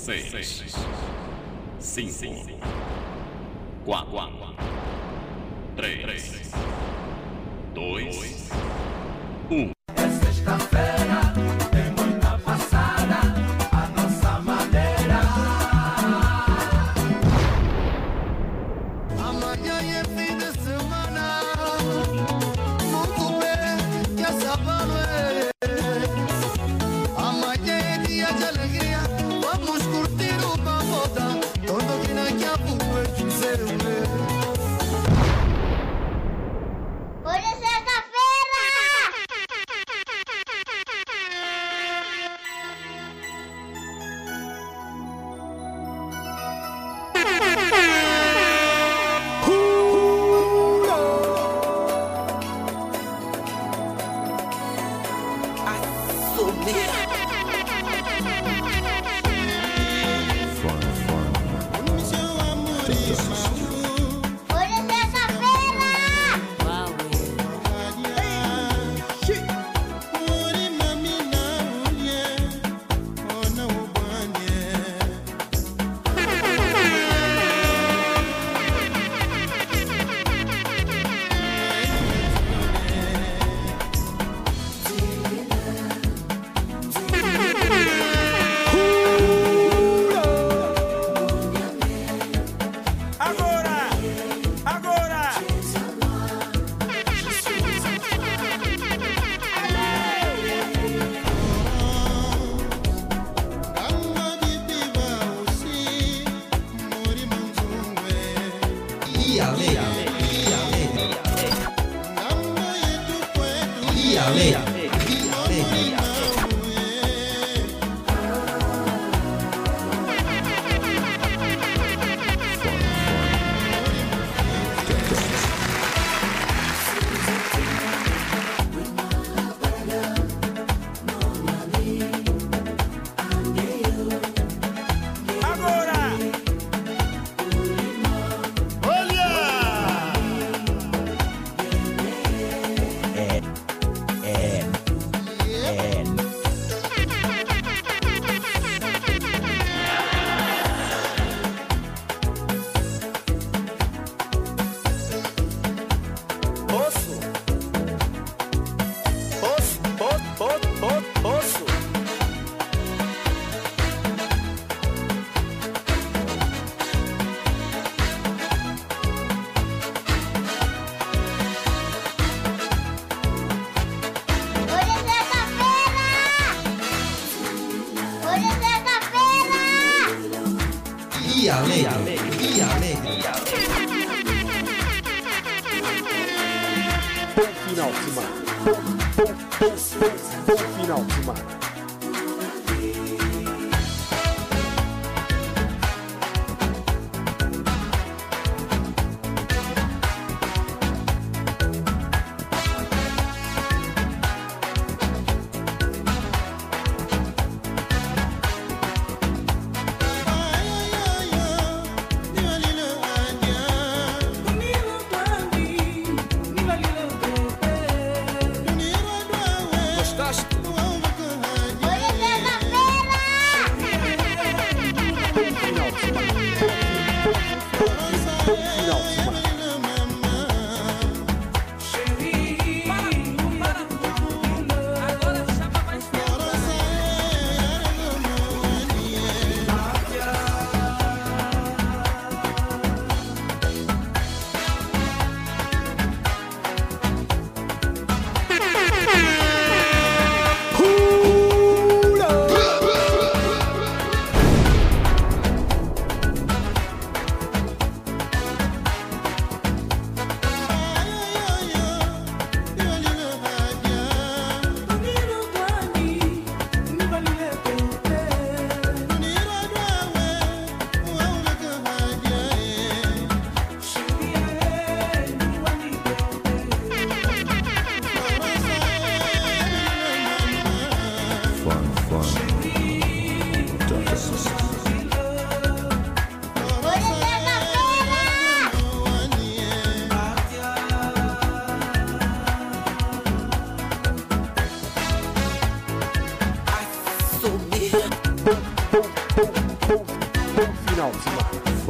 seis, cinco, quatro, três, dois, um. Amanhã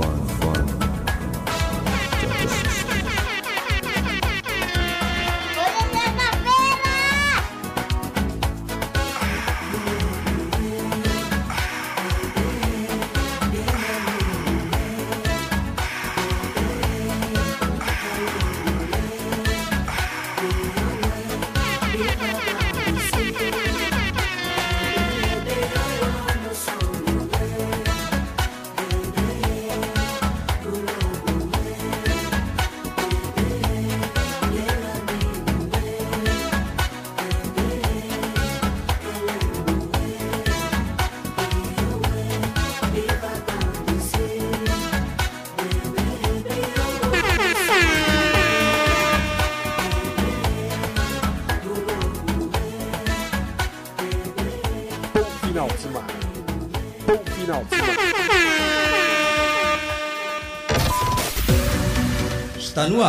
fun.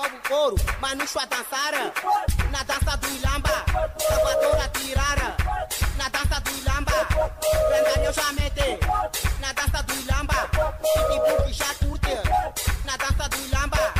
novo couro, mas não chua dançara. Na dança do Ilamba, sapadora tirara. Na dança do Ilamba, prenda eu já mete. Na dança do Ilamba, chique já curte. Na dança do Ilamba.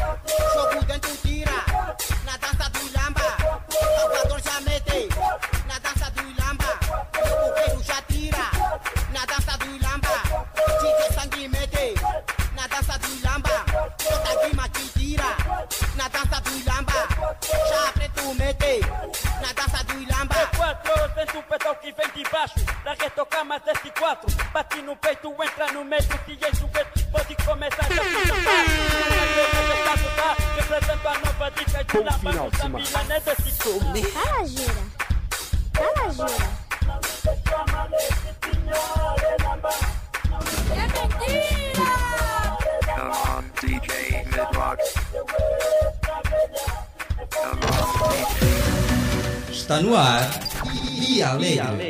Quer tocar mais esse quatro. Bate no peito, entra no meio, DJ Juguete. Pode começar se é já tá. Represento a nova dica de no de Samila, né, desse clube. Fala, gira. Fala, gira. Come on, DJ Midrock. Come on, DJ. Está no ar. Via Alegre. O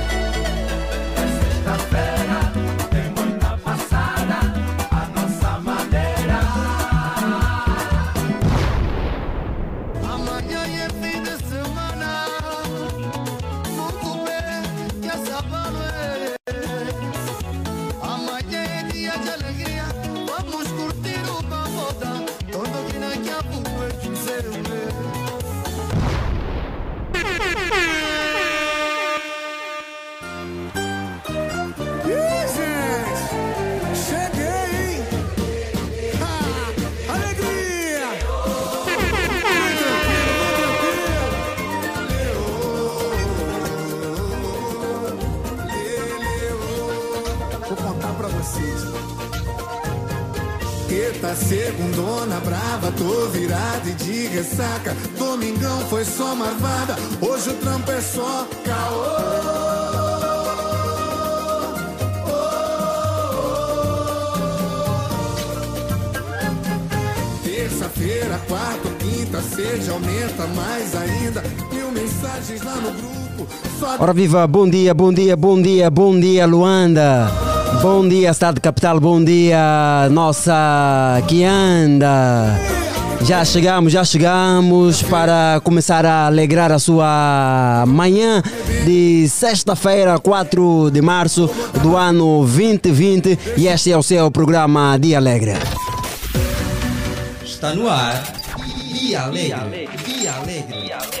Ora viva, bom dia, bom dia, bom dia, bom dia Luanda. Bom dia Estado Capital, bom dia nossa Kianda. Já chegamos, já chegamos para começar a alegrar a sua manhã de sexta-feira, 4 de março do ano 2020 e este é o seu programa Dia Alegre. Está no ar Via Alegre. Via Alegre.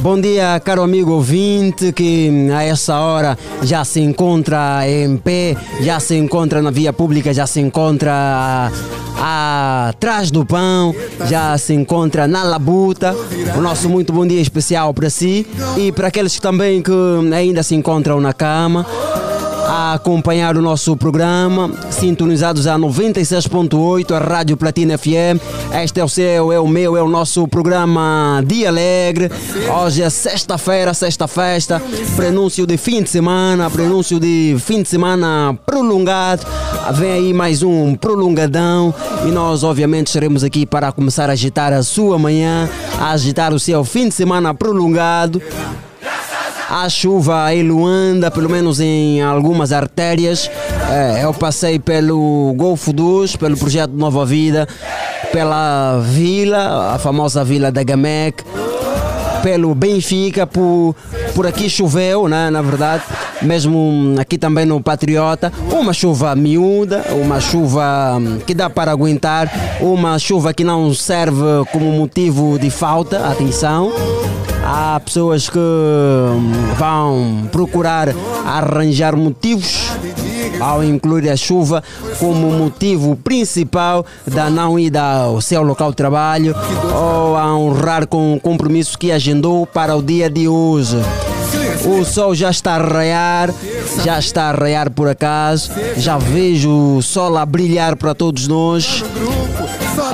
Bom dia, caro amigo ouvinte, que a essa hora já se encontra em pé, já se encontra na via pública, já se encontra atrás do pão, já se encontra na labuta. O nosso muito bom dia especial para si e para aqueles que também que ainda se encontram na cama a acompanhar o nosso programa, sintonizados a 96.8, a Rádio Platina FM. Este é o seu, é o meu, é o nosso programa Dia Alegre. Hoje é sexta-feira, sexta festa, prenúncio de fim de semana, prenúncio de fim de semana prolongado. Vem aí mais um prolongadão e nós, obviamente, estaremos aqui para começar a agitar a sua manhã, a agitar o seu fim de semana prolongado. Há chuva em Luanda, pelo menos em algumas artérias. É, eu passei pelo Golfo dos, pelo projeto Nova Vida, pela vila, a famosa vila da Gamec, pelo Benfica, por, por aqui choveu, né, na verdade, mesmo aqui também no Patriota. Uma chuva miúda, uma chuva hum, que dá para aguentar, uma chuva que não serve como motivo de falta, atenção. Há pessoas que hum, vão procurar arranjar motivos ao incluir a chuva como motivo principal da não ida ao seu local de trabalho ou a honrar com o compromisso que agendou para o dia de hoje. O sol já está a raiar, já está a raiar por acaso, já vejo o sol a brilhar para todos nós.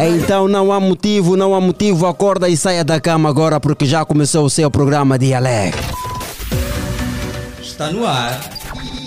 Então não há motivo, não há motivo, acorda e saia da cama agora porque já começou o seu programa de alegre. Está no ar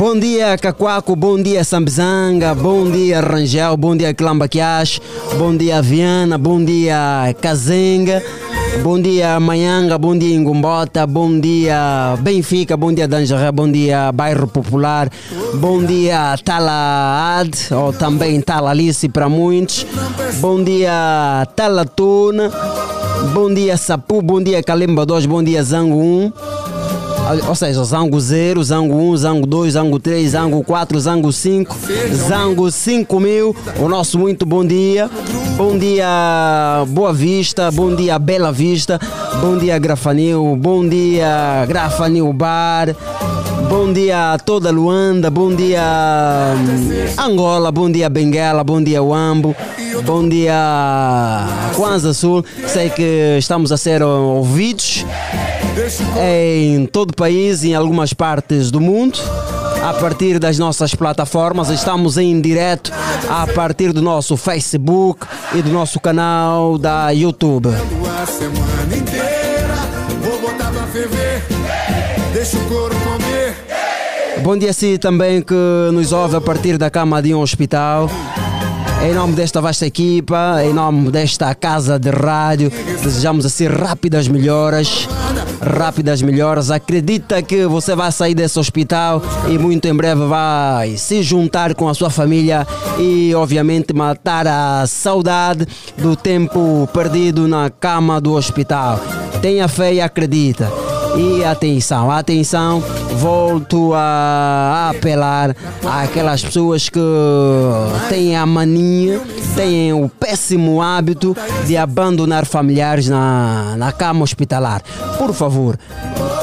Bom dia, Cacuaco. Bom dia, Sambizanga. Bom dia, Rangel. Bom dia, Clambaquiash. Bom dia, Viana. Bom dia, Kazenga. Bom dia, Manhanga. Bom dia, Ingumbota. Bom dia, Benfica. Bom dia, Danjaré. Bom dia, Bairro Popular. Bom dia, Talaad, ou também Talalice para muitos. Bom dia, Talatuna. Bom dia, Sapu. Bom dia, Kalimba 2. Bom dia, Zango 1. Ou seja, Zango 0, Zango 1, Zango 2, Zango 3, Zango 4, Zango 5, Zango 5 mil. O nosso muito bom dia. Bom dia, Boa Vista. Bom dia, Bela Vista. Bom dia, Grafanil. Bom dia, Grafanil Bar. Bom dia, toda Luanda. Bom dia, hum, Angola. Bom dia, Benguela. Bom dia, Wambo. Bom dia, Kwanza Sul. Sei que estamos a ser ouvidos em todo o país em algumas partes do mundo. A partir das nossas plataformas, estamos em direto a partir do nosso Facebook e do nosso canal da YouTube. Bom dia a si também que nos ouve a partir da cama de um hospital. Em nome desta vasta equipa, em nome desta casa de rádio, desejamos assim rápidas melhoras. Rápidas melhoras. Acredita que você vai sair desse hospital e muito em breve vai se juntar com a sua família e, obviamente, matar a saudade do tempo perdido na cama do hospital. Tenha fé e acredita. E atenção, atenção, volto a apelar àquelas pessoas que têm a mania, têm o péssimo hábito de abandonar familiares na, na cama hospitalar. Por favor,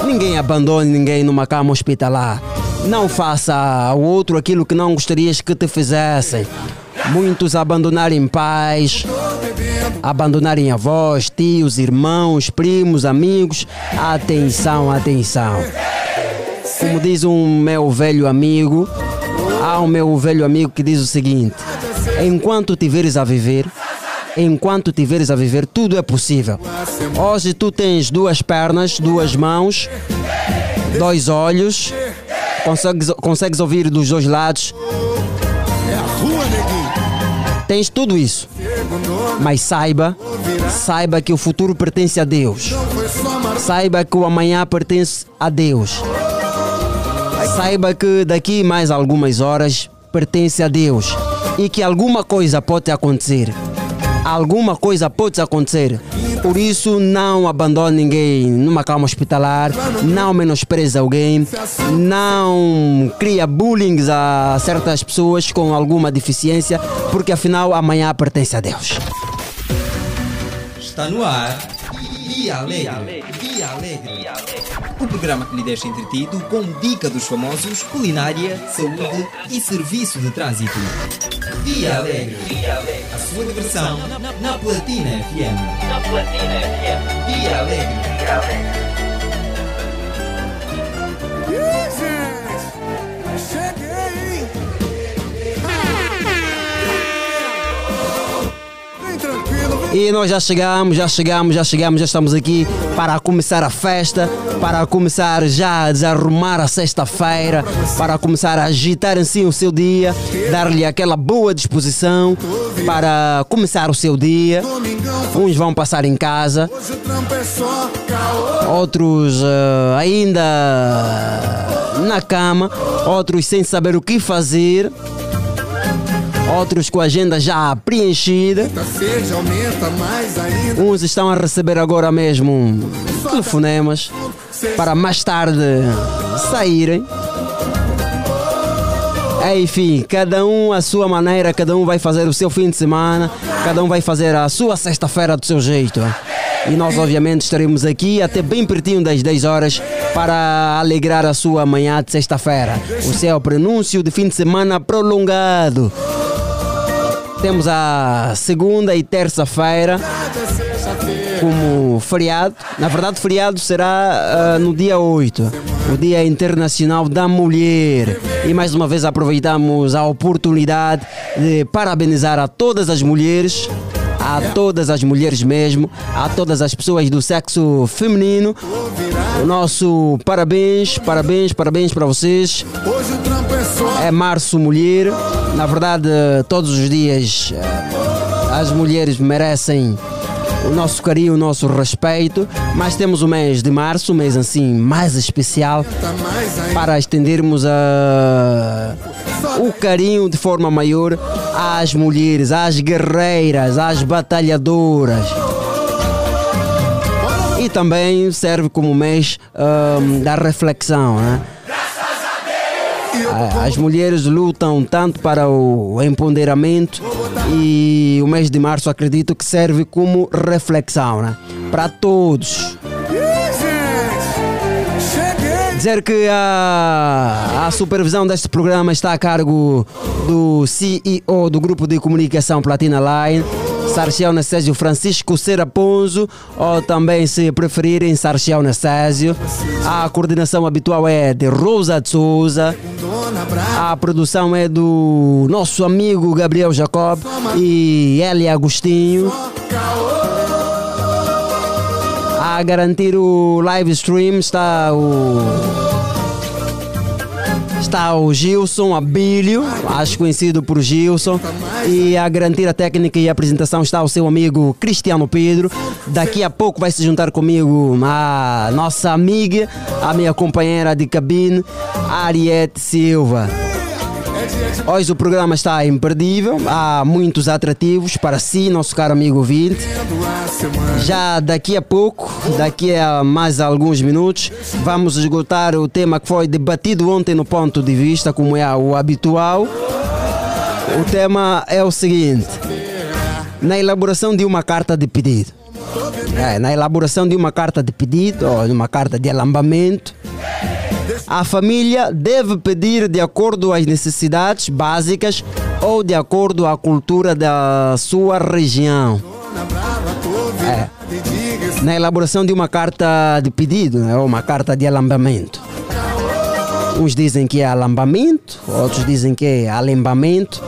ninguém abandone ninguém numa cama hospitalar. Não faça ao outro aquilo que não gostarias que te fizessem. Muitos abandonarem pais, abandonarem avós, tios, irmãos, primos, amigos. Atenção, atenção. Como diz um meu velho amigo, há um meu velho amigo que diz o seguinte: enquanto tiveres a viver, enquanto tiveres a viver, tudo é possível. Hoje tu tens duas pernas, duas mãos, dois olhos, consegues, consegues ouvir dos dois lados. Tens tudo isso. Mas saiba, saiba que o futuro pertence a Deus. Saiba que o amanhã pertence a Deus. Saiba que daqui mais algumas horas pertence a Deus e que alguma coisa pode acontecer. Alguma coisa pode acontecer. Por isso, não abandone ninguém numa cama hospitalar, não menospreze alguém, não cria bullying a certas pessoas com alguma deficiência, porque afinal amanhã pertence a Deus. Está no ar. Dia Alegre. Dia Alegre. O programa que lhe deixa entretido com dica dos famosos, culinária, saúde e serviço de trânsito. Dia Alegre. A sua diversão na Platina FM. Na Platina FM. Dia Alegre. Gente! Cheguei, E nós já chegamos, já chegamos, já chegamos, já estamos aqui para começar a festa, para começar já a desarrumar a sexta-feira, para começar a agitar assim o seu dia, dar-lhe aquela boa disposição para começar o seu dia. Uns vão passar em casa, outros eh, ainda na cama, outros sem saber o que fazer, outros com a agenda já preenchida. A. Uns estão a receber agora mesmo telefonemas para mais tarde saírem. Enfim, cada um à sua maneira, cada um vai fazer o seu fim de semana, cada um vai fazer a sua sexta-feira do seu jeito. E nós, obviamente, estaremos aqui até bem pertinho das 10 horas para alegrar a sua manhã de sexta-feira. O seu prenúncio de fim de semana prolongado. Temos a segunda e terça-feira como feriado. Na verdade, feriado será ah, no dia 8, o Dia Internacional da Mulher. E mais uma vez aproveitamos a oportunidade de parabenizar a todas as mulheres, a todas as mulheres mesmo, a todas as pessoas do sexo feminino. O nosso parabéns, parabéns, parabéns para vocês. É. É Março Mulher. Na verdade, todos os dias eh, as mulheres merecem o nosso carinho, o nosso respeito. Mas temos o mês de março, um mês assim mais especial, para estendermos a, o carinho de forma maior às mulheres, às guerreiras, às batalhadoras. E também serve como mês ahm, da reflexão. Né? A- As mulheres lutam tanto para o empoderamento e o mês de março acredito que serve como reflexão né? para todos. Dizer que a, a supervisão deste programa está a cargo do CEO do Grupo de Comunicação Platina Line, Sarcial Necésio Francisco Seraponzo, ou também, se preferirem, Sarcial Necésio. A coordenação habitual é de Rosa de Souza. A produção é do nosso amigo Gabriel Jacob e Elia Agostinho. A garantir o live stream está o. Está o Gilson Abílio, acho conhecido por Gilson. E a garantir a técnica e apresentação está o seu amigo Cristiano Pedro. Daqui a pouco vai se juntar comigo a nossa amiga, a minha companheira de cabine, Ariete Silva. Hoje o programa está imperdível, há muitos atrativos para si, nosso caro amigo ouvinte. Já daqui a pouco, daqui a mais alguns minutos, vamos esgotar o tema que foi debatido ontem no ponto de vista, como é o habitual. O tema é o seguinte: na elaboração de uma carta de pedido. É, na elaboração de uma carta de pedido ou de uma carta de alambamento, a família deve pedir de acordo às necessidades básicas ou de acordo à cultura da sua região. É. Na elaboração de uma carta de pedido, né, ou uma carta de alambamento. Uns dizem que é alambamento, outros dizem que é alembamento.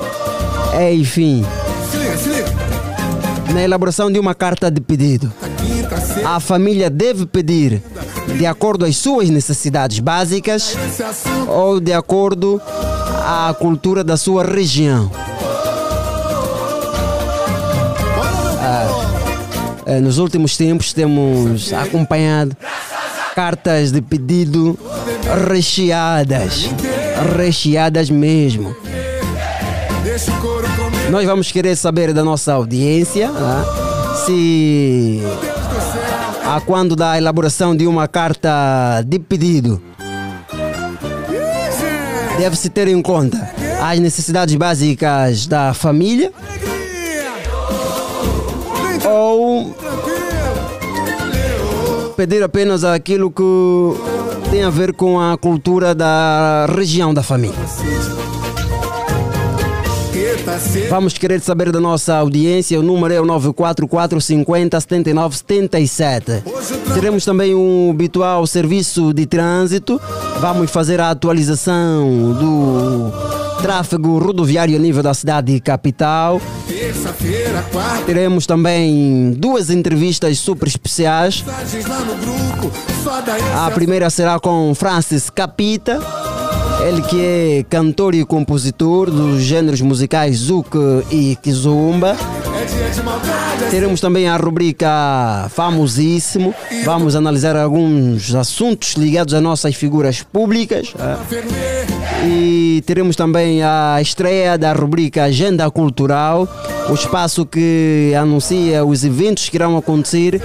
É, enfim, na elaboração de uma carta de pedido, a família deve pedir de acordo às suas necessidades básicas ou de acordo à cultura da sua região. Eh, Nos últimos tempos temos acompanhado cartas de pedido recheadas, recheadas mesmo. Nós vamos querer saber da nossa audiência né, se a quando da elaboração de uma carta de pedido. Deve-se ter em conta as necessidades básicas da família. Ou pedir apenas aquilo que tem a ver com a cultura da região da família. Vamos querer saber da nossa audiência. O número é o 944 50 79 77. Teremos também um habitual serviço de trânsito. Vamos fazer a atualização do tráfego rodoviário a nível da cidade capital. Teremos também duas entrevistas super especiais. A primeira será com Francis Capita, ele que é cantor e compositor dos gêneros musicais Zouk e Kizumba. Teremos também a rubrica Famosíssimo. Vamos analisar alguns assuntos ligados a nossas figuras públicas. ah. E teremos também a estreia da rubrica Agenda Cultural, o espaço que anuncia os eventos que irão acontecer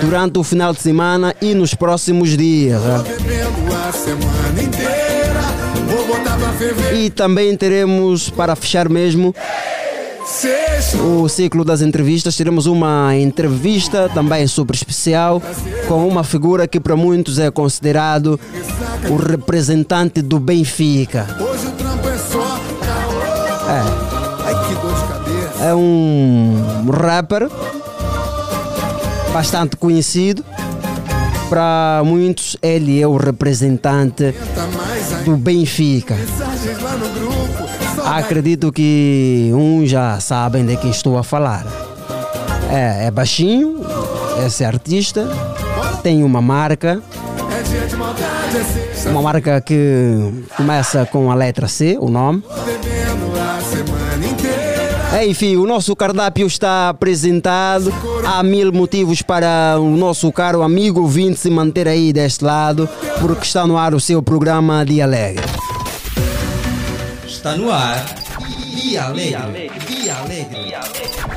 durante o final de semana e nos próximos dias. E também teremos, para fechar mesmo, o ciclo das entrevistas. Teremos uma entrevista também super especial com uma figura que para muitos é considerado o representante do Benfica. É. É, é um rapper bastante conhecido. Para muitos, ele é o representante do Benfica. Acredito que uns já sabem de quem estou a falar. É, é baixinho, esse artista, tem uma marca, É é uma marca que começa com a letra C, o nome. Enfim, o nosso cardápio está apresentado. Há mil motivos para o nosso caro amigo ouvinte se manter aí deste lado, porque está no ar o seu programa Dia Alegre. Está no ar. Dia Alegre. Dia Alegre.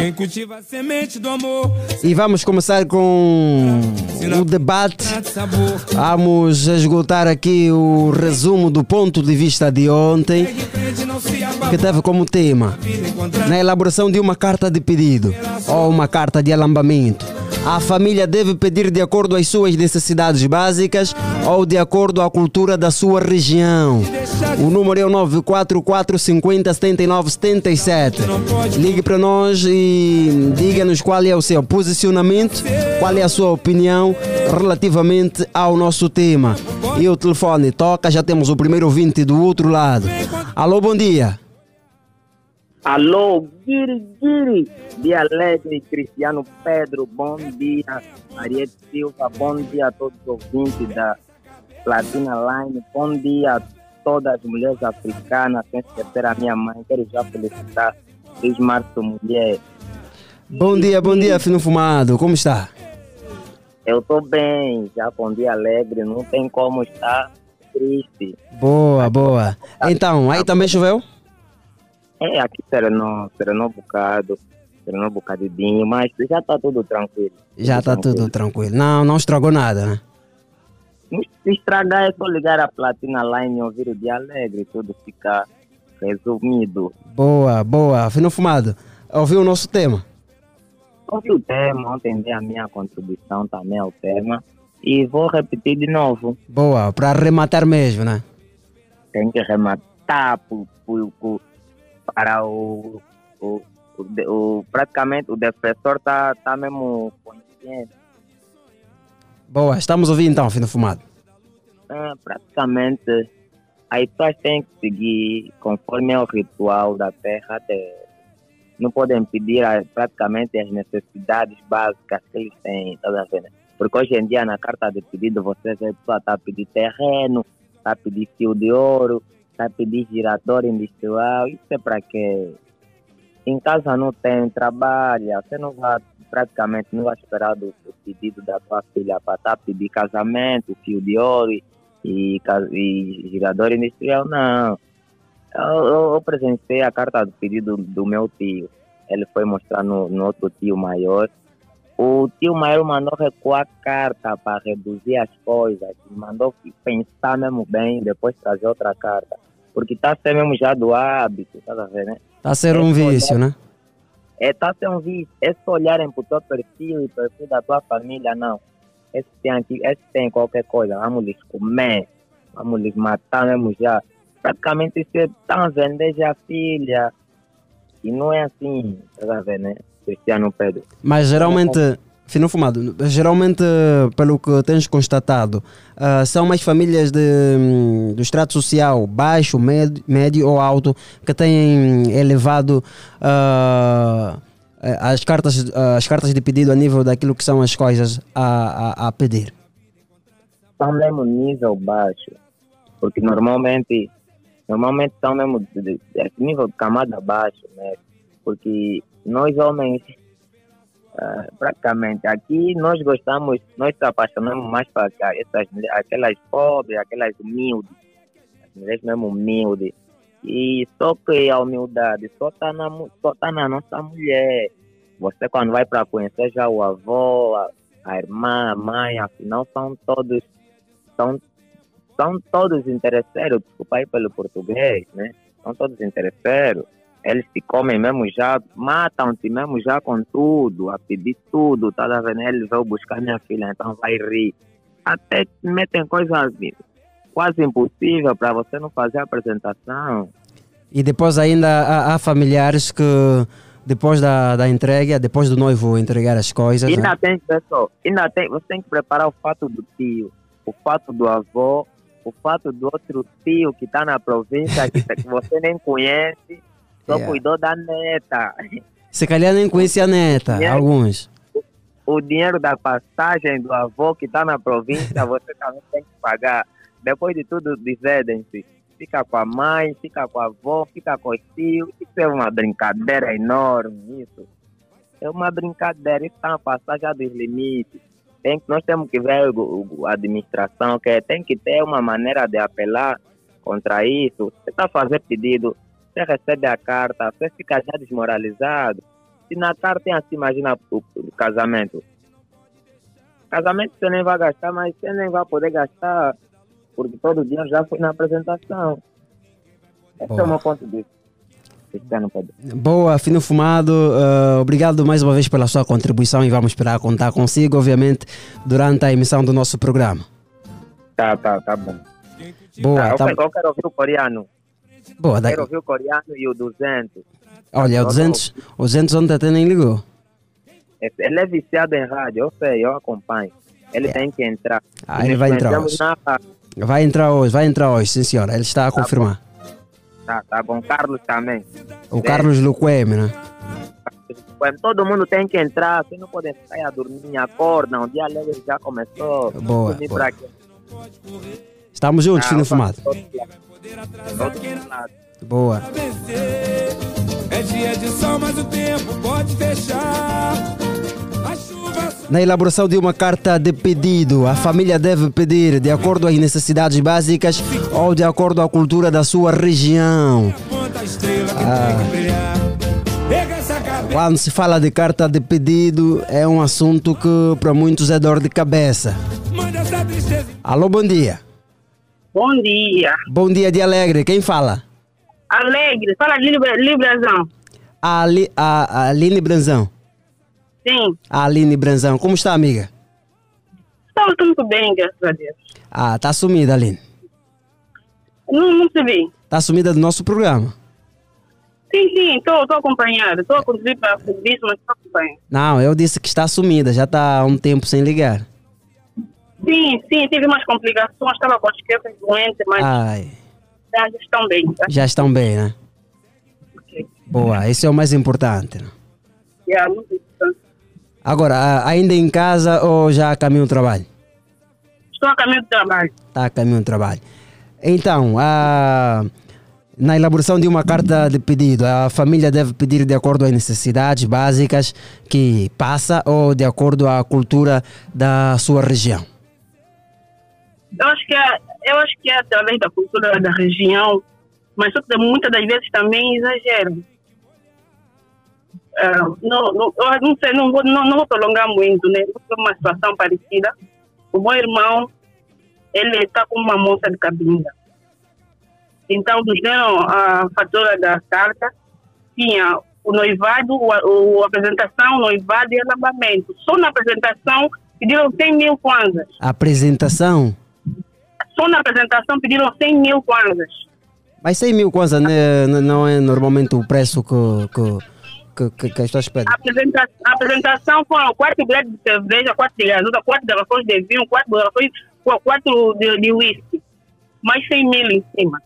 Quem cultiva a semente do amor, E vamos começar com o debate. sabor. Vamos esgotar aqui o resumo do ponto de vista de ontem, que teve como tema na elaboração de uma carta de pedido ou uma carta de alambamento. A família deve pedir de acordo às suas necessidades básicas ou de acordo à cultura da sua região. O número é o 944 50 79 77. Ligue para nós e diga-nos qual é o seu posicionamento, qual é a sua opinião relativamente ao nosso tema. E o telefone toca, já temos o primeiro ouvinte do outro lado. Alô, bom dia. Alô, Guiri Guiri, dia alegre, Cristiano Pedro, bom dia, Ariete Silva, bom dia a todos os ouvintes da Platina Line, bom dia a todas as mulheres africanas, sem esquecer a minha mãe, quero já felicitar Luiz Março Mulher. Bom dia, bom dia, Fino Fumado. Como está? Eu estou bem, já com dia alegre, não tem como estar triste. Boa, boa. Então, aí também choveu? É, aqui serenou, serenou um bocado, serenou um bocadinho, mas já está tudo tranquilo. Já está tudo tranquilo. Não, não estragou nada, né? Se estragar é só ligar a platina line e ouvir o dia alegre, tudo fica resumido. Boa, boa. Fino Fumado, ouviu o nosso tema? Ouvi o tema, ontem dei a minha contribuição também ao tema e vou repetir de novo. Boa, para arrematar mesmo, né? Tem que rematar por, por- por- para o, o, o, praticamente o defensor tá, tá mesmo consciente. Boa, estamos ouvindo então, Fino Fumado. É, praticamente as pessoas têm que seguir conforme é o ritual da terra de- não podem pedir praticamente as necessidades básicas que eles têm, tá vendo? Porque hoje em dia na carta de pedido você vê a pessoa está a pedir terreno, está a pedir fio de ouro, a pedir girador industrial, isso é para quê? Em casa não tem, trabalha, você não vai praticamente não vai esperar do, do pedido da tua filha para estar a pedir casamento, fio de ouro e, e, e girador industrial, não. Eu, eu, eu presenciei a carta do pedido do meu tio. Ele foi mostrar no, no outro tio maior. O tio maior mandou recuar carta para reduzir as coisas. Mandou pensar mesmo bem, depois trazer outra carta. Porque está sendo mesmo já do hábito, tá vendo, né? Está a ser um Esse vício, olhar- né? É, tá sendo um vício. Esse olharem para o teu perfil e perfil da tua família, não. Esse tem, aqui, esse tem qualquer coisa, vamos lhes comer, vamos lhes matar mesmo já. Praticamente isso estão a vender já a filha. E não é assim, tá vendo, né? Cristiano Pedro. Mas geralmente, Fino Fumado, geralmente, pelo que tens constatado, ah, são mais famílias de, hum, do extrato social baixo, médio, médio ou alto que têm elevado eh, as, cartas, ah, as cartas de pedido a nível daquilo que são as coisas a, a, a pedir. Estão mesmo nível baixo. Porque normalmente, normalmente estão mesmo de, de, de nível de camada baixo, né? Porque nós homens Ah, praticamente aqui nós gostamos, nós nos apaixonamos mais para essas, aquelas pobres, aquelas humildes, as mulheres mesmo humildes. E só que a humildade só está na, só tá na nossa mulher. Você quando vai para conhecer já o avô, a, a irmã, a mãe, afinal são todos, são, são todos interesseiros, desculpa aí pelo português, né? São todos interesseiros eles te comem mesmo já, matam-te mesmo já com tudo, a pedir tudo, tá vendo? Eles vão buscar minha filha, então vai rir. Até metem coisas, quase impossível para você não fazer a apresentação. E depois ainda há, há familiares que depois da, da entrega, depois do noivo entregar as coisas, né? Ainda tem, pessoal, ainda tem, você tem que preparar o fato do tio, o fato do avô, o fato do outro tio que está na província que, que você nem conhece, só Yeah. cuidou da neta. se calhar nem conhecia a neta, Yeah. alguns. O dinheiro da passagem do avô que está na província, você também tem que pagar. Depois de tudo, dividem-se. Fica com a mãe, fica com a avó, fica com os tios. Isso é uma brincadeira enorme, isso. É uma brincadeira, isso está na passagem dos limites. Tem, nós temos que ver a administração, que tem que ter uma maneira de apelar contra isso. Você está fazendo pedido, você recebe a carta, você fica já desmoralizado. Se na carta tem assim, imagina o, o casamento. Casamento você nem vai gastar, mas você nem vai poder gastar, porque todo dia já foi na apresentação. Esse é Boa. o meu ponto de vista. Boa, Fino Fumado, eh, obrigado mais uma vez pela sua contribuição e vamos esperar contar consigo, obviamente, durante a emissão do nosso programa. Tá, tá, tá bom. Boa, Tá, eu, tá- eu quero ouvir o coreano. Boa, daí- Quero ouvir o coreano e o 200. olha, o 200, o 200 ontem até nem ligou. Ele é viciado em rádio, eu sei, eu acompanho. Ele tem que entrar. Ah, ele vai entrar hoje. na. Vai entrar hoje, vai entrar hoje, sim senhora, ele está a confirmar. Tá, tá bom. Carlos também. O Carlos Luqueme, né? Todo mundo tem que entrar, vocês não podem ficar aí a dormir, acordam, o dia alegre já começou. Boa, boa. Estamos juntos, Ah, opa, Fumado. Boa. É dia de sol, mas o tempo pode fechar. A chuva Na elaboração de uma carta de pedido, a família deve pedir de acordo às necessidades básicas ou de acordo à cultura da sua região. Ah. Quando se fala de carta de pedido, é um assunto que para muitos é dor de cabeça. Alô, bom dia. Bom dia. Bom dia de Alegre, quem fala? Alegre, fala de Libra- Librazão. A, Ali, a, a Aline Branzão. Sim, A Aline Branzão, como está, amiga? estou tudo bem, graças a Deus. Ah, tá sumida, Aline. Não, não se vê. Tá sumida do nosso programa. Sim, sim, estou acompanhando. Estou a contribuir para o serviço, mas estou acompanhando. Não, eu disse que está sumida, já está há um tempo sem ligar. Sim, sim, tive umas complicações, estava com as crianças doentes, mas Ai, já estão bem. Tá? já estão bem, né? Boa, isso é o mais importante. né? Muito importante. Agora, ainda em casa ou já a caminho do trabalho? Estou a caminho do trabalho. Está a caminho do trabalho. Então, a- na elaboração de uma carta de pedido, a família deve pedir de acordo às necessidades básicas que passa ou de acordo à cultura da sua região. Eu acho que é, eu acho que é através da cultura da região, mas só que muitas das vezes também exageram. Ah, não, não, eu não sei, não vou, não, não vou prolongar muito, né? Foi uma situação parecida. O meu irmão, ele está com uma moça de cabinda. Então, nos deram a fatura da carta, tinha o noivado, o, o- a apresentação, o noivado e o alambamento. Só na apresentação pediram 100 mil kwanzas. Apresentação, Só na apresentação pediram 100 mil kwanzas. mas 100 mil kwanza né, não é normalmente o preço que, que, que, que, as pessoas pedem. A, apresenta a apresentação foram quatro grades de cerveja, quatro de gasolina, quatro garrafões de vinho, quatro garrafões, qu- quatro de, de whisky. Mais 100 mil em cima.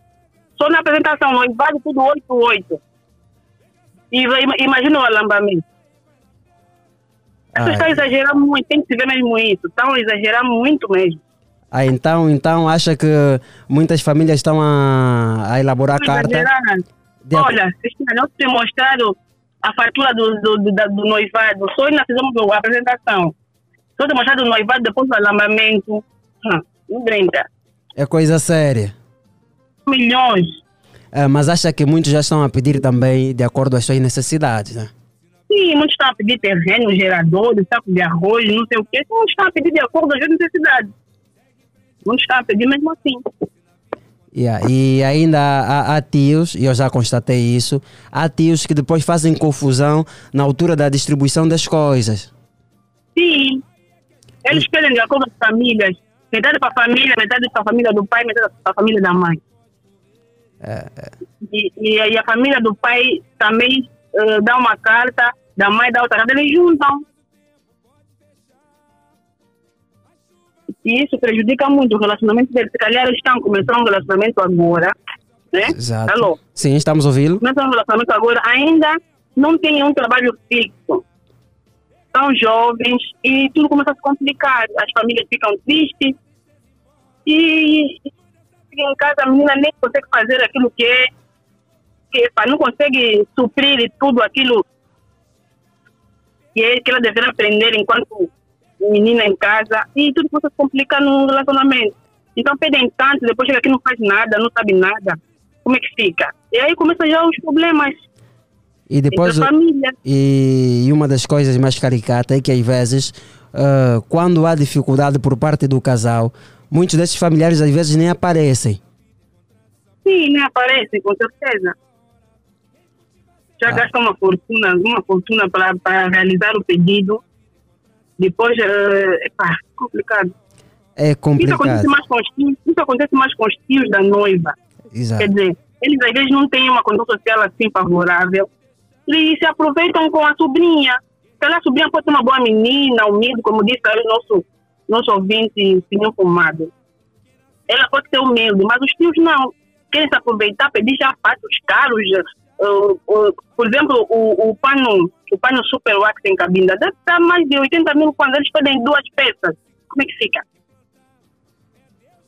Só na apresentação, no invade tudo 8-8. E vai- ima- imagina o alambamento. As pessoas Ai. estão exagerando muito, tem que se ver mesmo isso. Estão exagerando muito mesmo. Ah, então, então acha que muitas famílias estão a, a elaborar Estão carta? De Olha, Cristina, não te mostraram a fatura do, do, do, do noivado. Só nós fizemos a apresentação. Só te mostraram o noivado depois do alambamento. Hum, não brinca. É coisa séria. Milhões. Ah, mas acha que muitos já estão a pedir também de acordo às suas necessidades, né? Sim, muitos estão a pedir terreno, geradores, saco de arroz, não sei o quê. Muitos estão a pedir de acordo às suas necessidades. Muitos estão a pedir mesmo assim. Yeah, E ainda há, há tios, e eu já constatei isso, há tios que depois fazem confusão na altura da distribuição das coisas. Sim. Eles pedem de acordo com as famílias. Metade para a família, metade para a família do pai, metade para a família da mãe. É, é. E, e, a- a família do pai também eh, dá uma carta, da mãe dá outra carta, eles juntam. E isso prejudica muito o relacionamento deles. Se calhar estão começando um relacionamento agora, né? Exato. Alô? Sim, estamos a ouvi-lo. Começam um relacionamento agora, ainda não tem um trabalho fixo. São jovens e tudo começa a se complicar. As famílias ficam tristes e em casa a menina nem consegue fazer aquilo que é, que pá, não consegue suprir tudo aquilo que, é, que ela deveria aprender enquanto menina em casa e tudo a se complicar no relacionamento. Então pedem tanto, depois chega aqui não faz nada, não sabe nada. Como é que fica? E aí começam já os problemas. E depois, e, e uma das coisas mais caricatas é que às vezes, ah, quando há dificuldade por parte do casal, muitos desses familiares às vezes nem aparecem. Sim, nem aparece, com certeza. Já gasta uma fortuna, uma fortuna para realizar o pedido. Depois, é pá, complicado. É Isso complicado. acontece, mais com os tios, isso acontece mais com os tios da noiva. Exato. Quer dizer, eles às vezes não têm uma condição social assim favorável e se aproveitam com a sobrinha. Se calhar a sobrinha pode ser uma boa menina, humilde, como disse o nosso, nosso ouvinte, senhor Fumado. Ela pode ser humilde, mas os tios não. Querem se aproveitar, pedir já fatos caros. uh, uh, por exemplo, o, o pano o pano Super Wax em cabinda deve estar mais de 80 mil quando eles pedem duas peças. Como é que fica?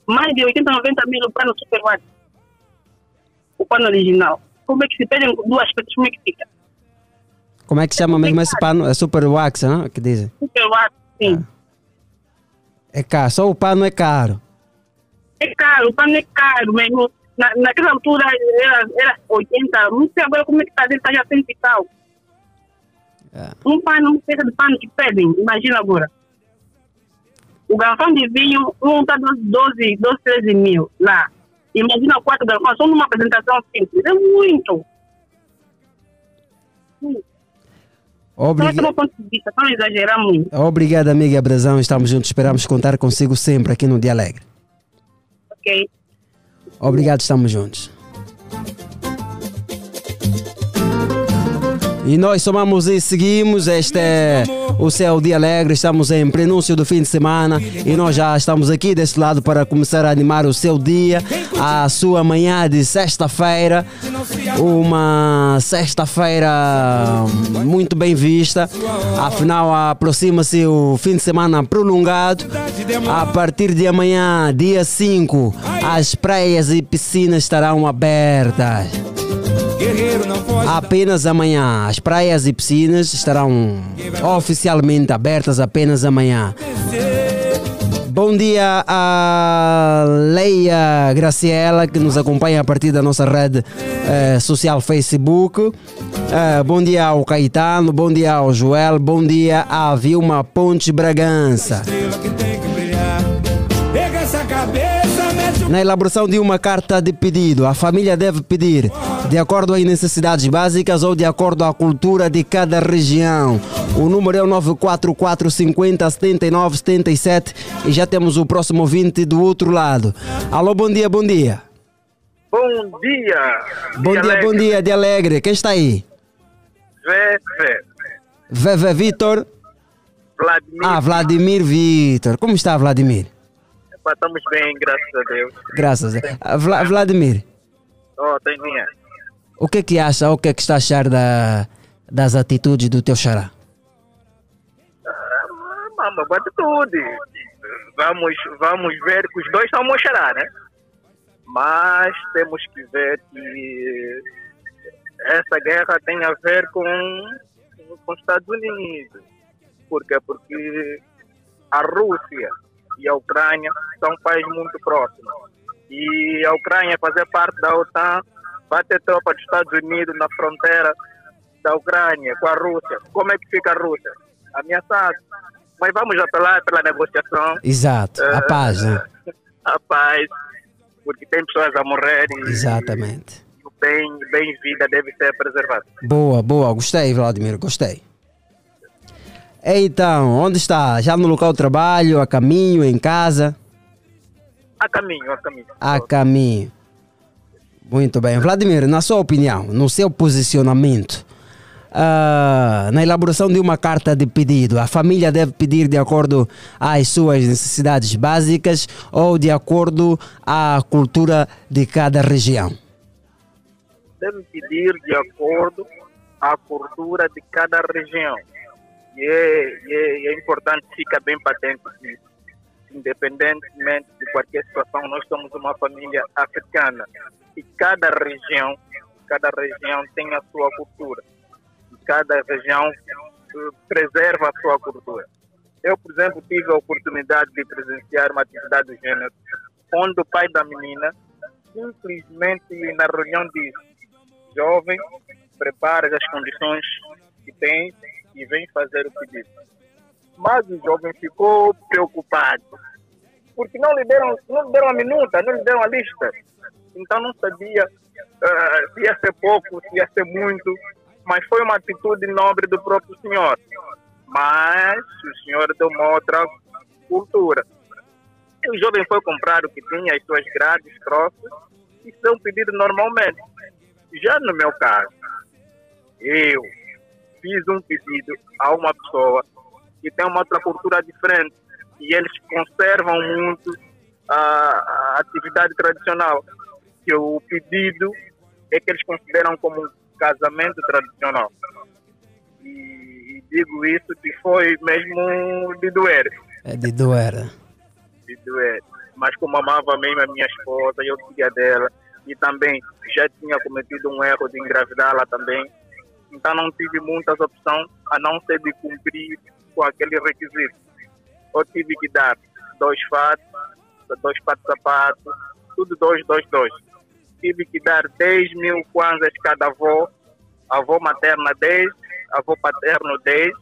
Mais de 80, 90 mil o pano Super Wax o pano original. Como é que se pedem duas peças? Como é que fica? Como é que chama mesmo esse pano? É super wax, né? Que dizem. Super wax, sim. É caro, só o pano é caro. É caro, o pano é caro mesmo. Na, naquela altura era, era 80, não sei agora como é que está, deve estar já 100 e tal. Um pano, uma peça de pano que pedem, imagina agora. O garrafão de vinho, um está 12, 12, 13 mil lá. Imagina quatro garrafões, só numa apresentação simples. É muito. Só Obriga- esse é o meu ponto de vista, não exagerar muito. Obrigado, amiga Brazão. Estamos juntos. Esperamos contar consigo sempre aqui no Dia Alegre. Ok? Obrigado, estamos juntos. E nós somamos e seguimos. Este é o Céu Dia Alegre. Estamos em prenúncio do fim de semana e nós já estamos aqui deste lado para começar a animar o seu dia, a sua manhã de sexta-feira. Uma sexta-feira muito bem vista. Afinal, aproxima-se o fim de semana prolongado. A partir de amanhã, dia 5, as praias e piscinas estarão abertas. Apenas amanhã. As praias e piscinas estarão oficialmente abertas apenas amanhã. Bom dia a Leia Graciela, que nos acompanha a partir da nossa rede eh, social Facebook. Eh, bom dia ao Caetano, bom dia ao Joel, bom dia à Vilma Pontes Bragança. Na elaboração de uma carta de pedido, a família deve pedir de acordo às necessidades básicas ou de acordo à cultura de cada região. O número é o 944 50 79 77 e já temos o próximo ouvinte do outro lado. Alô, bom dia, bom dia. Bom dia. Bom dia, bom dia, de Alegre. Quem está aí? Vé, vé. Veve Vitor. Vladimir. Ah, Vladimir Vitor. Como está, Vladimir? Estamos bem, graças a Deus. Graças a Ah, Vla- Vladimir, Oh, tem dinheiro. o que é que acha, o que é que está a achar da, das atitudes do teu xará? Ah, Mama, bate tudo. Vamos, vamos ver que os dois estão a mostrar, né? Mas temos que ver que essa guerra tem a ver com, com os Estados Unidos. Por quê? Porque a Rússia e a Ucrânia são países muito próximos. E a Ucrânia fazer parte da OTAN, vai ter tropa dos Estados Unidos na fronteira da Ucrânia com a Rússia. Como é que fica a Rússia? Ameaçado. Mas vamos apelar pela negociação. Exato, a Eh, paz, né? A paz, porque tem pessoas a morrer e Exatamente. o bem, bem vida deve ser preservado. Boa, boa, gostei, Vladimir, gostei. Então, onde está? Já no local de trabalho, a caminho, em casa? a caminho, a caminho. a caminho. Muito bem. Vladimir, na sua opinião, no seu posicionamento, ah, na elaboração de uma carta de pedido, a família deve pedir de acordo às suas necessidades básicas ou de acordo à cultura de cada região? Deve pedir de acordo à cultura de cada região. E é, e é, importante, fica bem patente que, independentemente de qualquer situação, nós somos uma família africana. E cada região, cada região tem a sua cultura. E cada região eh, preserva a sua cultura. Eu, por exemplo, tive a oportunidade de presenciar uma atividade do gênero, onde o pai da menina simplesmente na reunião disse: jovem, prepare as condições que tem e vem fazer o pedido. Mas o jovem ficou preocupado, porque não lhe deram, não lhe deram a minuta, não lhe deram a lista. Então não sabia ah, se ia ser pouco, se ia ser muito, mas foi uma atitude nobre do próprio senhor. Mas o senhor deu uma outra cultura. O jovem foi comprar o que tinha, as suas grades, troças, e um pedido normalmente. Já no meu caso, eu fiz um pedido a uma pessoa que tem uma outra cultura diferente e eles conservam muito a, a atividade tradicional. Que o pedido é que eles consideram como um casamento tradicional. E, e digo isso que foi mesmo de doer, É de doer. de doer. Mas como amava mesmo a minha esposa, eu queria dela e também já tinha cometido um erro de engravidá-la também. Então não tive muitas opções a não ser de cumprir com aquele requisito. Eu tive que dar dois fatos, dois patos de sapato, tudo dois, dois, dois. Tive que dar 10 mil kwanzas cada avó, avó materna 10, avô paterno 10,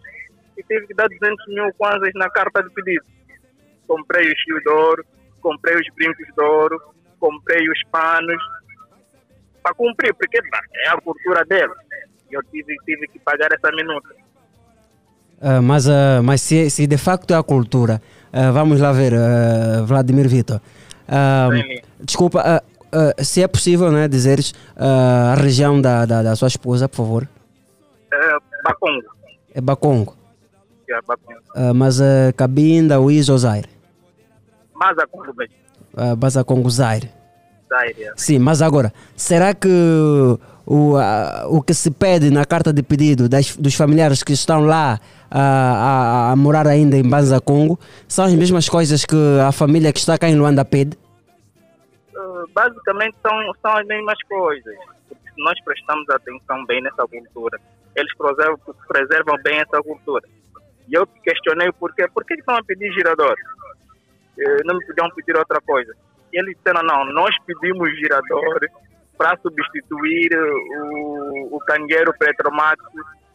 e tive que dar 200 mil kwanzas na carta de pedido. Comprei o fio de ouro, comprei os brincos de ouro, comprei os panos, para cumprir, porque é a cultura dela. Eu tive, tive que pagar essa minuta. Ah, mas ah, mas se, se de facto é a cultura, ah, vamos lá ver, Vladimir Vitor. Desculpa, se é possível né, dizeres a região da, da, da sua esposa, por favor. É, Bacongo. É Bacongo. É, Bacongo. Mas uh, Cabinda, Uiz ou Zaire? Mas a Congo. Uh, Bazacongo, Zaire. Zaire, Sim, mas agora, será que o, ah, o que se pede na carta de pedido das, dos familiares que estão lá ah, a, a morar ainda em Banza Congo são as mesmas coisas que a família que está cá em Luanda pede? Uh, basicamente são, são as mesmas coisas. Nós prestamos atenção bem nessa cultura, eles preservam, preservam bem essa cultura. E eu questionei o porquê. Por que estão a pedir girador? Eh, Não me podiam pedir outra coisa. E eles disseram, não, nós pedimos girador para substituir o, o cangueiro Petromax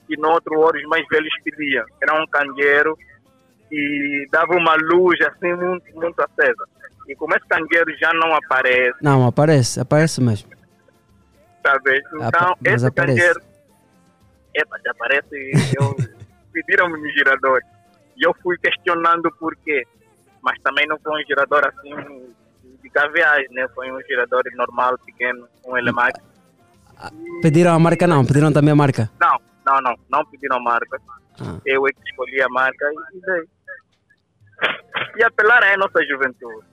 que no outro os mais velhos pediam. Era um cangueiro e dava uma luz assim muito, muito acesa. E como esse cangueiro já não aparece, Não, aparece, aparece mesmo. sabe? Então, Apa- esse aparece. cangueiro, epa, já aparece, eu pediram-me um girador. E eu fui questionando o porquê. Mas também não foi um girador assim de né? Foi um girador normal, pequeno, um Elemax. Pediram a marca não, pediram também a marca. Não, não, não, não pediram marca. Ah. Eu é que escolhi a marca e dei. E apelar à nossa juventude.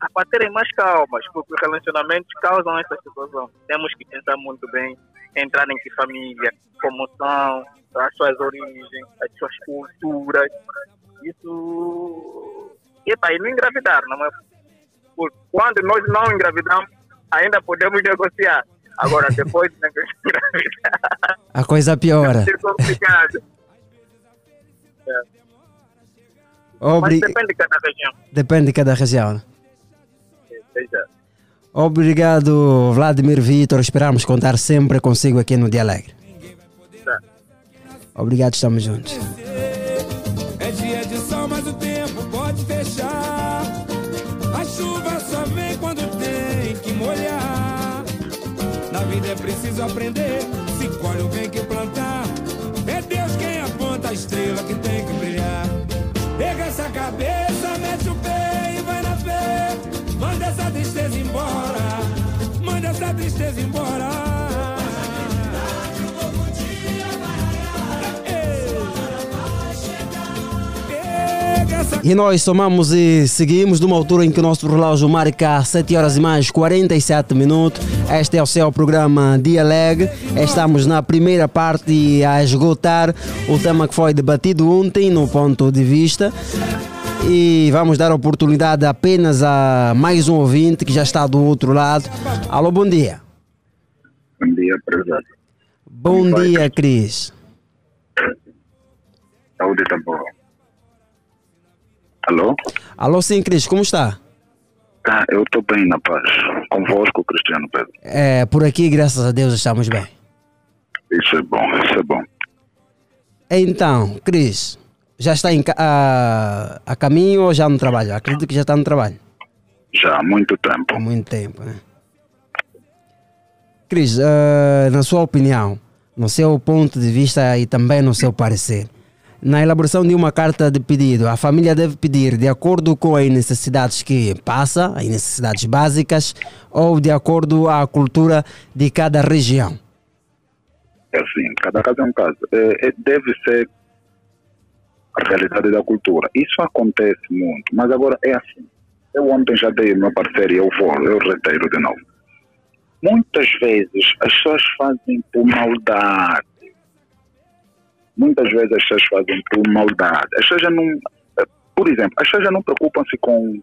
A para terem mais calmas, porque os relacionamentos causam essa situação. Temos que pensar muito bem, entrar em que família, como são, as suas origens, as suas culturas. Isso. Epa, e não engravidar, não é? Quando nós não engravidamos, ainda podemos negociar. Agora, depois de engravidar, A coisa piora. é complicado. É. Mas depende de cada região. Depende de cada região. né? Seja, Obrigado, Vladimir Vitor. Esperamos contar sempre consigo aqui no Dia Alegre. tá. Obrigado, estamos juntos. Tristeza embora. E nós somamos e seguimos numa altura em que o nosso relógio marca 7 horas e mais 47 minutos. Este é o seu programa Dialeg. Estamos na primeira parte a esgotar o tema que foi debatido ontem no ponto de vista. E vamos dar oportunidade apenas a mais um ouvinte que já está do outro lado. Alô, bom dia. Bom dia. Bom dia, Cris. Saúde tá boa. Alô? Alô, sim, Cris, como está? Tá, eu estou bem na paz. Convosco, Cristiano Pedro. É, por aqui, graças a Deus, estamos bem. Isso é bom, isso é bom. Então, Cris, já está em, a, a caminho ou já no trabalho? Acredito que já está no trabalho. Já há muito tempo. Há muito tempo, né? Cris, eh, na sua opinião, no seu ponto de vista e também no seu parecer, na elaboração de uma carta de pedido, a família deve pedir de acordo com as necessidades que passa, as necessidades básicas, ou de acordo à cultura de cada região? É assim, cada caso é um caso. É, é- deve ser a realidade da cultura. Isso acontece muito, mas agora é assim. Eu ontem já dei o meu parceiro e eu vou, eu reteiro de novo. Muitas vezes as pessoas fazem por maldade. Muitas vezes as pessoas fazem por maldade. As pessoas já não, por exemplo, as pessoas já não preocupam-se com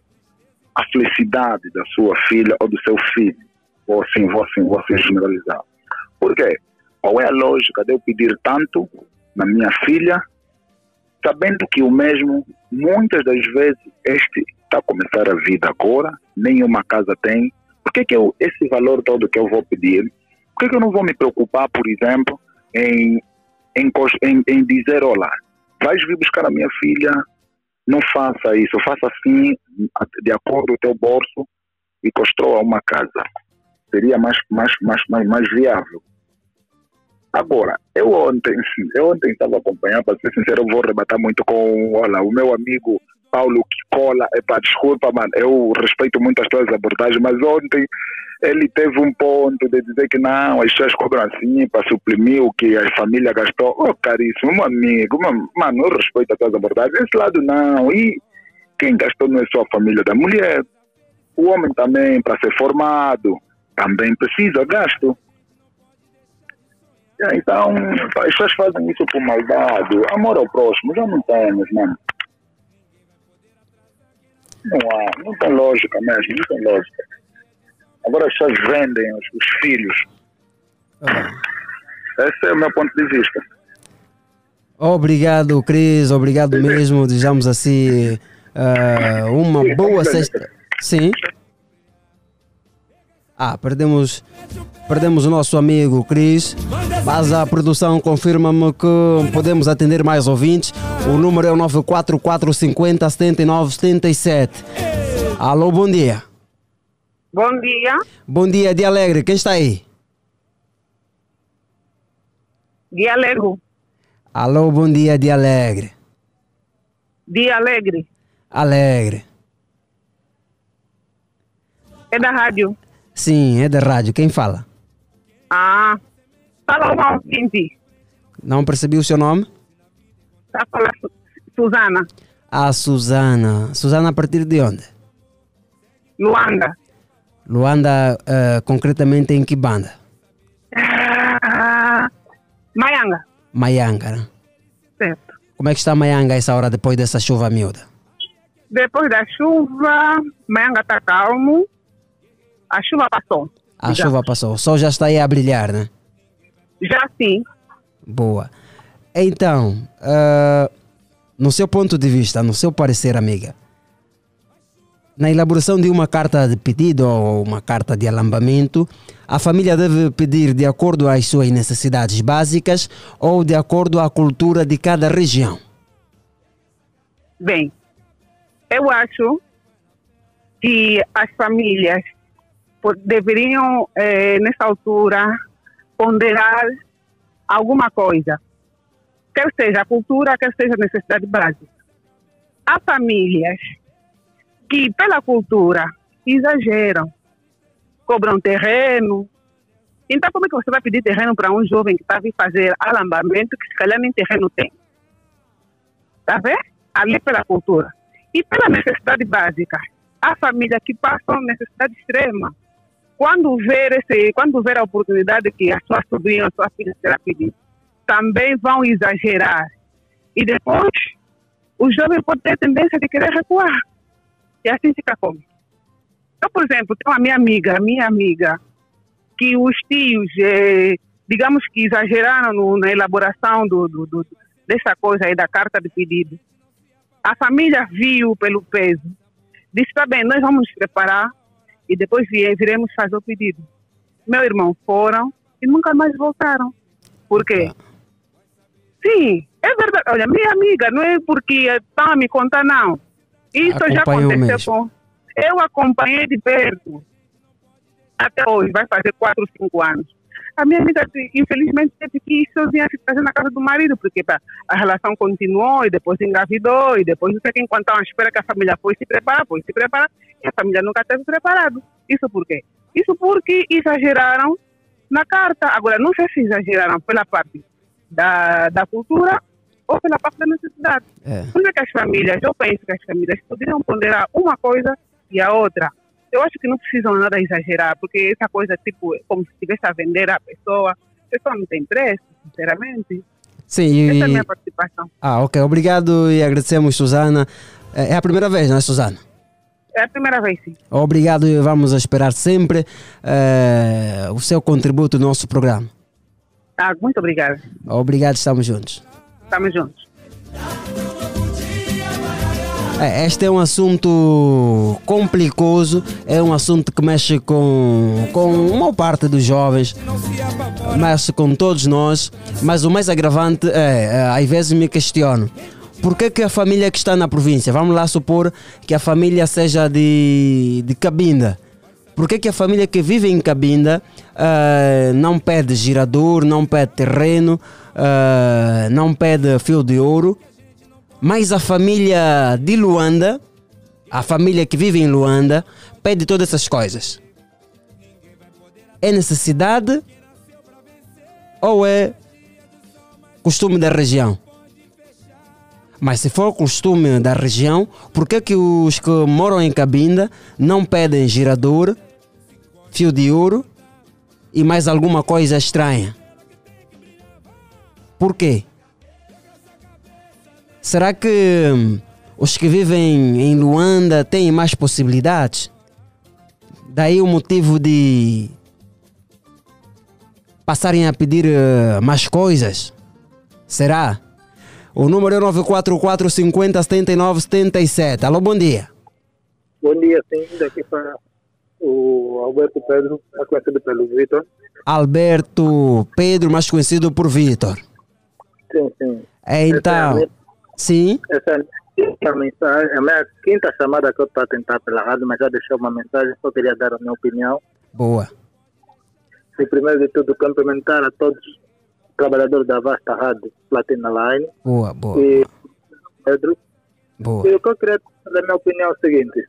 a felicidade da sua filha ou do seu filho. Vou assim, vou assim, vou assim generalizar. Por quê? Qual é a lógica de eu pedir tanto na minha filha, sabendo que o mesmo, muitas das vezes, este está a começar a vida agora, nenhuma casa tem. Por que, que eu, esse valor todo que eu vou pedir, por que, que eu não vou me preocupar, por exemplo, em, em, em, em dizer, olá, vais vir buscar a minha filha, não faça isso, faça assim, de acordo com o teu bolso, e construa uma casa. Seria mais, mais, mais, mais, mais viável. Agora, eu ontem, eu ontem estava acompanhando, para ser sincero, eu vou rebatar muito com olha, o meu amigo Paulo Kikola. Epá, desculpa, mano, eu respeito muito as tuas abordagens, mas ontem ele teve um ponto de dizer que não, as pessoas cobram assim para suprimir o que a família gastou. Oh, caríssimo, meu amigo, mano, eu respeito as tuas abordagens. Esse lado não. E quem gastou não é só a família da mulher. O homem também, para ser formado, também precisa gasto. Então, as pessoas fazem isso por maldade. Amor ao próximo, já não temos, mano. Não há, não tem lógica mesmo, não tem lógica. Agora as pessoas vendem os, os filhos. Esse é o meu ponto de vista. Obrigado, Cris, obrigado mesmo. Desejamos assim ah, uma boa sexta. Sim. Ah, perdemos, perdemos o nosso amigo Cris, mas a produção confirma-me que podemos atender mais ouvintes. O número é o 944 50 79 77. Alô, bom dia. Bom dia, Bom dia, de Alegre. Quem está aí? dia alegre, Alô, bom dia, de Alegre. dia alegre, Alegre. é da rádio. Sim, é da rádio. Quem fala? Ah, fala mal, Cinti. Não percebi o seu nome? Tá falando Su- Suzana, A Suzana. Suzana, a partir de onde? Luanda. Luanda, eh, concretamente em que banda? Ah, Maianga, Maianga, né? certo. Como é que está Maianga essa hora depois dessa chuva miúda? Depois da chuva, Maianga tá calmo. A chuva passou. A Já. chuva passou, o sol já está aí a brilhar, né? Já sim. Boa. Então, eh, no seu ponto de vista, no seu parecer, amiga, na elaboração de uma carta de pedido ou uma carta de alambamento, a família deve pedir de acordo às suas necessidades básicas ou de acordo à cultura de cada região. Bem, eu acho que as famílias deveriam, eh, nessa altura, ponderar alguma coisa. Quer seja a cultura, quer seja a necessidade básica. Há famílias que, pela cultura, exageram. Cobram terreno, Então, como é que você vai pedir terreno para um jovem que está vir fazer alambamento, que se calhar nem terreno tem? Está ver? Ali pela cultura. E pela necessidade básica. A família que passa uma necessidade extrema. Quando ver, esse, quando ver a oportunidade que a sua sobrinha, a sua filha será pedida, também vão exagerar. E depois, o jovem pode ter tendência de querer recuar. E assim fica como? Eu, por exemplo, tenho a minha amiga, minha amiga, que os tios, eh, digamos que exageraram no, na elaboração do, do, do, dessa coisa aí da carta de pedido. A família viu pelo peso. Disse, tá bem, nós vamos nos preparar e depois viremos fazer o pedido. Meu irmão foram e nunca mais voltaram. Por quê? Sim, é verdade. Olha, minha amiga, não é porque está a me contar, não. Isso já aconteceu mesmo. com. Eu acompanhei de perto. Até hoje, vai fazer 4 ou 5 anos. A minha amiga, infelizmente, teve que ir sozinha se fazer na casa do marido, porque pá, a relação continuou e depois engravidou e depois não sei quem enquanto estavam à espera que a família foi se preparar, foi se preparar e a família nunca esteve preparado. Isso por quê? Isso porque exageraram na carta. Agora, não sei se exageraram pela parte da, da cultura ou pela parte da necessidade. É. Por que que as famílias, eu penso que as famílias poderiam ponderar uma coisa e a outra. Eu acho que não precisam nada exagerar, porque essa coisa, tipo, é como se estivesse a vender a pessoa. A pessoa não tem preço, sinceramente. Sim, Essa é a minha participação. Ah, ok. Obrigado e agradecemos, Susana. É é a primeira vez, não é, Susana? É a primeira vez, sim. Obrigado e vamos esperar sempre eh, o seu contributo no nosso programa. Tá, muito obrigada. Obrigado, estamos juntos. Estamos juntos. É, este é um assunto complicoso, é um assunto que mexe com, com uma parte dos jovens, mexe com todos nós, mas o mais agravante é, é, às vezes me questiono, por que, que a família que está na província, vamos lá supor que a família seja de, de Cabinda, por que, que a família que vive em Cabinda eh, não pede girador, não pede terreno, eh, não pede fio de ouro, mas a família de Luanda, a família que vive em Luanda, pede todas essas coisas. É necessidade ou é costume da região? Mas se for costume da região, por que, que os que moram em Cabinda não pedem girador, fio de ouro e mais alguma coisa estranha? Por quê? Será que hum, os que vivem em Luanda têm mais possibilidades? Daí o motivo de passarem a pedir eh, mais coisas? Será? O número é 944 50 79 77. Alô, bom dia. Bom dia, sim. Daqui para o Alberto Pedro, mais conhecido pelo Vitor. Alberto Pedro, mais conhecido por Vitor. Sim, sim. É, então, sim. Essa é a mensagem, a minha quinta chamada que eu estou a tentar pela rádio, mas já deixei uma mensagem, só queria dar a minha opinião. Boa. E primeiro de tudo, cumprimentar a todos os trabalhadores da vasta rádio Platina Line. Boa, boa. E Pedro. Boa. E o que eu queria dar a minha opinião é o seguinte.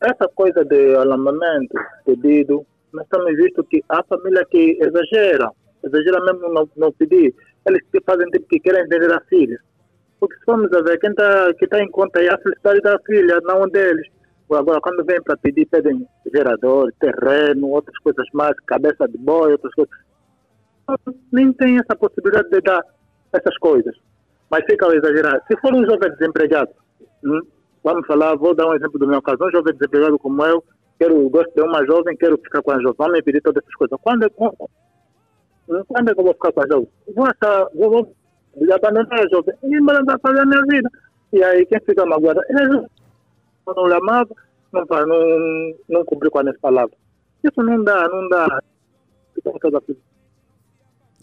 Essa coisa de alambamento, pedido, nós temos visto que há família que exagera, exagera mesmo no, no pedir. Eles que fazem tipo que querem vender a filha. Porque se formos a ver, quem está que tá em conta é a felicidade da filha, não deles. Agora, quando vêm para pedir, pedem gerador, terreno, outras coisas mais, cabeça de boi, outras coisas. Nem tem essa possibilidade de dar essas coisas. Mas fica a exagerar. Se for um jovem desempregado, hum, vamos falar, vou dar um exemplo do meu caso. Um jovem desempregado como eu, quero, gosto de uma jovem, quero ficar com a jovem. Vamos pedir todas essas coisas. Quando, é- quando, quando é que eu vou ficar com a jovem? Vou, achar, vou, vou abandonar a jovem. E me vai fazer a minha vida. E aí, quem fica magoado? É a jovem. Não lhe amava, não, não, não cumpriu com as minhas palavras. Isso não dá, não dá.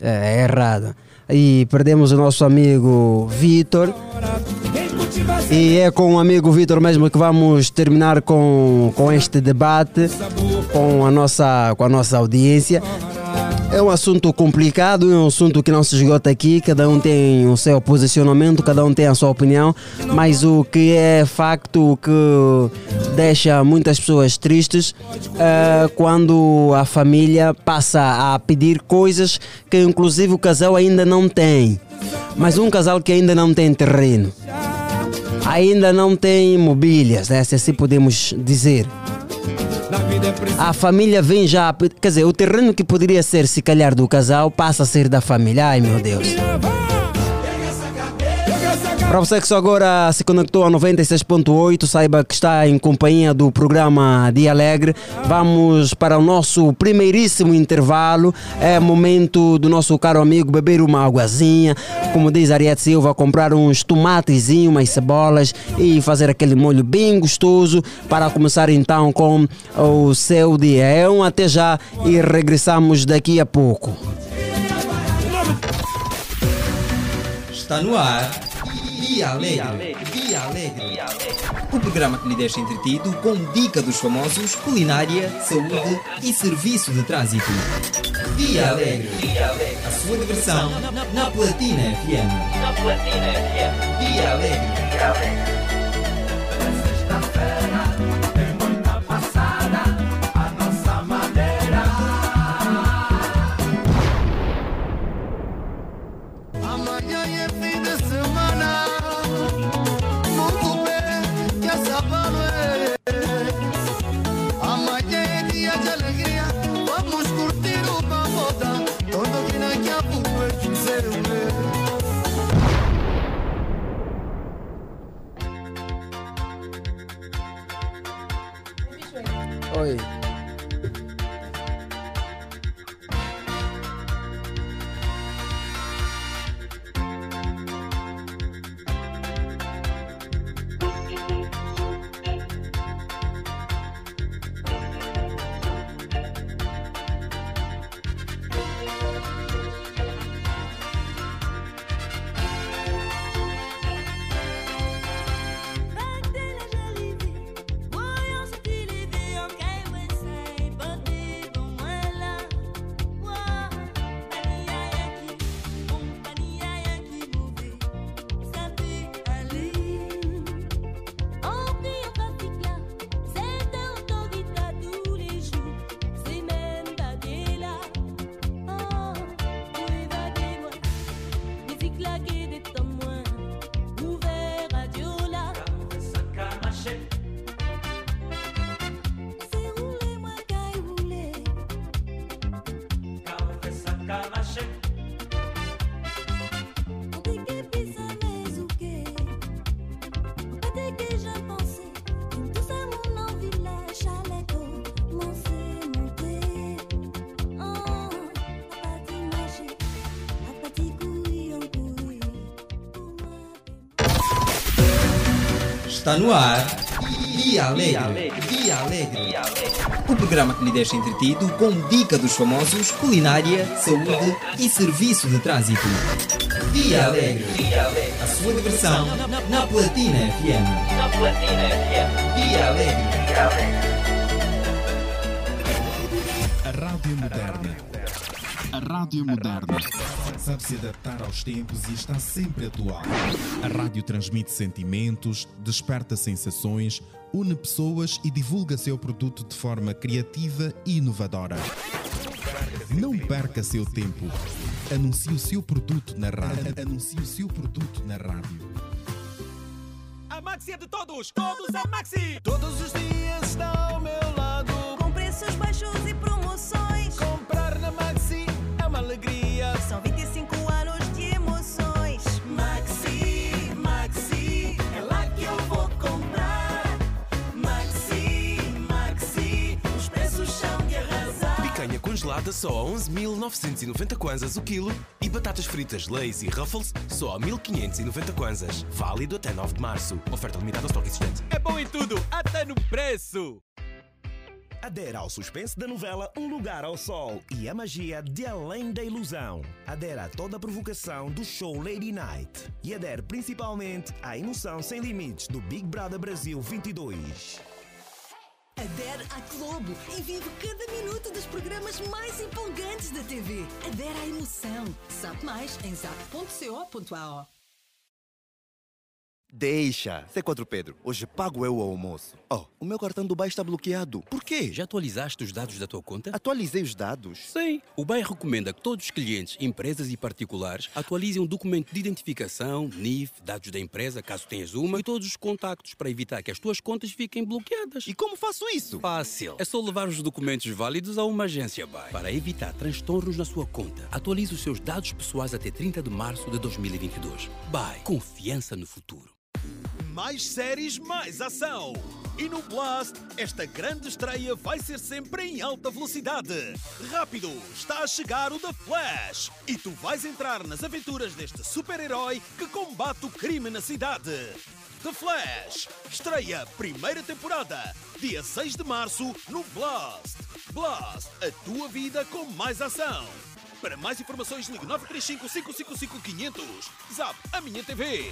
É, é errado. E perdemos o nosso amigo Vitor. E é com o amigo Vitor mesmo que vamos terminar com, com este debate com a nossa, com a nossa audiência. É um assunto complicado, é um assunto que não se esgota aqui, cada um tem o seu posicionamento, cada um tem a sua opinião, mas o que é facto que deixa muitas pessoas tristes é quando a família passa a pedir coisas que inclusive o casal ainda não tem. Mas um casal que ainda não tem terreno, ainda não tem mobílias, né? se assim podemos dizer. A família vem já, quer dizer, o terreno que poderia ser se calhar do casal passa a ser da família. Ai meu Deus. Para você que só agora se conectou a 96.8, saiba que está em companhia do programa Dia Alegre. Vamos para o nosso primeiríssimo intervalo. É momento do nosso caro amigo beber uma aguazinha. Como diz Ariete Silva, comprar uns tomatezinhos, umas cebolas e fazer aquele molho bem gostoso para começar então com o seu dia. É um até já e regressamos daqui a pouco. Está no ar. Dia Alegre. Dia Alegre. O programa que lhe deixa entretido com dica dos famosos, culinária, saúde e serviço de trânsito. Dia Alegre. A sua diversão na Platina FM. Na Platina FM. Dia Alegre. Amanhã é. Amanhã é dia de alegria. Vamos curtir o pamoda. Todo que daqui Está no ar. Dia Alegre. Dia Alegre. O programa que lhe deixa entretido com dica dos famosos, culinária, saúde e serviço de trânsito. Dia Alegre. A sua diversão na Platina FM. Na Platina FM. Dia Alegre. A Rádio Moderna. A Rádio Moderna. Sabe se adaptar aos tempos e está sempre atual. A rádio transmite sentimentos, desperta sensações, une pessoas e divulga seu produto de forma criativa e inovadora. Não perca seu tempo. Anuncie o seu produto na rádio. Anuncie o seu produto na rádio. A Maxi é de todos, todos a Maxi! Todos os dias está ao meu lado. Com preços baixos e promoções. Maxi alegria. São 25 anos de emoções. Maxi, Maxi, é lá que eu vou comprar. Maxi, Maxi, os preços são de arrasar. Picanha congelada só a 11.990 kwanzas o quilo e batatas fritas Lays e Ruffles só a 1.590 kwanzas. Válido até 9 de março. Oferta limitada ao estoque existente. É bom em tudo, até no preço! Adera ao suspense da novela Um Lugar ao Sol e a magia de Além da Ilusão. Adera a toda a provocação do show Lady Night. E adere principalmente à emoção sem limites do Big Brother Brasil 22. Adere à Globo e vive cada minuto dos programas mais empolgantes da TV. Adere à emoção. Sabe mais em zap.co.ao. Deixa, C4 Pedro. Hoje pago eu o almoço. Oh, o meu cartão do BAE está bloqueado. Por quê? Já atualizaste os dados da tua conta? Atualizei os dados. Sim. O BAE recomenda que todos os clientes, empresas e particulares atualizem um documento de identificação, NIF, dados da empresa, caso tenhas uma, e todos os contactos para evitar que as tuas contas fiquem bloqueadas. E como faço isso? Fácil. É só levar os documentos válidos a uma agência BAE. Para evitar transtornos na sua conta, atualize os seus dados pessoais até 30 de março de 2022. BAE. Confiança no futuro. Mais séries, mais ação! E no Blast, esta grande estreia vai ser sempre em alta velocidade. Rápido, está a chegar o The Flash! E tu vais entrar nas aventuras deste super-herói que combate o crime na cidade. The Flash, estreia primeira temporada, dia 6 de março no Blast. Blast, a tua vida com mais ação. Para mais informações, ligue 935 555 500. Zap, a minha TV.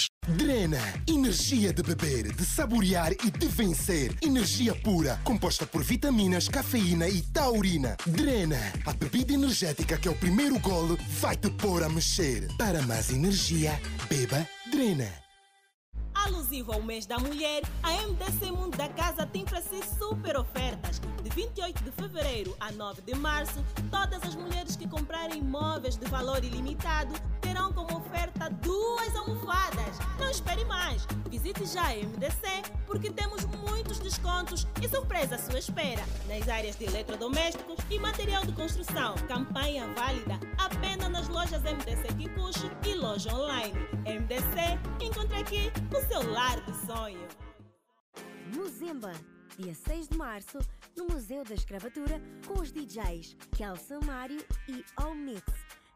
Drena, energia de beber, de saborear e de vencer. Energia pura, composta por vitaminas, cafeína e taurina. Drena, a bebida energética que é o primeiro golo vai te pôr a mexer. Para mais energia, beba Drena. Alusivo ao mês da mulher, a MDC Mundo da Casa tem para si super ofertas. De 28 de fevereiro a 9 de março, todas as mulheres que comprarem imóveis de valor ilimitado terão como oferta duas almofadas. Não espere mais. Visite já a MDC porque temos muitos descontos e surpresa à sua espera nas áreas de eletrodomésticos e material de construção. Campanha válida apenas nas lojas MDC Kikuchi e loja online. MDC, encontre aqui o seu lar de sonho. Muzemba, dia 6 de março, no Museu da Escravatura, com os DJs Kelson Mário e All Mix.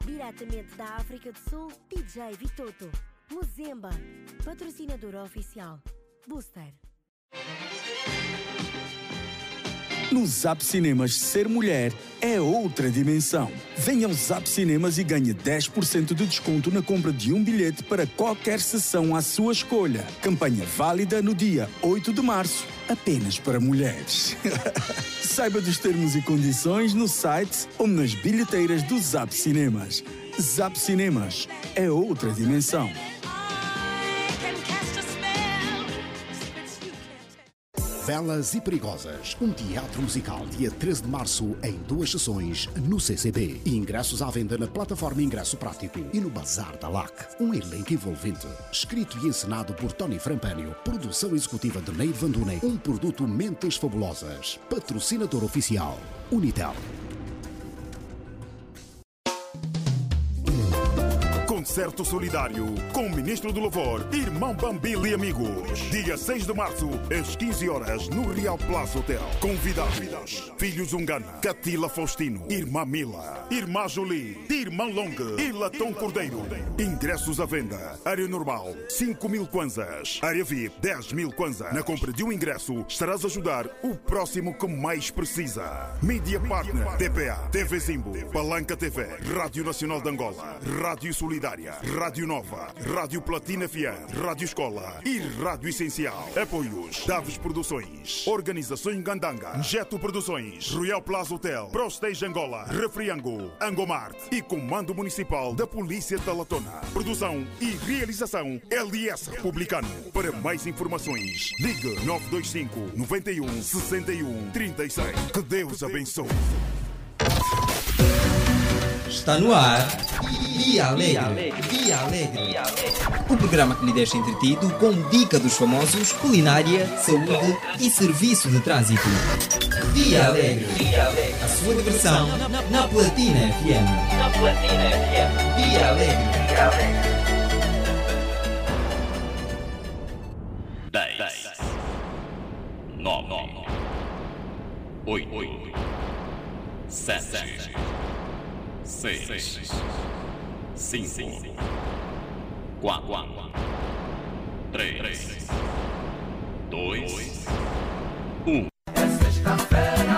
Diretamente da África do Sul, DJ Vitoto. Muzemba, patrocinador oficial. Booster. No Zap Cinemas, ser mulher é outra dimensão. Venha ao Zap Cinemas e ganhe 10% de desconto na compra de um bilhete para qualquer sessão à sua escolha. Campanha válida no dia 8 de março, apenas para mulheres. Saiba dos termos e condições no site ou nas bilheteiras do Zap Cinemas. Zap Cinemas é outra dimensão. Belas e Perigosas, um teatro musical dia 13 de março em duas sessões no CCB. Ingressos à venda na plataforma Ingresso Prático e no Bazar da LAC. Um elenco envolvente, escrito e encenado por Tony Frampânio, produção executiva de Ney Van Dunen, um produto Mentes Fabulosas, patrocinador oficial, Unitel. Concerto Solidário com o Ministro do Louvor, Irmão Bambili e amigos. Dia 6 de março, às 15 horas, no Real Plaza Hotel. Convidados: Filhos Ungana, Catila Faustino, Irmã Mila, Irmã Jolie, Irmã Long e Latão Cordeiro. Ingressos à venda. Área normal, 5 mil kwanzas. Área VIP, 10 mil kwanzas. Na compra de um ingresso, estarás a ajudar o próximo que mais precisa. Media Partner, TPA, TV Zimbo, Palanca TV, Rádio Nacional de Angola, Rádio Solidária, Rádio Nova, Rádio Platina FM, Rádio Escola e Rádio Essencial. Apoios: Daves Produções, Organização Gandanga, Jeto Produções, Royal Plaza Hotel, Prostage Angola, Refriango, Angomart e Comando Municipal da Polícia da Latona. Produção e realização LS Republicano. Para mais informações, ligue 925 91 61 36. Que Deus abençoe. Está no ar Via Alegre. Via Alegre. O programa que lhe deixa entretido com dica dos famosos, culinária, saúde e serviço de trânsito. Via Alegre. A sua diversão na Platina FM. Na Platina FM. Via Alegre. Via Alegre. 10, nove, oito, sete, seis, cinco, quatro, três, dois, um. É sexta-feira,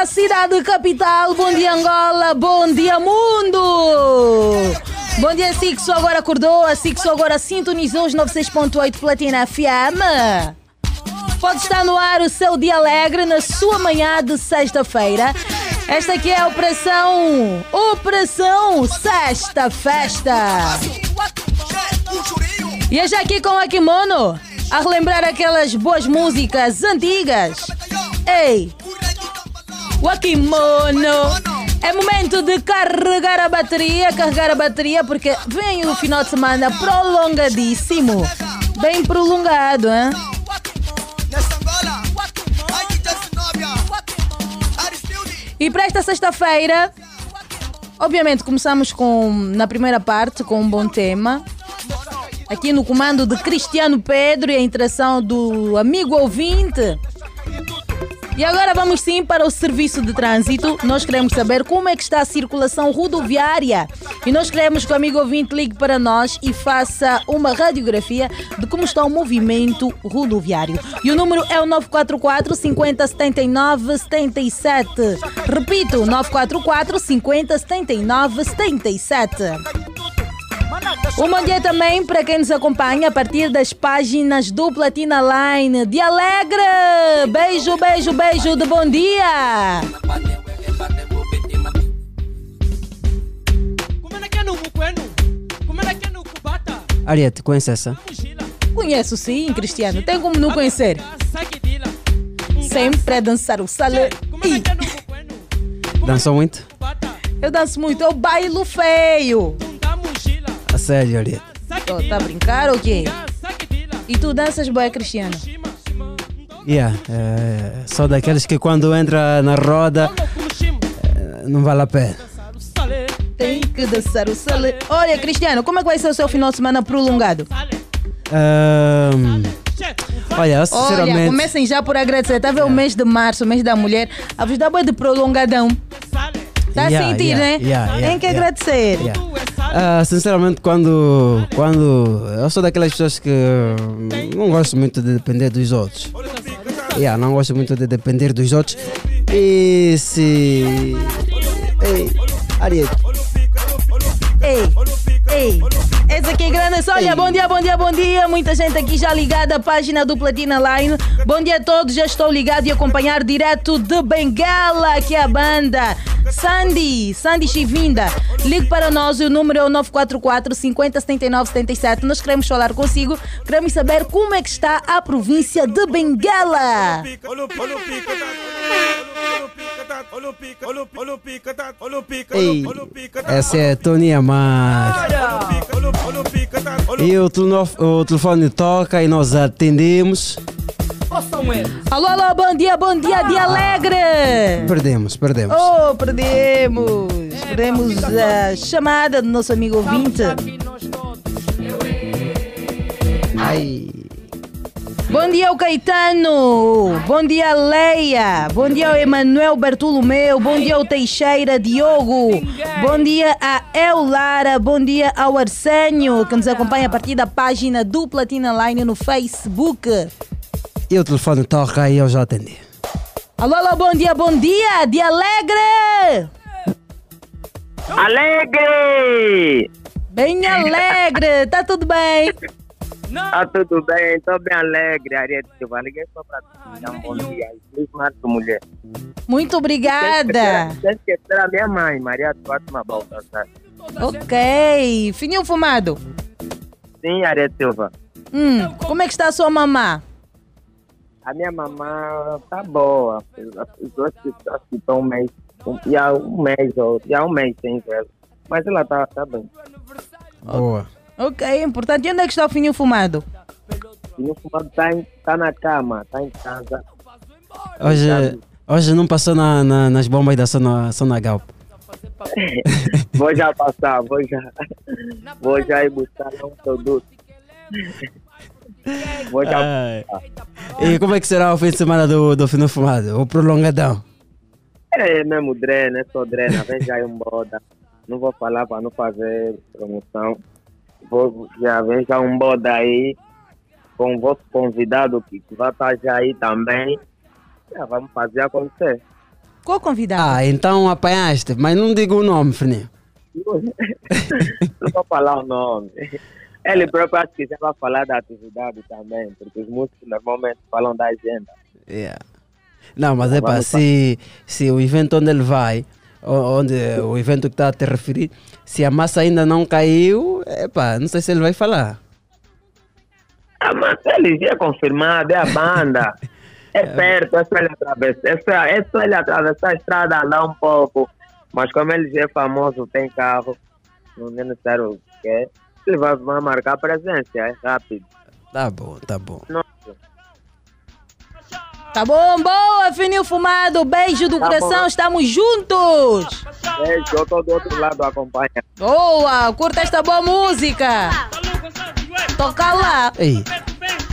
dia, cidade capital, bom dia Angola, bom dia mundo. Bom dia Sixo, agora acordou, a Sixo agora sintonizou os 96.8 Platina FM. Pode estar no ar o seu dia alegre na sua manhã de sexta-feira. Esta aqui é a Operação Operação Sexta Festa. E já aqui com a Kimono a relembrar aquelas boas músicas antigas. Ei, o Akimono. É momento de carregar a bateria, carregar a bateria, porque vem o final de semana prolongadíssimo. Bem prolongado, hein? E para esta sexta-feira, obviamente começamos com na primeira parte com um bom tema. Aqui no comando de Cristiano Pedro e a interação do amigo ouvinte. E agora vamos sim para o serviço de trânsito. Nós queremos saber como é que está a circulação rodoviária. E nós queremos que o amigo ouvinte ligue para nós e faça uma radiografia de como está o movimento rodoviário. E o número é o 944 50 79 77. Repito, 944 50 79 77. Um bom dia também para quem nos acompanha a partir das páginas do Platina Line de Alegre. Beijo, beijo, beijo de bom dia. Ariete, conhece essa? Conheço sim, Cristiano. Tem como não conhecer? Sempre a dançar o salé. Dançou muito? Eu danço muito, eu bailo feio. A sério, Ariete. Oh, tá a brincar ou quê? E tu danças boa, Cristiano? Yeah, é, só daqueles que quando entra na roda é, não vale a pena. Tem que dançar o salé. Olha, Cristiano, como é que vai ser o seu final de semana prolongado? Ahm, olha, sinceramente. Olha, comecem já por agradecer. Tá vendo o mês de março, o mês da mulher. A vos dá boa de prolongadão. Tá a Yeah, sentir, yeah, né? yeah, yeah, Tem que yeah. agradecer. Ah, sinceramente, quando, quando. Eu sou daquelas pessoas que não gosto muito de depender dos outros. Yeah, não gosto muito de depender dos outros. E se. Ei, Ariete. Ei, ei. É grande. Olha, bom dia, bom dia, bom dia. Muita gente aqui já ligada à página do Platina Line. Bom dia a todos. Já estou ligado e acompanhar direto de Bengala, aqui é a banda. Sandy, Sandy Chivinda. Ligue para nós, o número é o 944 50 79 77. Nós queremos falar consigo. Queremos saber como é que está a província de Bengala. Ei, essa é a Tony Amar. E o, o telefone toca e nós atendemos. Alô, alô, bom dia, bom dia de alegre. Perdemos, perdemos. Oh, perdemos! Perdemos a chamada do nosso amigo ouvinte. Ai. Bom dia, o Caetano. Bom dia, Leia. Bom dia, ao Emanuel Bartolomeu. Bom dia, ao Teixeira Diogo. Bom dia, a Eulara. Bom dia, ao Arsenio, que nos acompanha a partir da página do Platina Line no Facebook. E o telefone toca aí, eu já atendi. Alô, alô, bom dia, bom dia. De Alegre. Alegre! Bem alegre. Tá tudo bem? Tá tudo bem, tô bem alegre, Ariete Silva. Liguei só pra te dar um bom dia. Feliz março, mulher. Muito obrigada. Sem esquecer a minha mãe, Maria de Fátima Baltazar. Ok. Fininho fumado. Sim, Ariete Silva. Hum, como é que está a sua mamá? A minha mamã tá boa. As duas que estão um mês. E há um mês, ou e há um mês sem ver. Mas ela tá, tá bem. Boa. Ok, importante. E onde é que está o fininho fumado? O fumado tá, em, tá na cama, tá em casa. Hoje, hoje não passou na, na- nas bombas da Sona, Sonagal. vou já passar, vou já. Vou já ir buscar um produto. Vou já. E como é que será o fim de semana do, do Fino Fumado? O prolongadão? É mesmo drena, é só drena, vem já aí um boda. Não vou falar para não fazer promoção. Vou, já vem já um boda aí com o vosso convidado que vai estar já aí também. Já vamos fazer acontecer. Qual convidado? Ah, então apanhaste, mas não digo o nome, Fininho. Não vou falar o nome. Ele próprio acho que já vai falar da atividade também, porque os músicos normalmente falam da agenda. Yeah. Não, mas é para se, se o evento onde ele vai, onde o evento que está a te referir, se a massa ainda não caiu, epá, não sei se ele vai falar. Ah, mas ele já é confirmado, é a banda. É perto, é só ele atravessar. É só, é só ele atravessar a estrada, andar um pouco. Mas como ele já é famoso, tem carro, não é necessário o quê? Ele vai, vai marcar presença, é rápido. Tá bom, tá bom. Nossa. Tá bom, boa, fininho fumado. Beijo do Tá coração, bom. estamos juntos. Beijo, eu tô do outro lado acompanhando. Boa, curta esta boa música. Toca lá. Ei,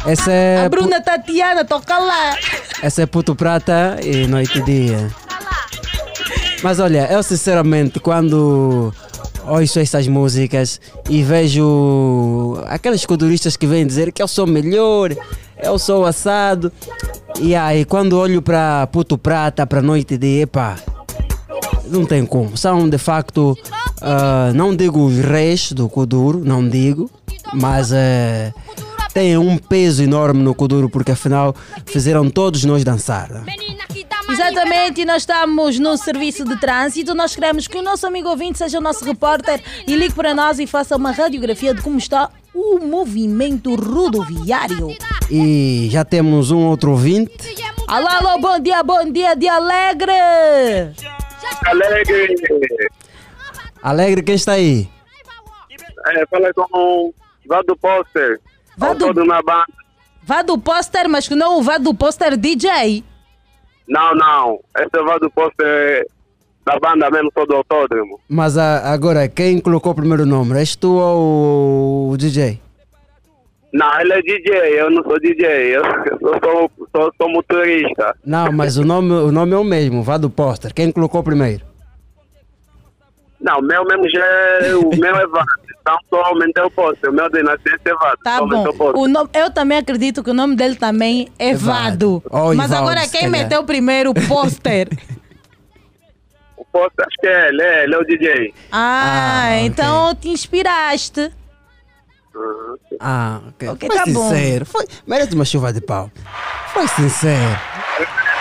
essa é, A Bruna Tatiana, toca lá. essa é Puto Prata e Noite e Dia. Mas olha, eu sinceramente, quando ouço essas músicas e vejo aqueles culturistas que vêm dizer que eu sou melhor, eu sou assado, e aí quando olho para Puto Prata, para Noite e Dia, epá, não tem como. São de facto, ah, não digo os reis do Kuduro, não digo, mas eh, têm um peso enorme no Kuduro porque afinal fizeram todos nós dançar. Exatamente, e nós estamos no serviço de trânsito. Nós queremos que o nosso amigo ouvinte seja o nosso repórter e ligue para nós e faça uma radiografia de como está o movimento rodoviário. E já temos um outro ouvinte. Alô, alô, bom dia, bom dia de Alegre. Alegre! Alegre, quem está aí? É, fala com o Vá do Póster. Vá do- Todo na banda. Vá do póster, mas que não o vá do póster DJ. Não, não. Esse é o Vá do Póster da banda mesmo, todo autódromo. Mas a- agora, quem colocou o primeiro nome? És tu ou o DJ? Não, ele é DJ, eu não sou DJ, eu, eu sou, sou, sou motorista. Não, mas o nome, o nome é o mesmo, vá do póster. Quem colocou primeiro? Não, o meu mesmo já é, o meu é Vado, então só aumentei o posto, o meu de nascença é Vado, Tá bom. aumentei o. O nome, eu também acredito que o nome dele também é Vado. Ou Mas Ivaldo, agora quem meteu primeiro o póster? O posto acho que é ele, é, ele é o DJ. Ah, então te inspiraste. Ah, ok. Ok, Foi tá bom. sincero. Foi, merece uma chuva de pau. Foi sincero.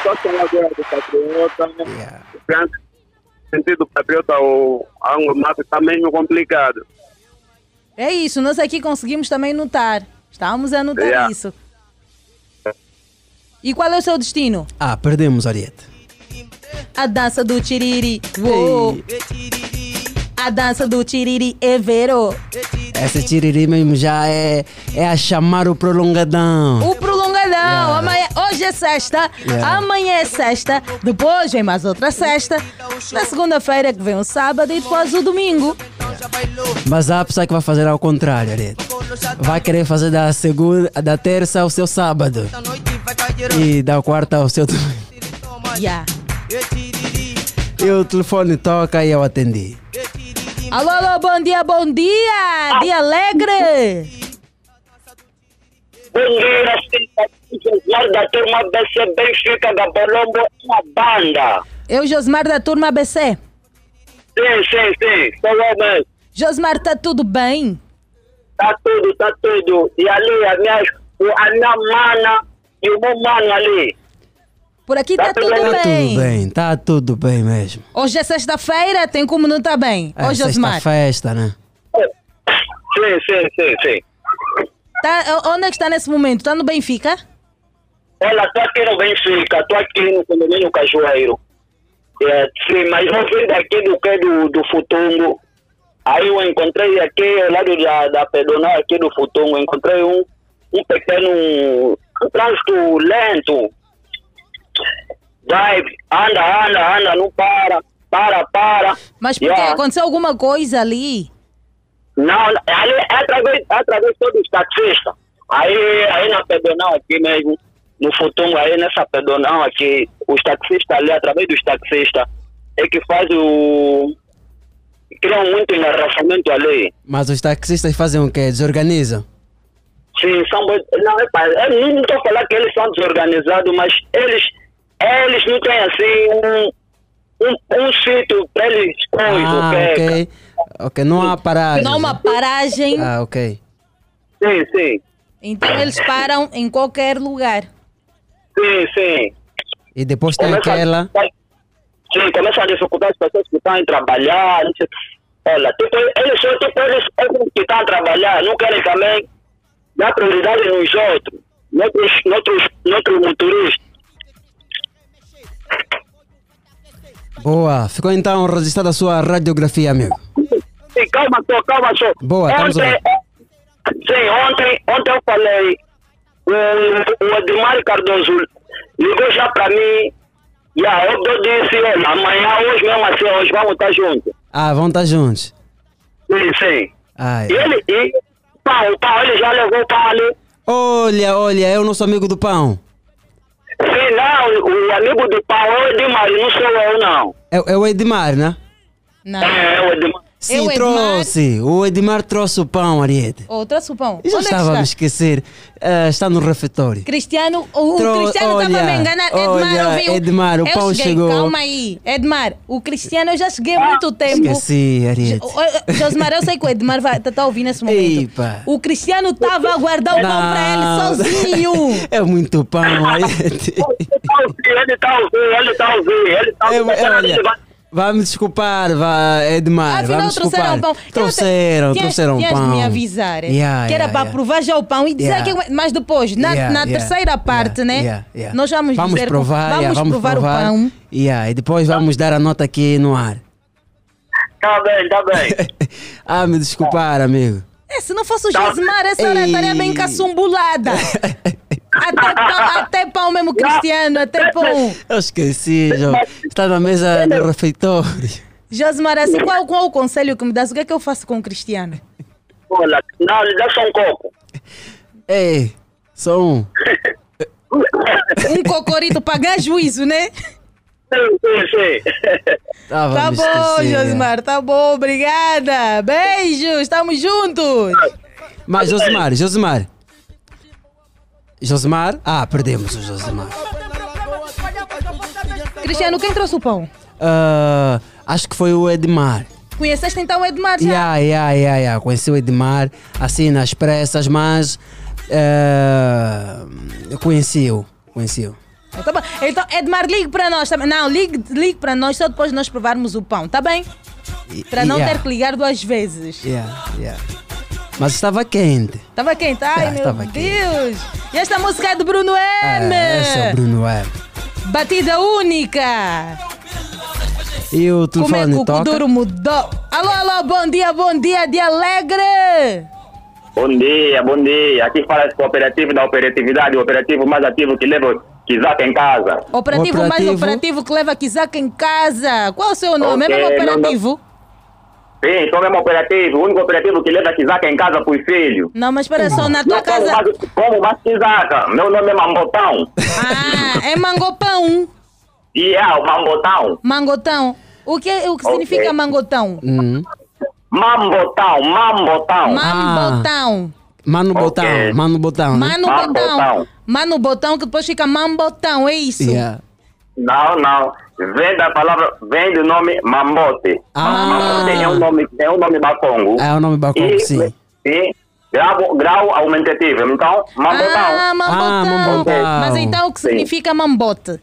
Só que agora do patriota, yeah. Sentido patriota, o anglo-mato está mesmo complicado. É isso, nós aqui conseguimos também notar. Estamos a notar Yeah. isso. E qual é o seu destino? Ah, perdemos, Ariete. A dança do tiriri. Uou. A dança do tiriri é vero. Essa tiriri mesmo já é, é a chamar o prolongadão. O prolongadão. Amanhã, hoje é sexta, Yeah. amanhã é sexta, depois vem mais outra sexta, na segunda-feira que vem o sábado e depois o domingo. Mas há pessoa que vai fazer ao contrário, Ariete. Vai querer fazer da segunda, da terça ao seu sábado. E da quarta ao seu domingo. Yeah. E o telefone toca e eu atendi. Alô, alô, bom dia, bom dia! Dia alegre! Bom dia, Josmar da turma BC Benfica da Bolombo, uma banda. Eu, Josmar da turma ABC. Sim, sim, sim, sou eu mesmo. Josmar, tá tudo bem? Tá tudo, tá tudo. E ali, a minha, a minha mana e o meu mano ali. Por aqui tá, tudo, Tá bem. tudo bem, tá tudo bem mesmo. Hoje é sexta-feira, tem como não tá bem? É Ô, Josmar. sexta festa, né? Sim, sim, sim, sim. Tá, onde é que está nesse momento? Tá no Benfica? Olha, tô aqui no Benfica, tô aqui no condomínio Cajueiro. É, sim, mas eu vim daqui do que do, do Futungo. Aí eu encontrei aqui, ao lado da, da pedonal aqui do Futungo, encontrei um, um pequeno um trânsito lento. Vai, anda, anda, anda, não para, para, para. Mas porque Yeah. aconteceu alguma coisa ali? Não, ali é através, é através dos taxistas. Aí, aí na pedonal aqui mesmo, no Futungo, aí nessa pedonal aqui, os taxistas ali, através dos taxistas, é que faz o. criam muito engarrafamento ali. Mas os taxistas fazem o quê? Desorganizam? Sim, são. Não, epa, eu não estou falando que eles são desorganizados, mas eles, eles não têm assim um, um, um sítio para eles coisas, Ah, ok? ok. Ok, não há paragem. Não há uma paragem. Ah, ok. Sim, sim. Então eles param em qualquer lugar. Sim, sim. E depois tem Começa- aquela. Sim, começa a dificultar as pessoas que estão a trabalhar. Olha, tipo, eles são tipo eles, eles que estão a trabalhar, não querem também dar prioridade nos outros, noutros, noutros, noutros motoristas. Boa. Ficou então registrada a sua radiografia, amigo. Sim, calma só, calma só. Boa, estamos ontem, Sim, ontem, ontem eu falei, o, o Edmar Cardoso ligou já para mim, e a eu disse, olha, amanhã, hoje mesmo assim, hoje vamos estar juntos. Ah, vão estar juntos. Sim, sim. Ai. E ele, e pá, o pau, ele já levou o pau ali. Olha, olha, é o nosso amigo do pão. Sim, não, o amigo do pau é o Edmar, não sou eu, não. É, é o Edmar, né? Não. É, o Edmar. Sim, o Edmar- trouxe. O Edmar trouxe o pão, Ariete. Ô, trouxe o pão. Eu já Onde é estava a me está? esquecer. Ah, está no refeitório. Cristiano, o Tro- Cristiano estava a me olha, enganar. Edmar, olha, ouviu? Edmar, o eu pão cheguei, chegou. Calma aí. Edmar, o Cristiano eu já cheguei há muito tempo. Esqueci, Ariete. Josmar, eu sei que o Edmar vai tá, ouvindo nesse momento. Epa. O Cristiano estava a guardar o pão para ele sozinho. É muito pão, Ariete. Ele está ouvindo, ele está ouvindo, ele está É, ouvindo. É, vai me desculpar, vai, Edmar. Afinal, vai me trouxeram desculpar. pão. Trouxeram, te- trouxeram tinhas, pão. Tinhas de me avisar. Yeah, que era yeah, para yeah. provar já o pão e dizer Yeah. que. Mas depois, na, Yeah, na yeah, terceira parte, né? yeah, yeah. Nós vamos, Vamos dizer, provar, vamos, yeah, vamos provar, provar. o pão. Yeah, e depois vamos dar a nota aqui no ar. Tá bem, tá bem. Ah, me desculpar, amigo. É, se não fosse o Gismar, essa hora estaria bem caçumbulada. até, pão, até pão mesmo, Cristiano, até pão. Eu esqueci, Jô. Está na mesa do refeitório. Josmar, assim, qual, qual o conselho que me dás? O que é que eu faço com o Cristiano? Olha, não, lhe dá só um copo. Ei, só um. Um cocorito para ganhar juízo, né? Sim, sim, sim. Tava Tá bom, é. Josmar, tá bom, obrigada. Beijos, estamos juntos. Mas Josimar, Josimar. Josimar? Ah, perdemos o Josimar. Cristiano, quem trouxe o pão? Ah, acho que foi o Edmar. Conheceste então o Edmar já? Yeah, yeah, yeah, yeah. Conheci o Edmar assim nas pressas, mas eu conheci-o. Conheci-o. Tá bom. Então, Edmar, ligue para nós também. Não, ligue, ligue para nós só depois de nós provarmos o pão, tá bem? Para não Yeah. ter que ligar duas vezes. Yeah, yeah. Mas estava quente. Tava quente? Ai, Ah, meu Deus. E esta música é do Bruno M. Ah, esse é o Bruno M. Batida única. E o Como é que telefone o toca? Kuduro mudou? Alô, alô, bom dia, bom dia, de alegre. Bom dia, bom dia. Aqui fala esse cooperativo da operatividade, o operativo mais ativo que leva Kizak em casa. Operativo, mais operativo que leva Kizak em casa. Qual é o seu nome? Ok, é mesmo não, não. Sim, sou mesmo operativo. O único operativo que leva Kizaka em casa pros filhos. Não, mas espera só, na tua Não como casa. mais, como mais Kizaka. Meu nome é Mambotão. Ah, é mangopão. E é o Mambotão. Mangotão. O que, o que Ok. significa mangotão? Hum. Mambotão, Mambotão. Mambotão. Mano Ok. Botão, Mano Botão. né? Mano botão. Mano botão que depois fica mambotão, é isso? Yeah. Não, não. Vem da palavra, vem do nome Mambote. Ah. Mambote é um nome, é um nome bacongo. É o nome Bacongo, E- sim. E grau, grau aumentativo. Então, Mambotão. Ah, mambotão. Ok. Mas então o que Sim. significa mambote?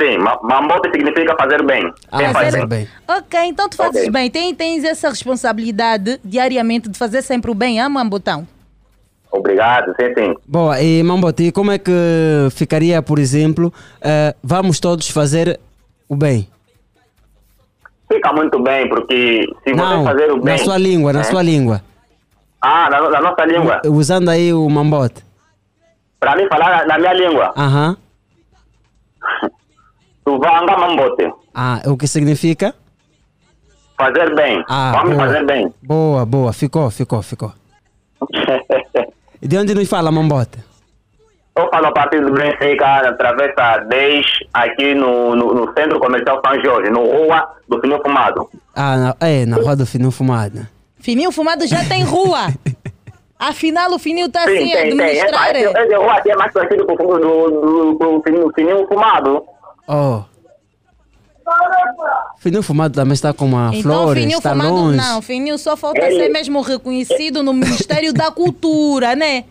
Sim, ma- Mambote significa fazer bem. Quem faz bem. Ok, então tu fazes Ok. bem. Tem, tens essa responsabilidade diariamente de fazer sempre o bem, ah, mambotão? Obrigado, sim, sim. Boa, e Mambote, como é que ficaria, por exemplo, eh, vamos todos fazer o bem? Fica muito bem, porque se Não, você fazer o bem. na sua língua, na né? sua língua. Ah, na, na nossa língua. Usando aí o Mambote. Para mim falar na, na minha língua. Aham. Tuvanga Mambote. Ah, o que significa? Fazer bem. Ah, Vamos boa. fazer bem. Boa, boa, ficou, ficou, ficou. De onde nos fala Mambote? Eu falo a partir do Benfica, atravessa 10, aqui no, no, no Centro Comercial São Jorge, no Rua do Fininho Fumado. Ah, na, é, na Rua do Fininho Fumado. Fininho fumado já tem rua. Afinal, o fininho está Sim, assim a tem, tem. Essa, administrar. essa, essa rua aqui é mais conhecida do, do, do Fininho, Fininho Fumado. Oh. Fininho Fumado também está com uma Então, flores, fininho está fumado, longe. não. Fininho só falta ser mesmo reconhecido no Ministério da Cultura, né?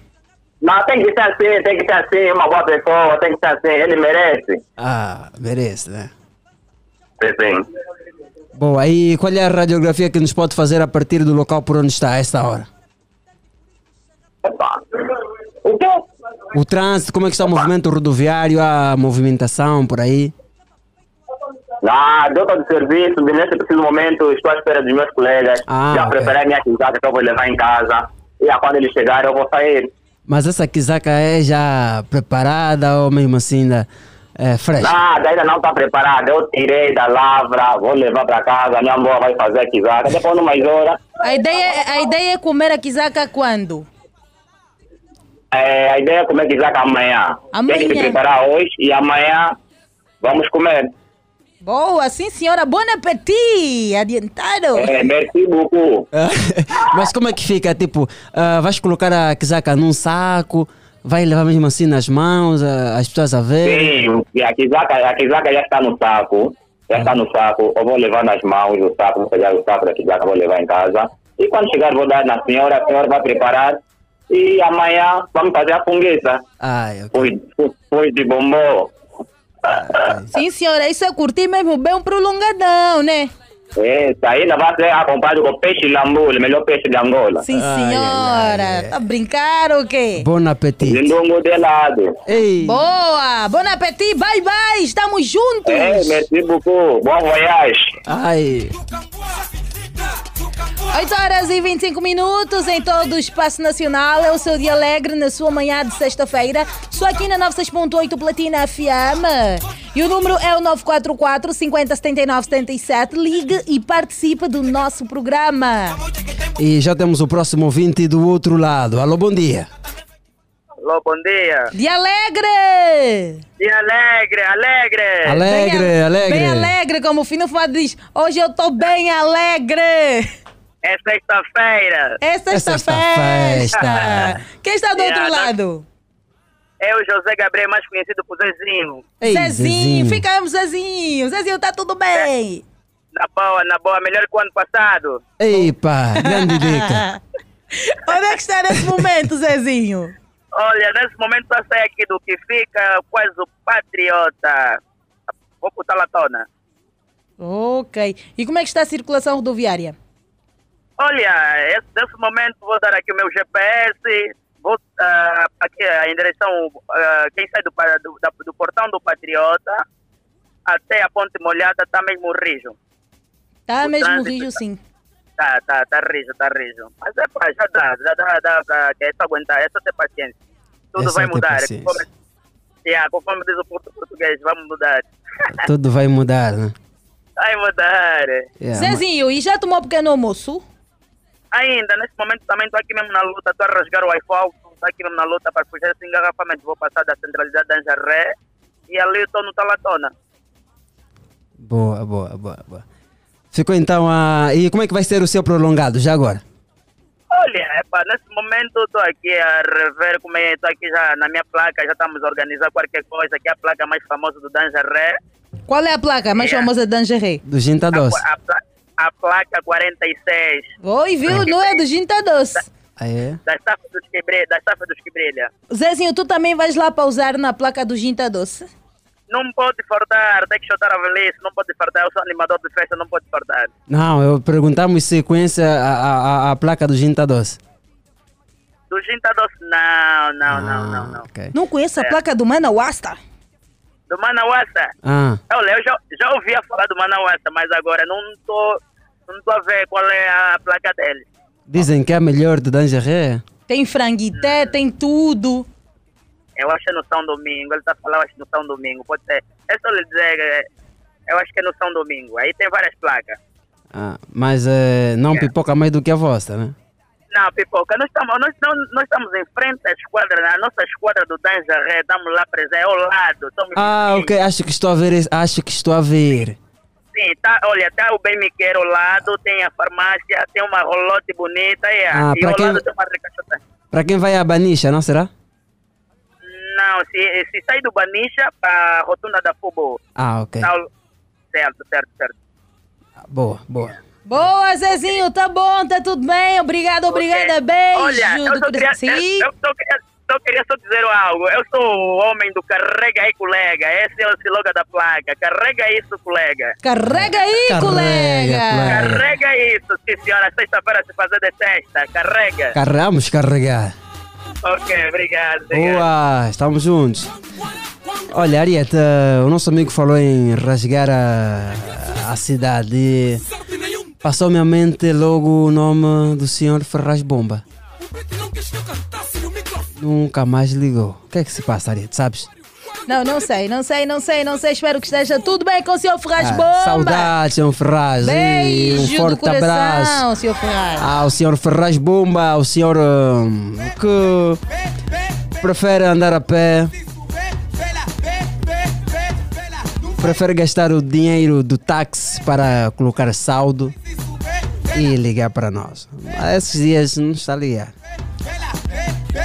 Mas tem que ser assim, tem que ser assim, uma boa pessoa, tem que ser assim, ele merece. Ah, merece, né? Sim, sim. Boa, e qual é a radiografia que nos pode fazer a partir do local por onde está a esta hora? O quê? O trânsito, como é que está o movimento rodoviário, a movimentação por aí? Ah, deu todo o serviço, nesse preciso momento estou à espera dos meus colegas. Ah, Já preparei minha quizada que eu vou levar em casa. E a quando eles chegarem eu vou sair. Mas essa quizaca é já preparada ou mesmo assim ainda é, fresca? Nada, ainda não está preparado. Eu tirei da lavra, vou levar para casa. Minha avó vai fazer a quizada. Depois, numa hora, A ideia, a ideia é comer a quizaca quando? é, a ideia é comer quizada amanhã. Tem que se Amanhã. preparar hoje e amanhã vamos comer. Boa, sim senhora. Bom apetite. Adiantado. É, merci beaucoup. Mas como é que fica? Tipo, ah, vais colocar a quizaca num saco, vai levar mesmo assim nas mãos, ah, as pessoas a ver? Sim, e a quizaca, a quizaca já está no saco. Já está no saco. Eu vou levar nas mãos o saco, vou pegar o saco da quizaca, vou levar em casa. E quando chegar, vou dar na senhora, a senhora vai preparar. E amanhã vamos fazer a fungueça. Ai, Foi, foi de bombom. Sim senhora, isso é curtir mesmo bem um prolongadão, né? Esse ainda vai ser acompanhado com peixe lambule, melhor peixe de Angola. Sim senhora. Tá a brincar ou quê? Bom apetite. Lindongo de lado. Ei. Boa. Bom apetite. Bye bye. Estamos juntos. É, merci beaucoup. Bom voyage. Ai. 8 horas e 25 minutos em todo o espaço nacional. É o seu dia alegre na sua manhã de sexta-feira. Só aqui na 96.8 Platina FM. E o número é o 944 50 79 77. Ligue e participe do nosso programa. E já temos o próximo ouvinte do outro lado. Alô, bom dia. Alô, bom dia. Dia alegre! Dia alegre, alegre. Alegre, Bem, alegre. Bem alegre, como o Fino Fumado diz. Hoje eu tô bem alegre. É sexta-feira. É sexta-feira. sexta-festa. Quem está do outro lado? É o José Gabriel, mais conhecido por Zezinho. Ei, Zezinho, ficamos Zezinho. Zezinho, tá tudo bem. Na boa, na boa, melhor que o ano passado. Epa, grande dica. Onde é que está nesse momento, Zezinho? Olha, nesse momento eu sair aqui do que fica quase o patriota. Vou botar lá tona. Ok. E como é que está a circulação rodoviária? Olha, esse, nesse momento vou dar aqui o meu GPS, vou ah, aqui a direção, ah, quem sai do, do, da- do portão do Patriota até a Ponte Molhada está mesmo rijo. Tá O mesmo trânsito rijo, tá- sim. Tá, tá, tá rijo, tá rijo. Mas é pá, já dá, já dá, dá, dá é só aguentar, é só ter paciência. Tudo É vai mudar. é. Conforme, yeah, conforme diz o portu- português, vamos mudar. Tudo vai mudar, né? Vai mudar. Yeah, Zezinho, e já tomou pequeno almoço? Ainda, nesse momento também estou aqui mesmo na luta, estou a rasgar o iPhone, estou aqui mesmo na luta para fugir esse engarrafamento. Vou passar da centralidade da Anjaré e ali estou no Talatona. Boa, boa, boa, boa. Ficou então a. E como é que vai ser o seu prolongado já agora? Olha, epa, nesse momento estou aqui a rever como é, estou aqui já na minha placa, já estamos a organizar qualquer coisa, que é a placa mais famosa do Danjaré. Qual é a placa mais Yeah. famosa de Dangeré? Do Ginta Doce. A, pla- a placa 46. Oi, viu? Não é do Ginta Doce. Ah, é? Da estafa dos que brilha. Da estafa dos que brilha. Zezinho, tu também vais lá pausar na placa do Ginta Doce? Não pode faltar, tem que chutar a velhice, não pode faltar. Eu sou animador de festa, não pode faltar. Não, eu perguntamos sequência a, a, a- a placa do Ginta Doce. Do Ginta Doce, não, não, não, não, não. ok. Não conheço a É. placa do Manawasta? Do Manawassa? Ah, Olha, eu já, já ouvia falar do Manawassa, mas agora não tô, não tô a ver qual é a placa dele. dizem que é a melhor de Dangeré. Tem franguité, tem tudo. Eu acho que é no São Domingo, ele tá falando, eu acho que no São Domingo, pode ser. É só lhe dizer, é, eu acho que é no São Domingo. Aí tem várias placas. Ah, mas eh, não pipoca mais do que a vossa, né? Não, Pipoca, nós estamos, nós, nós, nós estamos em frente à esquadra, a nossa esquadra do Danjaré, estamos lá presentes, é ao lado. Ah, ok, acho que estou a ver, acho que estou a ver. Sim, tá, olha, tá o bem ao lado, tem a farmácia, tem uma rolote bonita, é, Ah, e ao quem- lado tem uma recachota. Para quem vai a Banicha, não será? Não, se, se sai do Banicha para a rotunda da Fubo. Ah, ok. Tá certo, certo, certo. Boa, boa. Boa, Zezinho, tá bom, tá tudo bem. Obrigado, obrigada. Beijo. Olha, eu do só queria, Sim. eu, só queria, só queria só dizer algo. Eu sou o homem do carrega aí, colega. Esse é o slogan da placa. Carrega isso, colega. Carrega aí, Carrega, colega. colega. Carrega isso, sim senhora. Sexta-feira se fazer de sexta. Carrega. Carregamos carregar. Ok, obrigado. obrigado. Boa, estamos juntos. Olha, Arieta, o nosso amigo falou em rasgar a, a cidade. Passou-me à mente logo o nome do senhor Ferraz Bomba. Nunca mais ligou. O que é que se passa, Arieta, sabes? Não, não sei, não sei, não sei, não sei. Espero que esteja tudo bem com o senhor Ferraz Ah, Bomba. saudades, senhor Ferraz. Beijo um do forte coração, abraço. senhor Ferraz. ao senhor Ferraz Bomba, ao senhor hum, que prefere andar a pé, prefere gastar o dinheiro do táxi para colocar saldo e ligar para nós. Mas esses dias não está a ligar.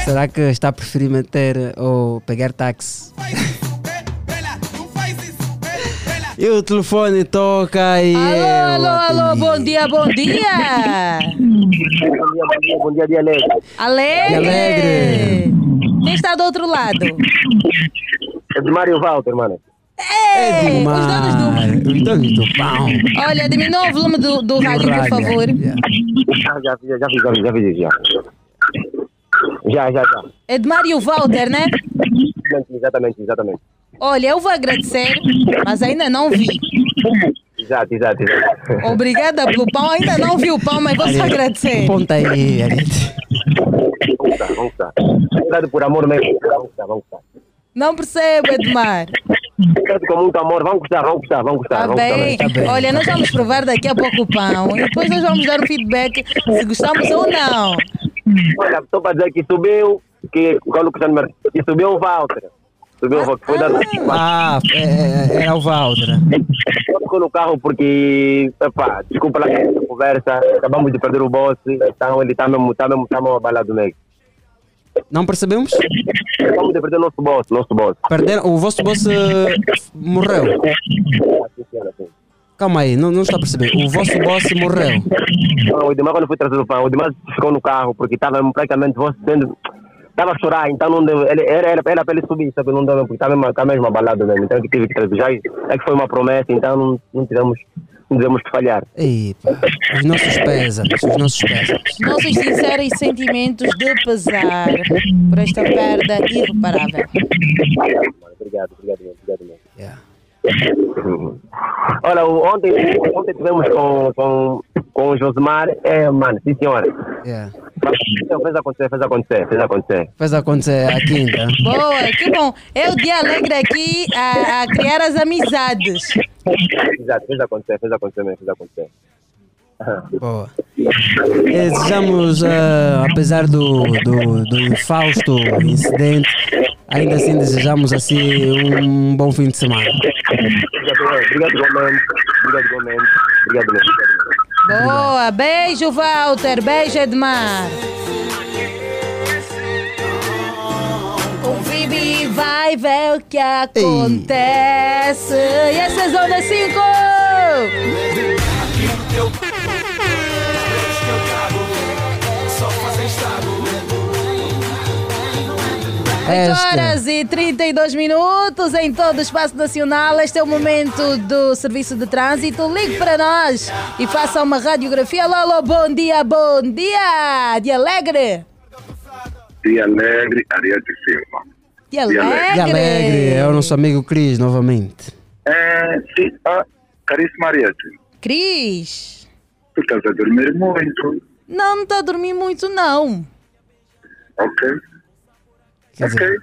Será que está a preferir meter ou pegar táxi? E o telefone toca e. Alô, alô, alô, bom dia, bom dia. Bom dia, bom dia, bom dia, dia alegre. Alegre. alegre. Quem está do outro lado? É de Mário Walter, mano. Os donos do... Os donos do pão. Olha, diminua o volume do, do rádio, por favor. Já, já, já fiz, já fiz, já fiz, já. Já, já, já. É de Mário Walter, né? Exatamente, Exatamente, exatamente. Olha, eu vou agradecer, mas ainda não vi. Exato, exato, exato. Obrigada pelo pão. Ainda não vi o pão, mas vou só agradecer. Ponta aí, Ariete. Vamos estar, vamos estar. Cuidado por amor mesmo. Vamos estar, vamos estar. Não percebo, Edmar. Cuidado com muito amor, vamos gostar, vamos gostar, vamos gostar. Tá vamos gostar bem. Olha, nós vamos provar daqui a pouco o pão e depois nós vamos dar um feedback se gostamos ou não. Olha, só para dizer que subiu, que quando que subiu o Walter. Subiu o Walter, foi dar Ah, é, é, era o. Só ficou no carro porque, epá, desculpa lá a conversa, acabamos de perder o boss, então ele está mesmo, está mesmo, está mesmo abalado mesmo. Não percebemos? Acabamos de perder o nosso boss, nosso boss. Perderam, o vosso boss eh, morreu. Calma aí, não, não está a perceber. O vosso boss morreu. Não, o Edmar quando foi trazer o pão, o Edmar ficou no carro porque estava praticamente você sendo. Estava a chorar, então não deu, ele, era, era, era para ele subir, só que não deu, porque estava mesmo, estava mesmo abalado mesmo. Então que tive que trazer. Já é que foi uma promessa, então não, não tivemos, que falhar. Pá, os nossos pésames, os nossos pésames. Nossos sinceros sentimentos de pesar por esta perda irreparável. Obrigado, obrigado, mesmo, obrigado mesmo. Olha, ontem, ontem tivemos com, com, com o Josemar, é, mano, sim senhora. Yeah. Fez acontecer, fez acontecer, fez acontecer. Fez acontecer a quinta. Boa, que bom. É o dia alegre aqui a, a criar as amizades. Exato, fez acontecer, fez acontecer mesmo, fez acontecer. Boa. Desejamos, ah, apesar do, do, do infausto incidente, ainda assim desejamos assim um bom fim de semana. Obrigado, igualmente. Obrigado igualmente. Obrigado mesmo. Boa, beijo Walter, beijo Edmar. Convive e vai ver o que acontece. E essa é Zona 5! Oito Esta. horas e 32 minutos em todo o espaço nacional. Este é o momento do serviço de trânsito. Ligue para nós e faça uma radiografia. Alô, bom dia, bom dia! De alegre! Dia Alegre, Ariete Silva. De alegre! Que alegre, é o nosso amigo Cris novamente. É, sim, ah, caríssima Ariete, Cris! tu estás a dormir muito, Não, não está a dormir muito, não. ok? Quer ok.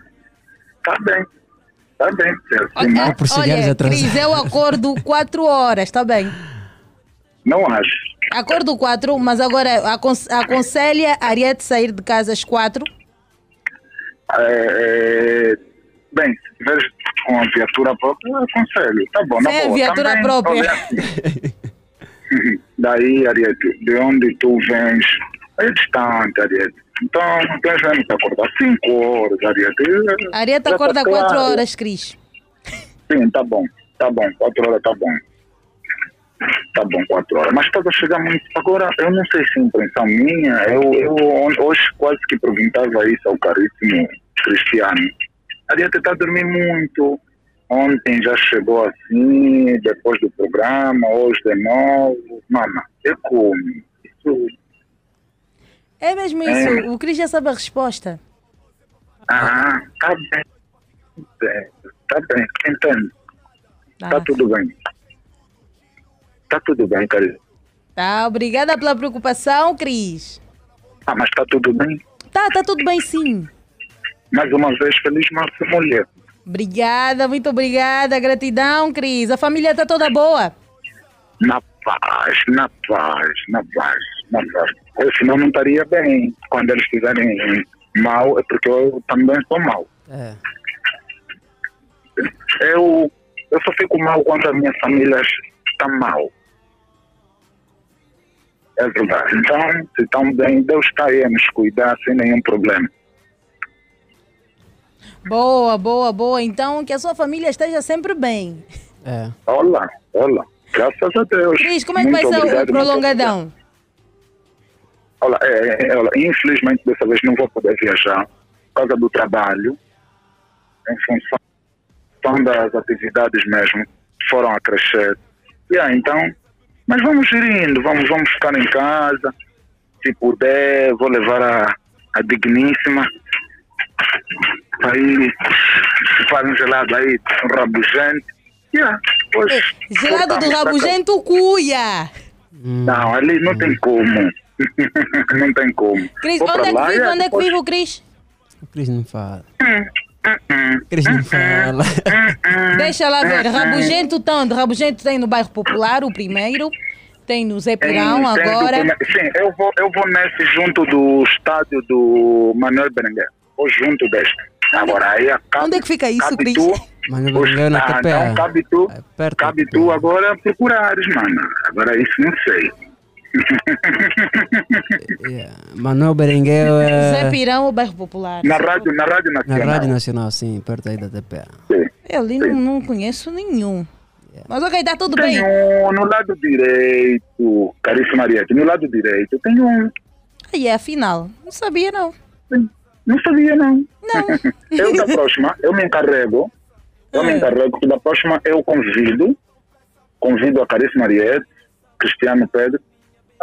Tá bem, tá bem. É assim, não, Olha, Cris, eu acordo 4 horas, tá bem? não acho. Acordo 4, mas agora acon- aconselha a Ariete sair de casa às 4. É, é, bem, se tiveres com a viatura própria, eu aconselho. Tá bom, na Sem a boa. viatura Também, própria. olha assim. Daí, Ariete, de onde tu vens, é distante, Ariete. Então, mesmo que acordar 5 horas, Ariete. A Ariete Já acorda tá 4 claro. horas, Cris. Sim, tá bom, tá bom, 4 horas tá bom. Tá bom, 4 horas. Mas estava a chegar muito. Agora, eu não sei se é impressão minha, eu, eu hoje quase que perguntava isso ao caríssimo Cristiano. A dieta está a dormir muito. Ontem já chegou assim, depois do programa, hoje de novo. Mama, eu como. Isso. É mesmo isso, É. o Cris já sabe a resposta. Ah, tá bem. É, Tá bem, entendo. Tá tudo bem. Tá tudo bem, caríssimo. Tá, obrigada pela preocupação, Cris. Ah, mas tá tudo bem. Tá, tá tudo bem sim. Mais uma vez, feliz Márcia Mulher. Obrigada, muito obrigada, gratidão, Cris. A família tá toda boa. Na paz, na paz, na paz, na paz. Eu, senão não estaria bem. Quando eles estiverem mal, é porque eu também estou mal. É. Eu, eu só fico mal quando a minha família está mal. É verdade. Então, se estão bem, Deus está aí a nos cuidar sem nenhum problema. Boa, boa, boa. Então, que a sua família esteja sempre bem. É. Olá, olá. Graças a Deus. Cris, como é que Muito vai ser o- prolongadão? Olha, é, é, olha, infelizmente dessa vez não vou poder viajar por causa do trabalho, em função das atividades mesmo que foram a crescer. Yeah, então, mas vamos gerindo, vamos, vamos ficar em casa, se puder, vou levar a, a digníssima. Aí faz um gelado aí, um rabugente. Yeah, pois, Gelado do rabugento cuia. não, ali não tem como. não tem como. Cris, onde é que lá vive? Onde é que depois- vive o Cris? O Cris não fala. Cris não fala. Deixa lá ver. Rabugento onde? Rabugento tem no bairro Popular, o primeiro. Tem no Zé Pirão agora. Sim, eu vou, eu vou nesse junto do estádio do Manuel Berenguer. Vou junto deste. Agora aí a cabe, Onde é que fica isso, Cris? Mano, os- Berenguer na ah, TPA. então cabe tu, cabe tu agora procurares, mano. Agora isso não sei. Manuel Berenguel Zé é. Pirão ou bairro Popular? Na rádio, na rádio Na nacional. Rádio Nacional, sim, perto aí da TPA. Eu ali não, não conheço nenhum. Mas ok, tá tudo Tem bem. um no lado direito, caríssima Mariette, no lado direito tem um. Aí é afinal. Não sabia, não. Não sabia, não. Não. eu da próxima, eu me encarrego, eu me encarrego que da próxima eu convido, convido a caríssima Mariette, Cristiano Pedro,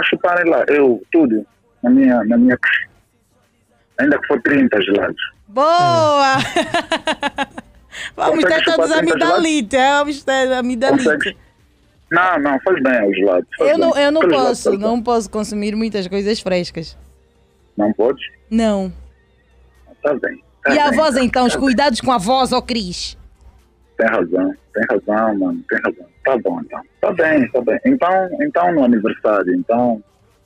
chuparem lá, eu, tudo, na minha, na minha, ainda que for 30 gelados. Boa! Vamos ter todos chupar a 30 amidalite. é, Vamos ter amidalite. Não, não, faz bem aos gelados. faz Eu não, bem. eu não posso, lados, não posso consumir muitas coisas frescas. Não podes? Não. Tá bem. tá E a bem. voz então, os cuidados com a voz, ó Cris. Tem razão, tem razão, mano, tem razão. Tá bom, então. Tá bem, tá bem. Então, então no aniversário, então,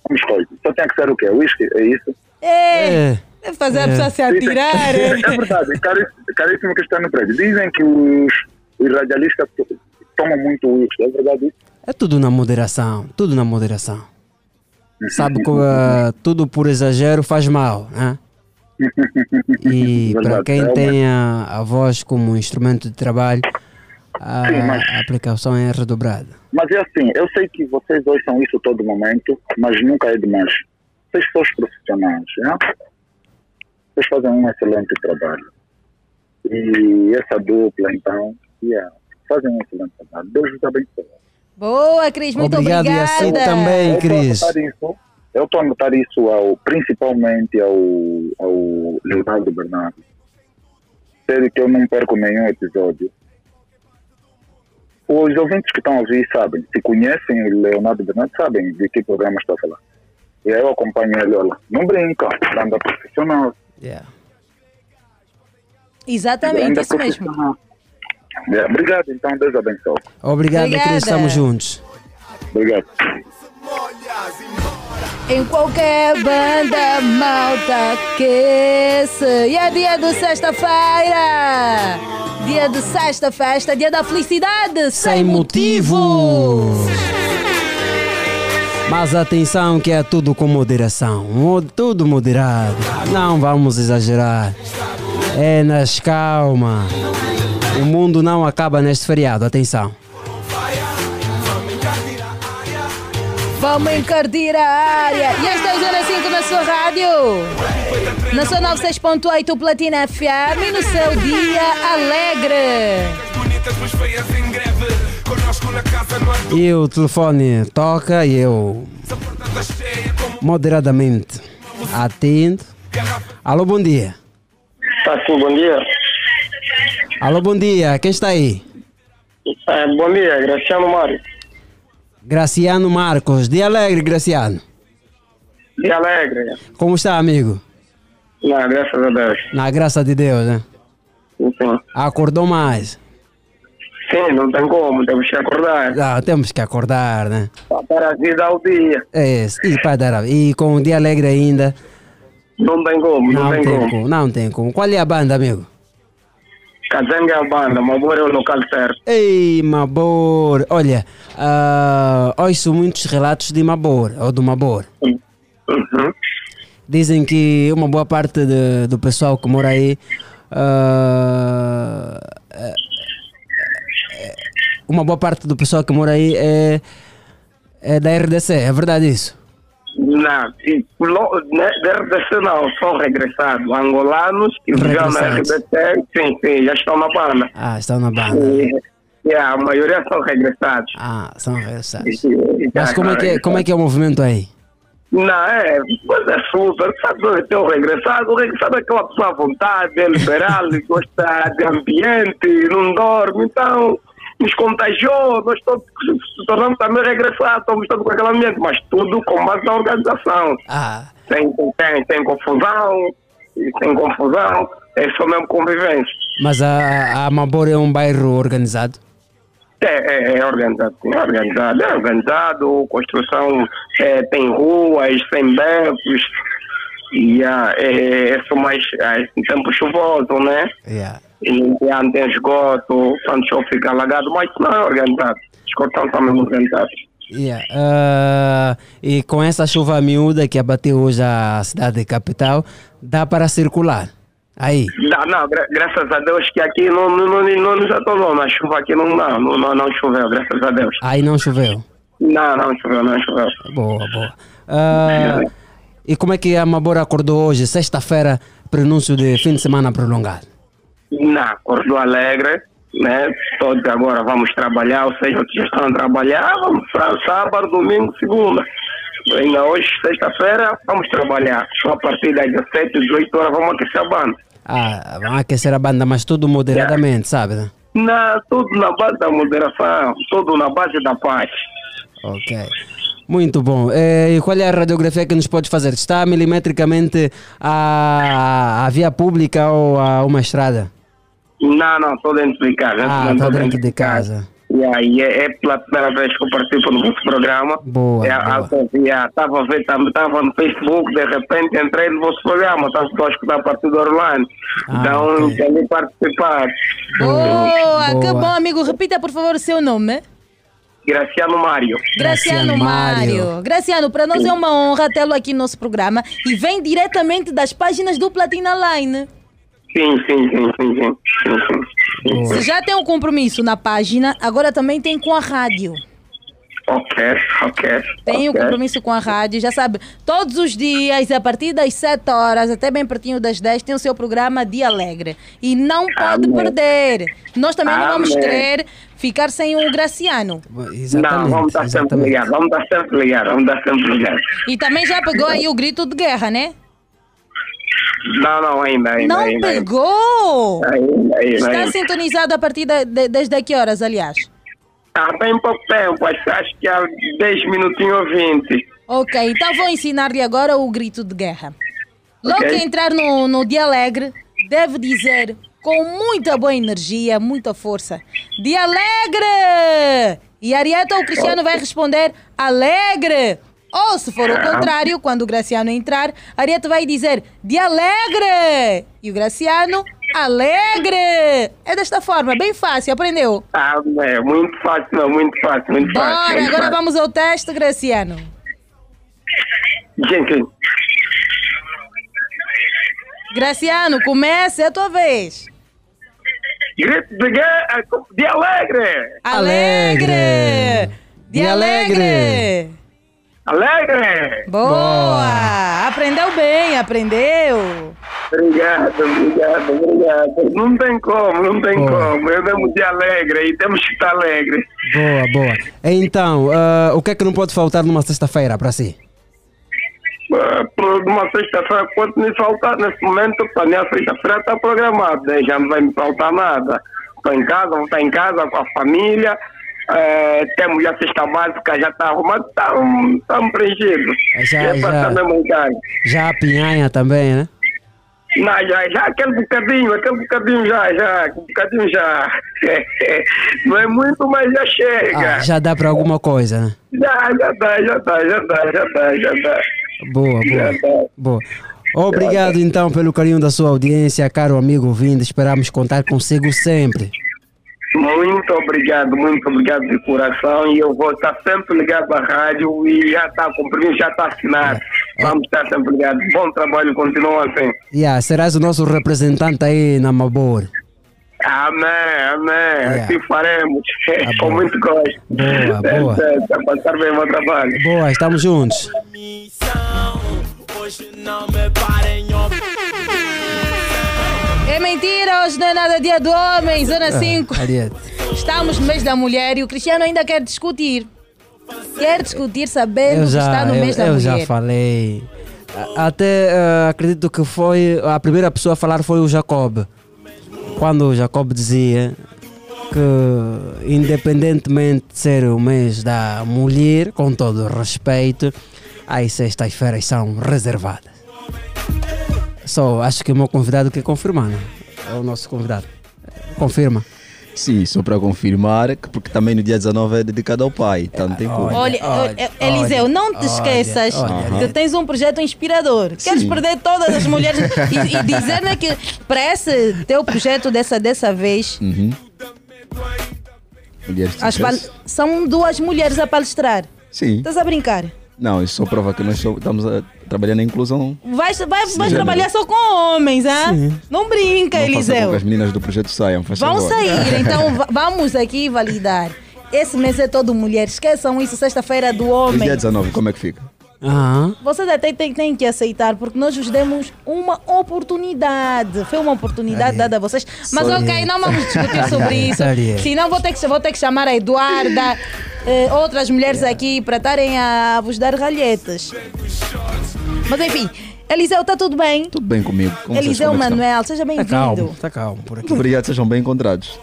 vamos coisas. Só tem que ser o quê? Whisky, é isso? É. Deve fazer a É. pessoa se atirar. É verdade, caríssimo, caríssimo que está no prédio. Dizem que os, os radialistas to- tomam muito whisky, é verdade isso? É tudo na moderação, tudo na moderação. Sabe que ah, tudo por exagero faz mal, né? E para quem é tem a, a voz como instrumento de trabalho, a, Sim, mas- a aplicação é redobrada. Mas é assim, eu sei que vocês dois são isso todo momento, mas nunca é demais. Vocês são os profissionais, né? Vocês fazem um excelente trabalho. E essa dupla, então, yeah, fazem um excelente trabalho. Deus os abençoe. Boa, Cris, muito Obrigado, e obrigada. assim também, Eu estou a Cris. Eu estou a notar isso ao, principalmente ao, ao Leonardo Bernardo. Sério que eu não perco nenhum episódio. Os ouvintes que estão a ouvir sabem, se conhecem o Leonardo Bernardo, sabem de que programa está a falar. E aí eu acompanho ele, olha, não brinca, anda profissional. Exatamente, Ainda isso mesmo. É, obrigado, então, Deus abençoe. Obrigado, Obrigada. Estamos juntos. Obrigado. Em qualquer banda malta aquece. E é dia de sexta-feira. Dia de sexta festa, dia da felicidade. Sem, motivo. Mas atenção que é tudo com moderação, mo- tudo moderado. Não vamos exagerar. É nas calma. O mundo não acaba neste feriado, atenção. Vamos encardir a área. E esta é a Zona 5 na sua rádio. Na sua 96.8 Platina FM e no seu dia alegre. E o telefone toca e eu moderadamente atendo. Alô, bom dia. Tá sim, bom dia. Alô, bom dia. Quem está aí? É, bom dia, Graciano Mário. Graciano Marcos. Dia alegre, Graciano. Dia alegre. Como está, amigo? Não, graças a Deus. Na graça de Deus, né? Sim. Acordou mais? Sim, não tem como, temos que acordar. Ah, temos que acordar, né? Para a vida ao dia. É, isso. e, para dar, e com o dia alegre ainda. Não tem como, não, Não tem, tem como. como, não tem como. Qual é a banda, amigo? Cazenga é a banda, Mabor é o local certo. Ei, Mabor! Olha, ah, ouço muitos relatos de Mabor, ou do Mabor. Uhum. Dizem que uma boa parte de- do pessoal que mora aí. é- uma boa parte do pessoal que mora aí é, é da RDC, é verdade isso? Né, da RDC não, são regressados. Angolanos que viviam na. RDC, sim, sim, já estão na banda. Ah, estão na banda. E, a maioria são regressados. Ah, são regressados. E- e- Mas como é que é, como é, que é o movimento aí? Não, é, mas é super. Sabe, tem o regressado. O regressado é aquela pessoa à vontade, é liberal, gosta de ambiente, não dorme. Então, nos contagiou. Nós todos se tornamos também regressados, estamos todos com aquele ambiente, mas tudo com base na organização. Ah. Tem, tem, tem confusão, tem confusão, é só mesmo convivência. Mas a, a Mabor é um bairro organizado? É, é, é organizado, sim, é organizado, é organizado, construção é, tem ruas, tem becos, e ah, é, é só mais ah, em tempo chuvoso, né? Yeah. E tem esgoto, quando o chão fica alagado, mas não é organizado. Os cortão também não organizados. Yeah. Ah, e com essa chuva miúda que abateu hoje a cidade capital, dá para circular. Aí. Não, não, gra- graças a Deus que aqui não, não, não, não nos atolou, na chuva aqui não, não, não, não, choveu, graças a Deus. Aí não choveu. Não, não choveu, não choveu. Boa, boa. Ah, e como é que a Mabor acordou hoje, sexta-feira, prenúncio de fim de semana prolongado? Não, acordou alegre, né? Todos agora vamos trabalhar, ou seja, que já estão a trabalhar, vamos para sábado, domingo, segunda. Ainda hoje, sexta-feira, vamos trabalhar. Só a partir das 17, 18 horas vamos aquecer a banda. Ah, vão aquecer a banda, mas tudo moderadamente, sabe? né? Não, tudo na base da moderação, tudo na base da paz. Ok. Muito bom. Eh, E qual é a radiografia que nos pode fazer? Está milimetricamente a, a via pública ou a uma estrada? Não, não, estou dentro de casa. Ah, Não está tô dentro de casa. Yeah, e é, é pela primeira vez que eu participo no vosso programa. Boa, É, boa. Estava a ver, estava no Facebook, de repente entrei no vosso programa, estava a escutar a partir do Orlando. Ah, então, queria participar. Boa, que bom, amigo. Repita, por favor, o seu nome. Graciano Mário. Graciano Mário. Graciano, para nós é uma honra tê-lo aqui no nosso programa e vem diretamente das páginas do Platina Line. Sim, sim, sim, sim, sim. sim, sim. Se já tem um compromisso na página, agora também tem com a rádio. Ok, ok. Tem um ok. compromisso com a rádio, já sabe, todos os dias, a partir das 7 horas até bem pertinho das 10, tem o seu programa Dia Alegre. E não pode Amém. perder. Nós também não vamos Amém. querer ficar sem o Graciano. Não, vamos estar sempre ligados, vamos estar sempre ligados, vamos estar sempre ligados. E também já pegou aí o grito de guerra, né? Não, não, ainda, ainda. Não ainda, pegou! Ainda, ainda, Está ainda. sintonizado a partir da- de, desde que horas, aliás? Ah, tem pouco tempo, acho, acho que há 10 minutinhos ou 20. Ok, então vou ensinar-lhe agora o grito de guerra. Logo Ok. que entrar no, no Dia Alegre, deve dizer com muita boa energia, muita força: Dia Alegre! E Arieta ou Cristiano vai responder: Alegre! Ou se for o Ah. contrário, quando o Graciano entrar, Arieta vai dizer: Dia Alegre! E o Graciano: Alegre! É desta forma, bem fácil, aprendeu? Ah, é muito fácil, não, muito fácil, muito fácil. Bora, agora fácil. vamos ao teste, Graciano. Gente, Graciano, comece, é a tua vez. grito de de alegre! Alegre! Dia Alegre! Alegre! Boa! Aprendeu bem, aprendeu. Obrigado, obrigado, obrigado. Não tem como, não tem Boa. como. Eu mesmo de alegre e temos que estar alegre. Boa, boa. Então, ah, o que é que não pode faltar numa sexta-feira para si? Ah, Por uma sexta-feira, quanto me faltar nesse momento, para minha sexta-feira está programado, né? já não vai me faltar nada. Estou em casa, vou estar em casa com a família. Eh, temos a cesta básica, já está arrumada, estamos tá preenchidos. Já, é já. em casa. Já a pinhanha também, né? Não, já, já aquele bocadinho, aquele bocadinho já, já, bocadinho já. Não é muito, mas já chega. Ah, já dá para alguma coisa, né? Já, já dá, já dá, já dá, já dá, já dá. Boa, Já boa. dá. boa. Obrigado então pelo carinho da sua audiência, caro amigo ouvinte. Esperamos contar consigo sempre. Muito obrigado, muito obrigado de coração. E eu vou estar sempre ligado à rádio e já está cumprido, já está assinado. Vamos estar sempre ligados. Bom trabalho, continua assim. Yeah, serás o nosso representante aí na Mabor. Amém, amém. Yeah. Assim faremos. Com muito gosto. Boa, É, boa. é, Está a passar bem o meu trabalho. Boa, estamos juntos. Hoje não me parem. É mentira, hoje não é nada dia do homem, Zona 5. Ariete. Estamos no mês da mulher e o Cristiano ainda quer discutir. Quer discutir sabendo Eu que está já, no eu, mês da eu mulher. já falei. Até eh, acredito que foi a primeira pessoa a falar foi o Jacob. Quando o Jacob dizia que independentemente de ser o mês da mulher, com todo o respeito, as sextas-feiras são reservadas. Só acho que o meu convidado quer confirmar, né? É o nosso convidado. Confirma. Sim, só para confirmar, que porque também no dia 19 é dedicado ao pai, então não tem como. Olha, olha, Eliseu, não te esqueças olha. que tens um projeto inspirador. Queres Sim. perder todas as mulheres e, e dizer né, que para esse teu projeto dessa, dessa vez, Uhum. São duas mulheres a palestrar. Sim. Estás a brincar? Não, isso só prova que nós estamos a trabalhar na inclusão. Vais, vai, vais Sim. trabalhar só com homens, ah? Não brinca, Não Eliseu. as meninas do projeto saiam, faz Vão sair, então va- vamos aqui validar. Esse mês é todo mulher. Esqueçam isso, sexta-feira do E homem. dia 19, como é que fica? Vocês até têm, têm que aceitar, porque nós vos demos uma oportunidade. Foi uma oportunidade dada a vocês. Mas Sorry. ok, não vamos discutir sobre isso. Senão vou ter que, vou ter que chamar a Eduarda, eh, outras mulheres aqui para estarem a vos dar ralhetas. Mas enfim, Eliseu, está tudo bem? Tudo bem comigo? Com vocês, Eliseu como é? Manuel, seja bem-vindo. calmo, tá calmo por aqui. Obrigado, sejam bem encontrados.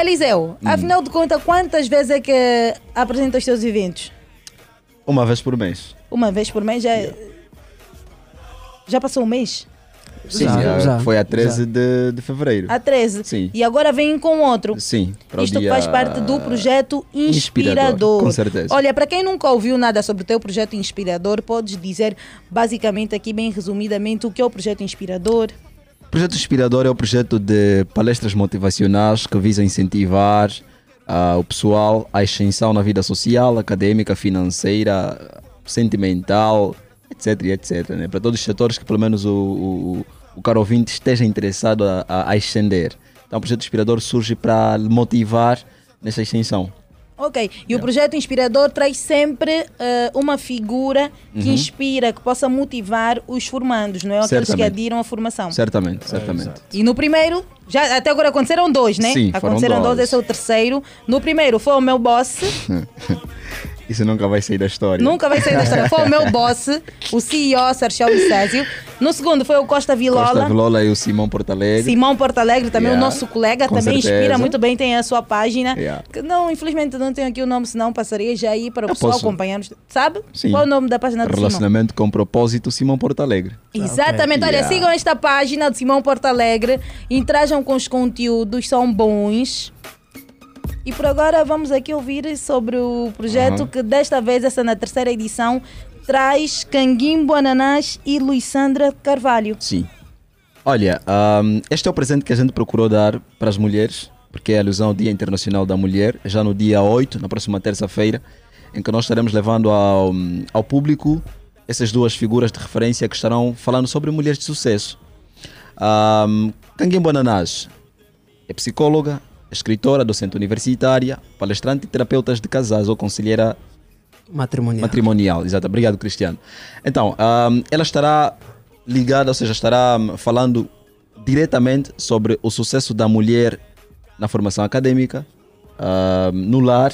Eliseu, Hum. afinal de contas, quantas vezes é que apresenta os seus eventos? Uma vez por mês. Uma vez por mês? Já, já passou um mês? Sim, Já, já, foi a 13 de, de fevereiro. A 13. Sim. E agora vem com outro. Sim, Isto dia- faz parte do projeto Inspirador, Inspirador. com certeza. Olha, para quem nunca ouviu nada sobre o teu projeto Inspirador, podes dizer basicamente aqui, bem resumidamente, o que é o projeto Inspirador? O projeto Inspirador é o projeto de palestras motivacionais que visa incentivar ah, o pessoal à ascensão na vida social, acadêmica, financeira, sentimental, etc. etc. né? Para todos os setores que pelo menos o, o, o caro ouvinte esteja interessado a, a, a ascender. Então o projeto Inspirador surge para motivar nessa ascensão. Ok, e o projeto Inspirador traz sempre eh, uma figura que Uhum. inspira, que possa motivar os formandos, não é? Aqueles que adiram à formação. Certamente, certamente. E no primeiro, já até agora aconteceram dois, né? Sim, foram aconteceram dois. dois. esse é o terceiro. No primeiro foi o meu boss, Isso nunca vai sair da história. nunca vai sair da história. Foi o meu boss, o CEO Sérgio Vicésio. No segundo foi o Costa Vilola. Costa Vilola e o Simão Portalegre. Simão Porto Alegre, também Yeah, o nosso colega, também inspira certeza. muito bem, tem a sua página. Yeah. Que não, infelizmente não tenho aqui o nome, senão passaria já aí para o Eu pessoal posso. acompanhar. Sabe? Sim. Qual é o nome da página do Simão? Relacionamento com propósito Simão Portalegre. Exatamente, olha, Yeah. sigam esta página do Simão Porto Alegre, interajam com os conteúdos, são bons. E por agora vamos aqui ouvir sobre o projeto Aham. que desta vez, essa na terceira edição, traz Canguimbo Ananás e Luisandra Carvalho. Sim. Olha, ahm, este é o presente que a gente procurou dar para as mulheres, porque é alusão ao Dia Internacional da Mulher, já no dia 8, na próxima terça-feira, em que nós estaremos levando ao, ao público essas duas figuras de referência que estarão falando sobre mulheres de sucesso. Um, Canguimbo Ananás é psicóloga, escritora, docente universitária, palestrante e terapeuta de casais ou conselheira Matrimonial. matrimonial. Exato, obrigado, Cristiano. Então, ahm, ela estará ligada, ou seja, estará hum, falando diretamente sobre o sucesso da mulher na formação acadêmica, ahm, no lar,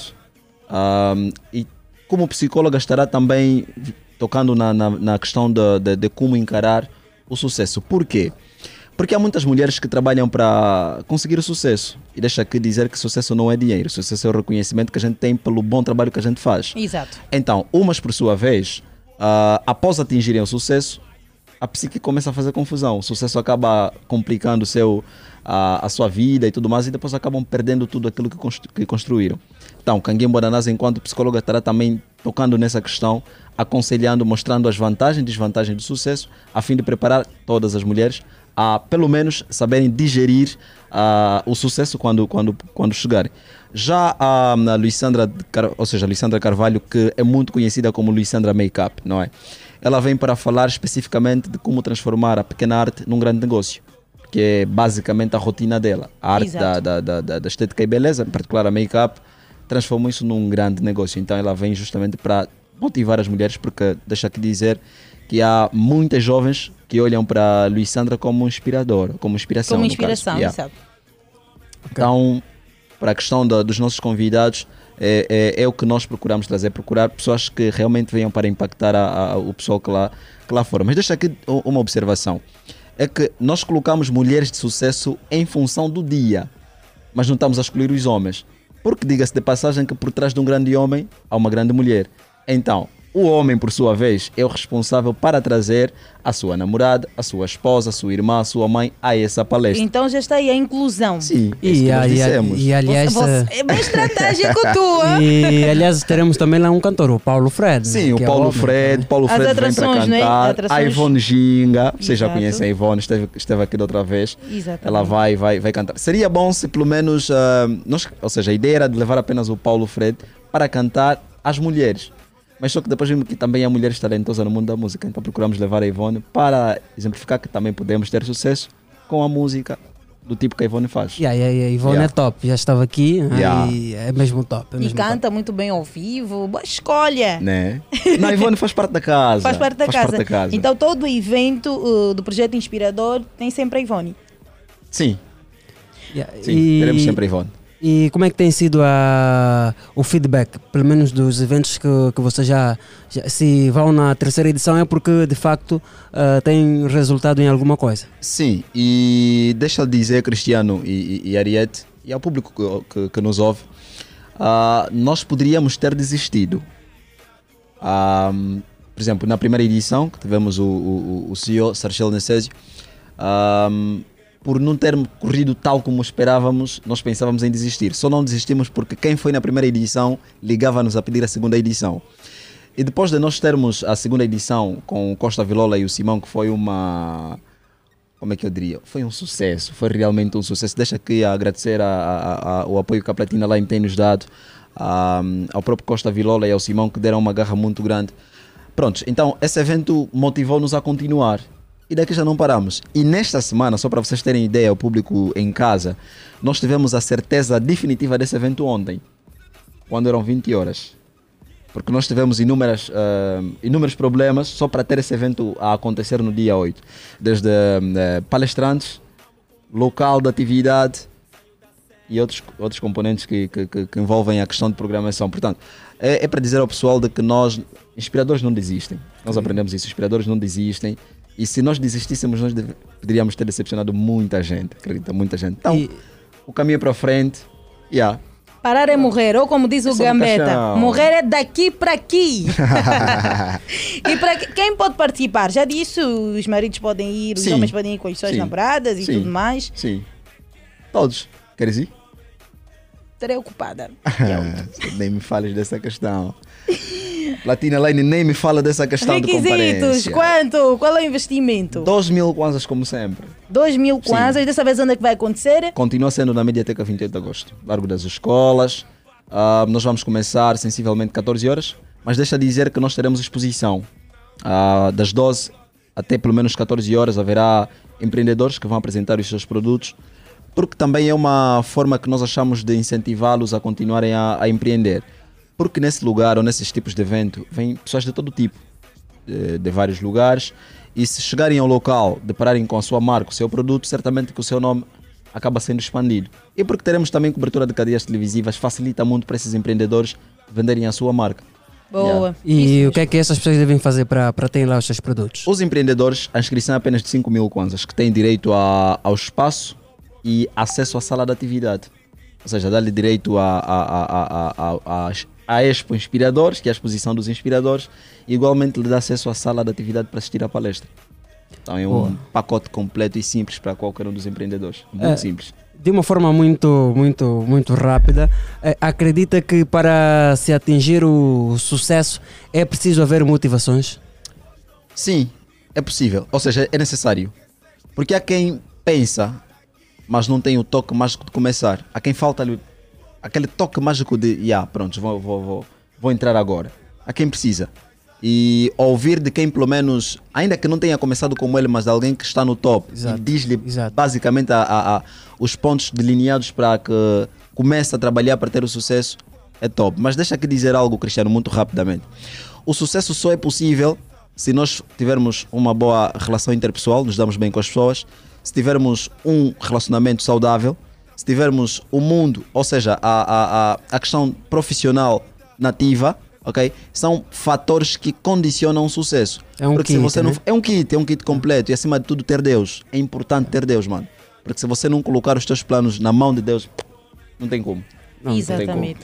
ahm, e como psicóloga estará também tocando na, na, na questão de, de, de como encarar o sucesso. Por quê? Porque há muitas mulheres que trabalham para conseguir o sucesso. E deixa aqui dizer que sucesso não é dinheiro, sucesso é o reconhecimento que a gente tem pelo bom trabalho que a gente faz. Exato. Então, umas por sua vez, ah, após atingirem o sucesso, a psique começa a fazer confusão. O sucesso acaba complicando o seu, a, a sua vida e tudo mais, e depois acabam perdendo tudo aquilo que, constru- que construíram. Então, Canguembo Bodanás, enquanto psicóloga, estará também tocando nessa questão, aconselhando, mostrando as vantagens e desvantagens do sucesso, a fim de preparar todas as mulheres a, pelo menos, saberem digerir ah, o sucesso quando, quando, quando chegarem. Já a, a Luisandra, ou seja, a Luisandra Carvalho, que é muito conhecida como Luisandra Makeup, não é? Ela vem para falar especificamente de como transformar a pequena arte num grande negócio, que é basicamente a rotina dela. A arte da, da, da- da estética e beleza, em particular a make-up, transformou isso num grande negócio. Então ela vem justamente para motivar as mulheres, porque deixa aqui dizer que há muitas jovens que olham para a Luisandra como inspiradora, como inspiração. Como inspiração, Yeah. exato. Então, para a questão da- dos nossos convidados, é, é, é o que nós procuramos trazer, procurar pessoas que realmente venham para impactar a- a- o pessoal que lá, que lá fora. Mas deixa aqui uma observação. É que nós colocamos mulheres de sucesso em função do dia, mas não estamos a escolher os homens. Porque diga-se de passagem que por trás de um grande homem há uma grande mulher. Então, o homem, por sua vez, é o responsável para trazer a sua namorada, a sua esposa, a sua irmã, a sua mãe a essa palestra. Então já está aí a inclusão. Sim, E, isso que nós a- e a- dissemos. e aliás, Você eh, é bem estratégico tua. e aliás teremos também lá um cantor, o Paulo Fred. Sim, né, o que é Paulo homem. Fred, Paulo As Fred vem para né? cantar. A Atrações. Ivone Ginga, vocês já Exato. conhecem a Ivone, esteve, esteve aqui da outra vez. Exatamente. Ela vai, vai, vai cantar. Seria bom se pelo menos, ah, nós, ou seja, a ideia era de levar apenas o Paulo Fred para cantar as mulheres. Mas só que depois vimos que também há mulheres talentosas no mundo da música, então procuramos levar a Ivone para exemplificar que também podemos ter sucesso com a música do tipo que a Ivone faz. Yeah, yeah, yeah, Ivone Yeah. é top, já estava aqui Yeah. e é mesmo top. É E mesmo top. canta muito bem ao vivo. Boa escolha. Né? Não, a Ivone faz parte da casa. Faz parte da faz casa. Parte da casa. Então todo evento uh, do projeto Inspirador tem sempre a Ivone. Sim, Yeah, sim, e- teremos sempre a Ivone. E como é que tem sido a, o feedback, pelo menos dos eventos que, que vocês já, já- Se vão na terceira edição é porque de facto ah, tem resultado em alguma coisa. Sim, e deixa eu dizer, Cristiano e, e, e Ariete, e ao público que, que, que nos ouve, ah, nós poderíamos ter desistido. Ah, por exemplo, na primeira edição, que tivemos o, o, o CEO, Sarchel Necésio, Ahm, por não ter corrido tal como esperávamos, nós pensávamos em desistir. Só não desistimos porque quem foi na primeira edição ligava-nos a pedir a segunda edição. E depois de nós termos a segunda edição com o Costa Vilola e o Simão, que foi uma. Como é que eu diria? Foi um sucesso, foi realmente um sucesso. Deixa aqui agradecer a- a- a- o apoio que a Platina Line tem nos dado, ao próprio Costa Vilola e ao Simão, que deram uma garra muito grande. Prontos, então esse evento motivou-nos a continuar. E daqui já não paramos. E nesta semana, só para vocês terem ideia, o público em casa, nós tivemos a certeza definitiva desse evento ontem, quando eram 20 horas. Porque nós tivemos inúmeras, ah, inúmeros problemas só para ter esse evento a acontecer no dia 8. Desde ah, palestrantes, local da atividade e outros, outros componentes que, que, que- envolvem a questão de programação. Portanto, é, é para dizer ao pessoal de que nós, inspiradores não desistem. Nós aprendemos isso, inspiradores não desistem. E se nós desistíssemos, nós deve- poderíamos ter decepcionado muita gente, acredita, muita gente. Então, o caminho é para frente, yeah. Parar é morrer, ou como diz o no Gambetta, morrer é daqui para aqui. e para quem pode participar? Já disse, os maridos podem ir, os Sim. homens podem ir com as suas Sim. namoradas e Sim. tudo mais. Sim. Todos. Queres ir? Estarei ocupada. nem me fales dessa questão. Platina Line nem me fala dessa questão de Requisitos, comparência. quanto? Qual é o investimento? 2 mil kwanzas como sempre. 2 mil Sim. kwanzas, dessa vez onde é que vai acontecer? Continua sendo na Mediateca 28 de Agosto, Largo das Escolas. Ah, nós vamos começar sensivelmente 14 horas, mas deixa dizer que nós teremos exposição. Ah, das 12 até pelo menos 14 horas haverá empreendedores que vão apresentar os seus produtos, porque também é uma forma que nós achamos de incentivá-los a continuarem a, a empreender. Porque nesse lugar ou nesses tipos de evento vêm pessoas de todo tipo, de, de vários lugares, e se chegarem ao local, depararem com a sua marca, o seu produto, certamente que o seu nome acaba sendo expandido. E porque teremos também cobertura de cadeias televisivas, facilita muito para esses empreendedores venderem a sua marca. Boa. E o que é que essas pessoas devem fazer para para ter lá os seus produtos? Os empreendedores, a inscrição é apenas de 5 mil kwanzas, que têm direito a- ao espaço e acesso à sala de atividade. Ou seja, dá-lhe direito a, a, a, a, a, a, a Expo Inspiradores, que é a exposição dos inspiradores, e igualmente lhe dá acesso à sala de atividade para assistir à palestra. Então é um Boa. pacote completo e simples para qualquer um dos empreendedores. Muito É, simples. De uma forma muito, muito, muito rápida, eh, acredita que para se atingir o sucesso é preciso haver motivações? Sim, é possível. Ou seja, é necessário. Porque há quem pensa, mas não tem o toque mágico de começar. Há quem falta ali aquele toque mágico de, yeah, pronto, vou, vou, vou, vou entrar agora. Há quem precisa. E ouvir de quem, pelo menos, ainda que não tenha começado como ele, mas de alguém que está no top e diz-lhe basicamente a, a- a- os pontos delineados para que comece a trabalhar para ter o sucesso, é top. Mas deixa aqui dizer algo, Cristiano, muito rapidamente. O sucesso só é possível se nós tivermos uma boa relação interpessoal, nos damos bem com as pessoas, se tivermos um relacionamento saudável, se tivermos o mundo, ou seja, a, a, a, a questão profissional nativa, ok? São fatores que condicionam o sucesso. É um Porque se kit, você não, né? é um kit, é um kit completo e acima de tudo ter Deus. É importante ter Deus, mano. Porque se você não colocar os teus planos na mão de Deus, não tem como. Não, não tem como. Exatamente.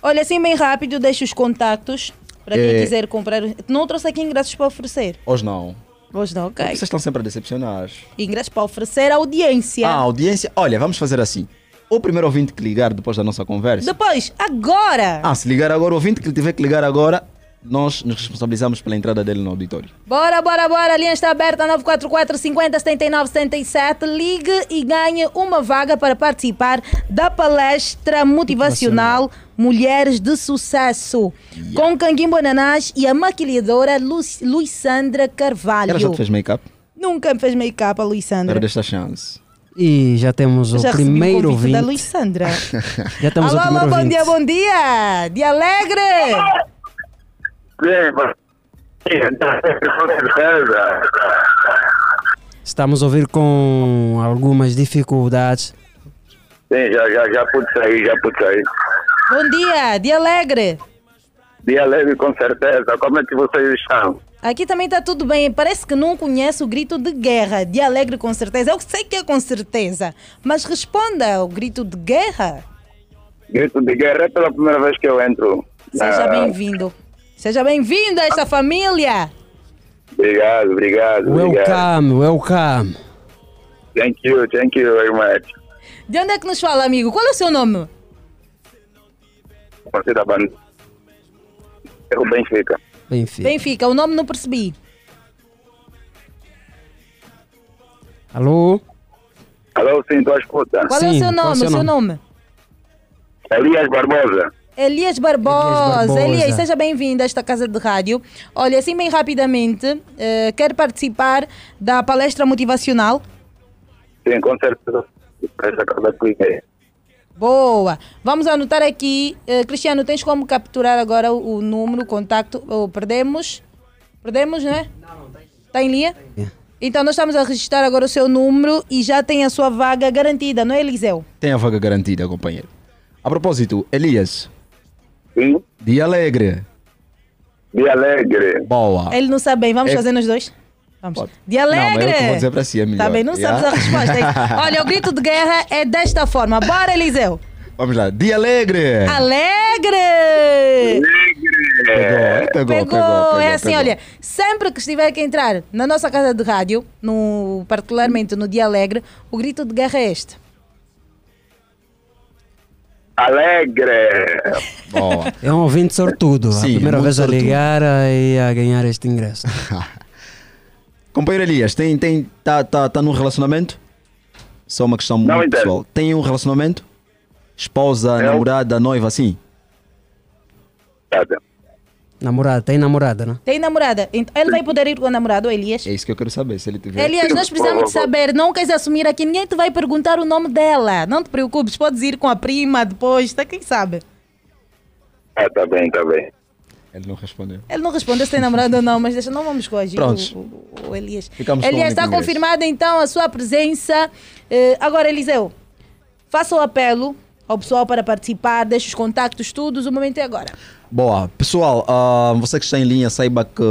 Olha, assim bem rápido, deixa os contactos para quem É. quiser comprar. Não trouxe aqui ingressos para oferecer. Hoje não. Hoje não, ok. Vocês estão sempre a decepcionar. Ingressos para oferecer audiência. Ah, audiência. Olha, vamos fazer assim. O primeiro ouvinte que ligar depois da nossa conversa. Depois, agora! Ah, se ligar agora, o ouvinte que tiver que ligar agora, nós nos responsabilizamos pela entrada dele no auditório. Bora, bora, bora. A linha está aberta 944 50 79 77. Ligue e ganhe uma vaga para participar da palestra motivacional Mulheres de Sucesso com Canguimbo Ananás e a maquilhadora Lu Luissandra Carvalho. Ela já te fez make-up? Nunca me fez make-up a Luissandra. Perde esta chance. E já temos o Já um primeiro convite da ouvinte. Luissandra. Já temos alô, o alô, primeiro bom ouvinte. dia, bom dia. De alegre. Bem, mas... Com certeza. Estamos a ouvir com algumas dificuldades. Sim, já, já, já pude sair, já pude sair. Bom dia, de alegre. Dia leve, com certeza. Como é que vocês estão? Aqui também está tudo bem. Parece que não conhece o grito de guerra. De alegre, com certeza. Eu sei que é com certeza. Mas responda o grito de guerra. Grito de guerra é pela primeira vez que eu entro. Seja Ah, bem-vindo. Seja bem-vindo a esta família. Obrigado, obrigado, obrigado. Welcome, welcome. Thank you, thank you very much. De onde é que nos fala, amigo? Qual é o seu nome? Você da banda. É o Benfica. Benfica. Benfica, o nome não percebi. Alô? Alô, sim, estou a escutar. Qual é o seu nome? O seu nome? Elias Barbosa. Elias Barbosa. Barbosa. Elias, seja bem-vindo a esta casa de rádio. Olha, assim bem rapidamente, eh, quer participar da palestra motivacional? Sim, com certeza. Boa. Vamos anotar aqui. Eh, Cristiano, tens como capturar agora o, o número, o contacto? Ou perdemos? Perdemos, não é? Não, não tem. Está em linha? Então, nós estamos a registrar agora o seu número e já tem a sua vaga garantida, não é, Eliseu? Tem a vaga garantida, companheiro. A propósito, Elias. Sim. Dia alegre. Dia alegre. Boa. Ele não sabe bem. Vamos É- fazer nos dois? Vamos. Dia Não, alegre! eu que vou dizer para si, é melhor. Tá bem, não sabes a Yeah. resposta. Olha, o grito de guerra é desta forma. Bora, Eliseu! Vamos lá. Dia alegre. Alegre! Pegou, pegou, Pegou! pegou, é assim, pegou. olha, sempre que estiver aqui a entrar na nossa casa de rádio, no, particularmente no Dia Alegre, o grito de guerra é este. Alegre. Boa. É um ouvinte sortudo. Sim, a primeira vez a sortudo. ligar e a ganhar este ingresso. Companheiro Elias, tem, tem, tá, tá, tá num relacionamento? Só uma questão Não muito entendo. pessoal. Tem um relacionamento? Esposa, Eu? namorada, noiva, assim? Namorada, tem namorada, não? Tem namorada? Então, ele vai poder ir com o namorado, o Elias? É isso que eu quero saber, se ele tiver. Elias, nós precisamos de saber, não queres assumir aqui, ninguém te vai perguntar o nome dela. Não te preocupes, podes ir com a prima depois, tá? Quem sabe? Ah, tá bem, tá bem. Ele não respondeu. Ele não respondeu se tem namorado ou não, mas deixa, não vamos coagir Prontos. o, o- o Elias. Ficamos com o Elias, está confirmada então a sua presença. Eh, agora, Eliseu, faça o apelo ao pessoal para participar, deixe os contactos, todos, o momento é agora. Boa. Pessoal, ah, você que está em linha, saiba que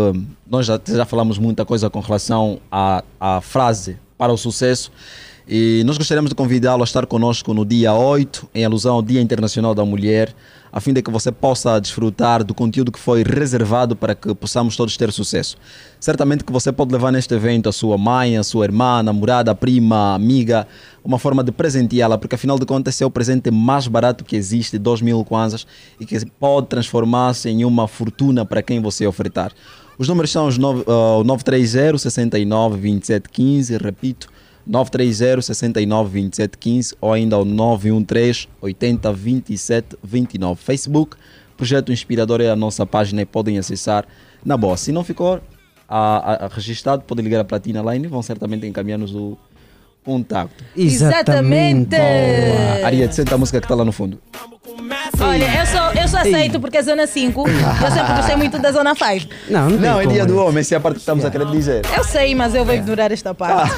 nós já, já falamos muita coisa com relação à, à frase para o sucesso. E nós gostaríamos de convidá-lo a estar conosco no dia 8, em alusão ao Dia Internacional da Mulher, a fim de que você possa desfrutar do conteúdo que foi reservado para que possamos todos ter sucesso. Certamente que você pode levar neste evento a sua mãe, a sua irmã, namorada, prima, amiga, uma forma de presenteá-la, porque afinal de contas é o presente mais barato que existe, 2 mil kwanzas, e que pode transformar-se em uma fortuna para quem você ofertar. Os números são os nove- ah, o 930 69 27 15, repito, 930 69 27 15 ou ainda o 913 80 27 29. Facebook, Projeto Inspirador é a nossa página e podem acessar na boa. Se não ficou a, a- a registrado, podem ligar a Platina Line e vão certamente encaminhar-nos o contacto. Exatamente. Boa. Ariete, senta a música que está lá no fundo. Olha, eu só, eu só aceito porque é Zona 5. Eu sempre gostei muito da Zona 5. Não, não, Não, é dia do homem, essa é a parte que estamos a querer dizer. Eu sei, mas eu vou ignorar esta parte.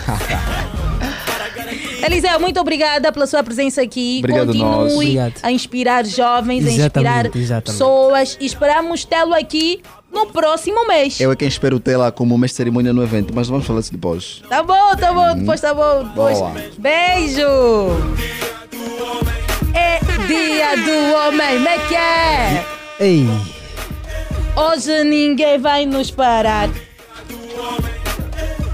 Eliseu, muito obrigada pela sua presença aqui. Obrigado nós. Continue a inspirar jovens, a inspirar Exatamente, exatamente. pessoas. E esperamos tê-lo aqui no próximo mês. Eu é quem espero ter lá como mestre de cerimônia no evento, mas vamos falar isso depois. Tá bom, tá bom, depois tá bom. Depois. Boa. Beijo! É dia do homem, como é que é? Ei, Hoje ninguém vai nos parar.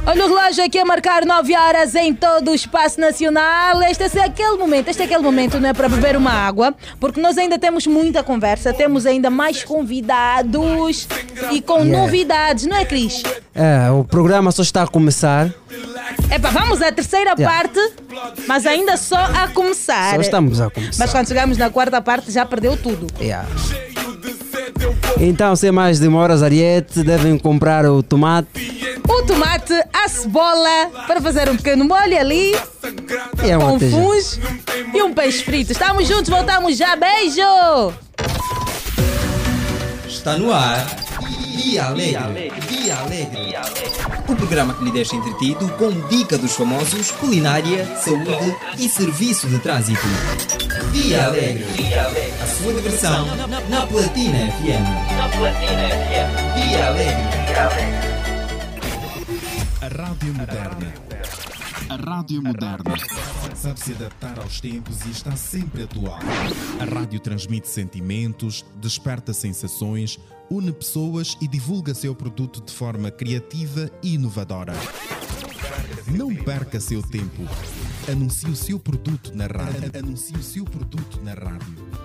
Olha o relógio aqui a marcar 9 horas em todo o espaço nacional. Este é aquele momento, este é aquele momento, não é para beber uma água, porque nós ainda temos muita conversa, temos ainda mais convidados e com Yeah. novidades, não é, Cris? é, o programa só está a começar. Epá, vamos à terceira Yeah. parte, mas ainda só a começar. Só estamos a começar. Mas quando chegamos na quarta parte já perdeu tudo. Yeah. Então, sem mais demoras, Ariete, devem comprar o tomate. O tomate, a cebola, para fazer um pequeno molho ali, E é com e um peixe frito. Estamos juntos, voltamos já. Beijo! Está no ar. Dia Alegre. Dia Alegre. O programa que lhe deixa entretido com dica dos famosos, culinária, saúde e serviço de trânsito. Dia Alegre. A sua diversão na Platina FM. Na Platina FM. Dia Alegre. A Rádio Moderna. A Rádio Moderna. Sabe se adaptar aos tempos e está sempre atual. A rádio transmite sentimentos, desperta sensações, une pessoas e divulga seu produto de forma criativa e inovadora. Não perca seu tempo. Anuncie o seu produto na rádio. Anuncie o seu produto na rádio.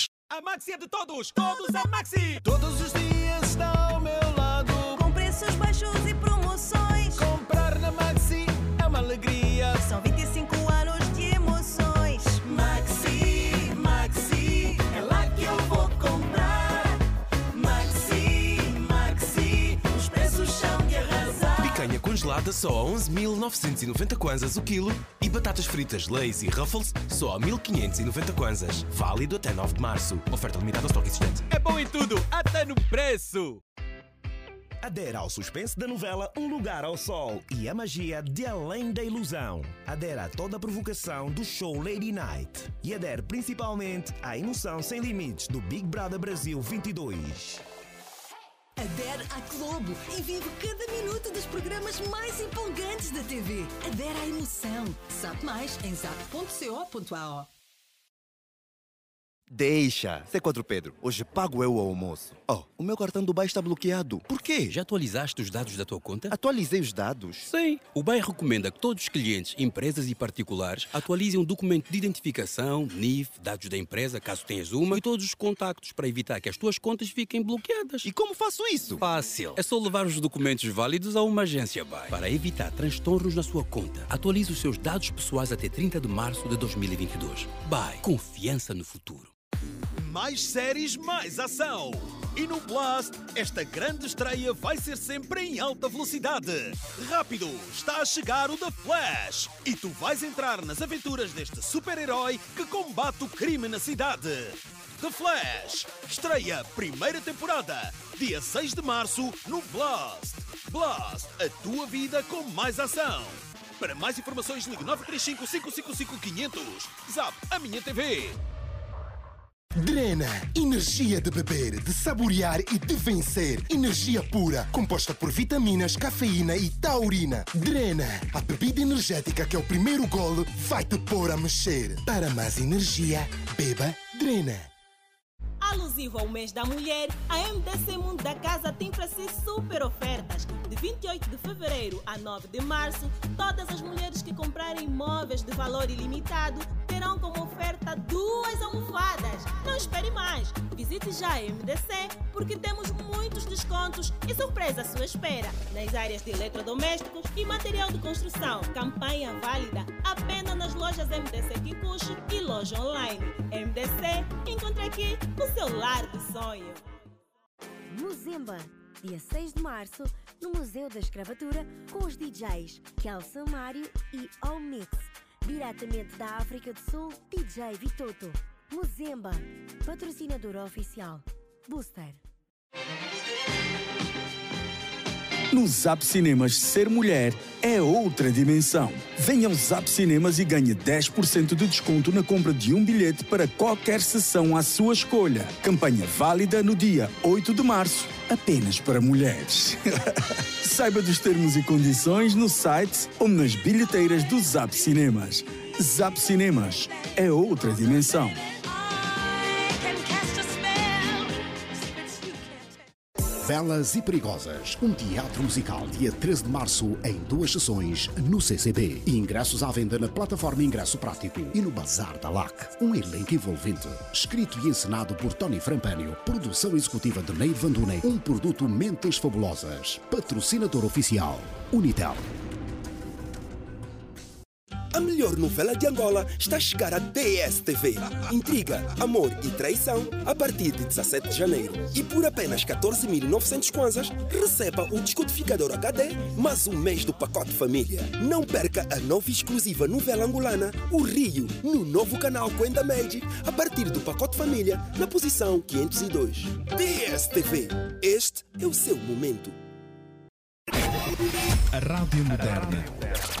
A Maxi é de todos, todos a Maxi! Todos os dias está ao meu lado. Com preços baixos e promoções. Congelada só a 11.990 kwanzas o quilo e batatas fritas Lay's e Ruffles só a 1.590 kwanzas. Válido até 9 de março. Oferta limitada ao estoque existente. É bom em tudo, até no preço! Adera ao suspense da novela Um Lugar ao Sol e a magia de Além da Ilusão. Adera a toda a provocação do show Lady Night. E adere principalmente à emoção sem limites do Big Brother Brasil 22. Adere à Globo e vive cada minuto dos programas mais empolgantes da TV. Adere à emoção. Sabe mais em zap.co.ao. Deixa, C4 Pedro. Hoje pago eu o almoço. Oh, o meu cartão do BAE está bloqueado. Por quê? Já atualizaste os dados da tua conta? Atualizei os dados. Sim. O BAE recomenda que todos os clientes, empresas e particulares atualizem o documento de identificação, NIF, dados da empresa, caso tenhas uma, e todos os contactos para evitar que as tuas contas fiquem bloqueadas. E como faço isso? Fácil. É só levar os documentos válidos a uma agência BAE para evitar transtornos na sua conta. Atualize os seus dados pessoais até 30 de março de 2022. BAE. Confiança no futuro. Mais séries, mais ação! E no Blast, esta grande estreia vai ser sempre em alta velocidade. Rápido, está a chegar o The Flash! E tu vais entrar nas aventuras deste super-herói que combate o crime na cidade. The Flash, estreia primeira temporada, dia 6 de março, no Blast. Blast, a tua vida com mais ação. Para mais informações, ligue 935 555 500. Zap, a minha TV. Drena, energia de beber, de saborear e de vencer. Energia pura, composta por vitaminas, cafeína e taurina. Drena, a bebida energética que é o primeiro golo vai te pôr a mexer. Para mais energia, beba Drena. Alusivo ao mês da mulher, a MDC Mundo da Casa tem para si super ofertas. De 28 de fevereiro a 9 de março, todas as mulheres que comprarem móveis de valor ilimitado terão como oferta duas almofadas. Não espere mais. Visite já a MDC porque temos muitos descontos e surpresa à sua espera nas áreas de eletrodomésticos e material de construção. Campanha válida apenas nas lojas MDC Kikuchi e loja online. MDC, encontre aqui o seu lar de sonho. Muzemba, dia 6 de março, no Museu da Escravatura, com os DJs Kelson Mário e All Mix. Diretamente da África do Sul, DJ Vitoto. Muzemba, patrocinador oficial. Booster. No Zap Cinemas, ser mulher é outra dimensão. Venha ao Zap Cinemas e ganhe 10% de desconto na compra de um bilhete para qualquer sessão à sua escolha. Campanha válida no dia 8 de março, apenas para mulheres. Saiba dos termos e condições no site ou nas bilheteiras do Zap Cinemas. Zap Cinemas é outra dimensão. Belas e Perigosas, um teatro musical dia 13 de março em duas sessões no CCB. Ingressos à venda na plataforma Ingresso Prático e no Bazar da LAC. Um elenco envolvente, escrito e encenado por Tony Frampânio, produção executiva de Ney Van Dunen, um produto Mentes Fabulosas, patrocinador oficial, Unitel. A melhor novela de Angola está a chegar à DSTV. Intriga, Amor e Traição, a partir de 17 de janeiro. E por apenas 14.900 kwanzas, receba o descodificador HD mais um mês do pacote família. Não perca a nova exclusiva novela angolana, O Rio, no novo canal Coenda Med, a partir do pacote família, na posição 502. DSTV, este é o seu momento. A Rádio Moderna.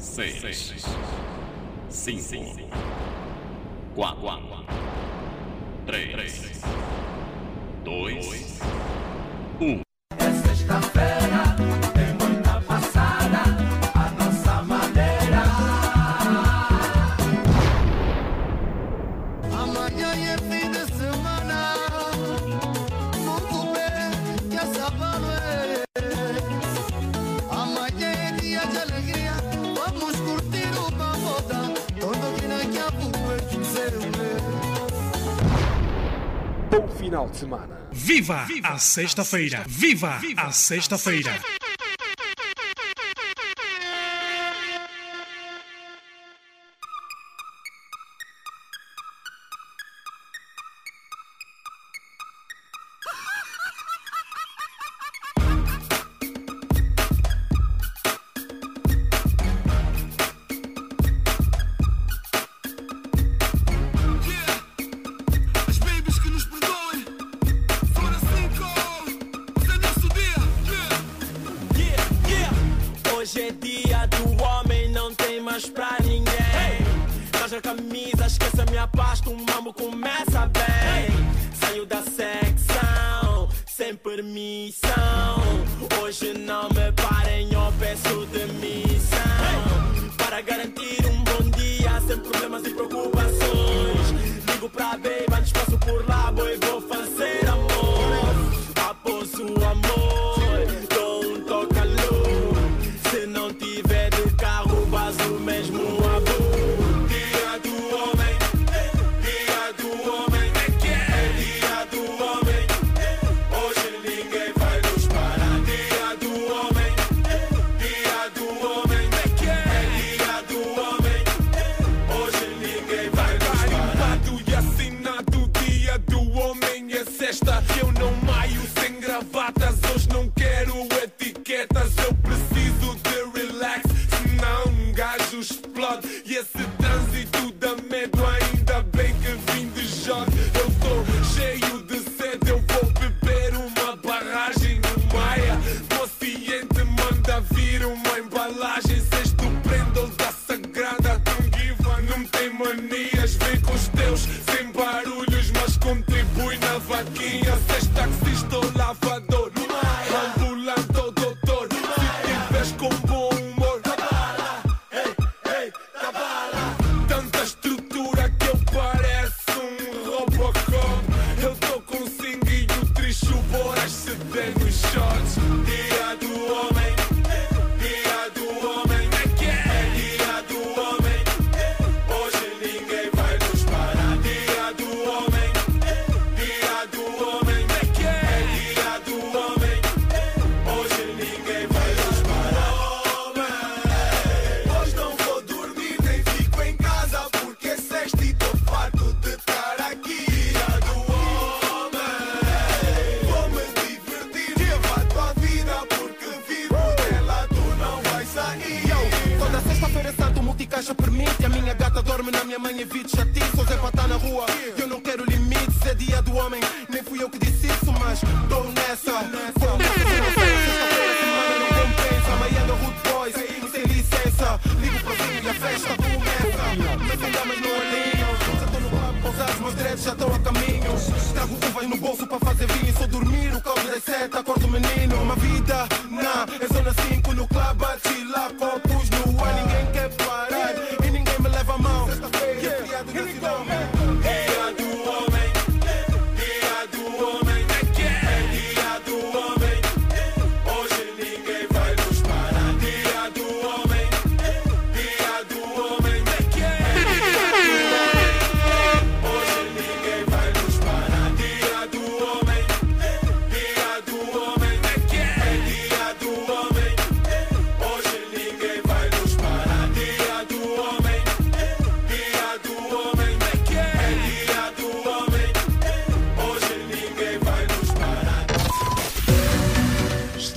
seis, cinco, quatro, três, dois, um. É sexta-feira. final de semana. Viva, Viva a sexta-feira! Viva a sexta-feira!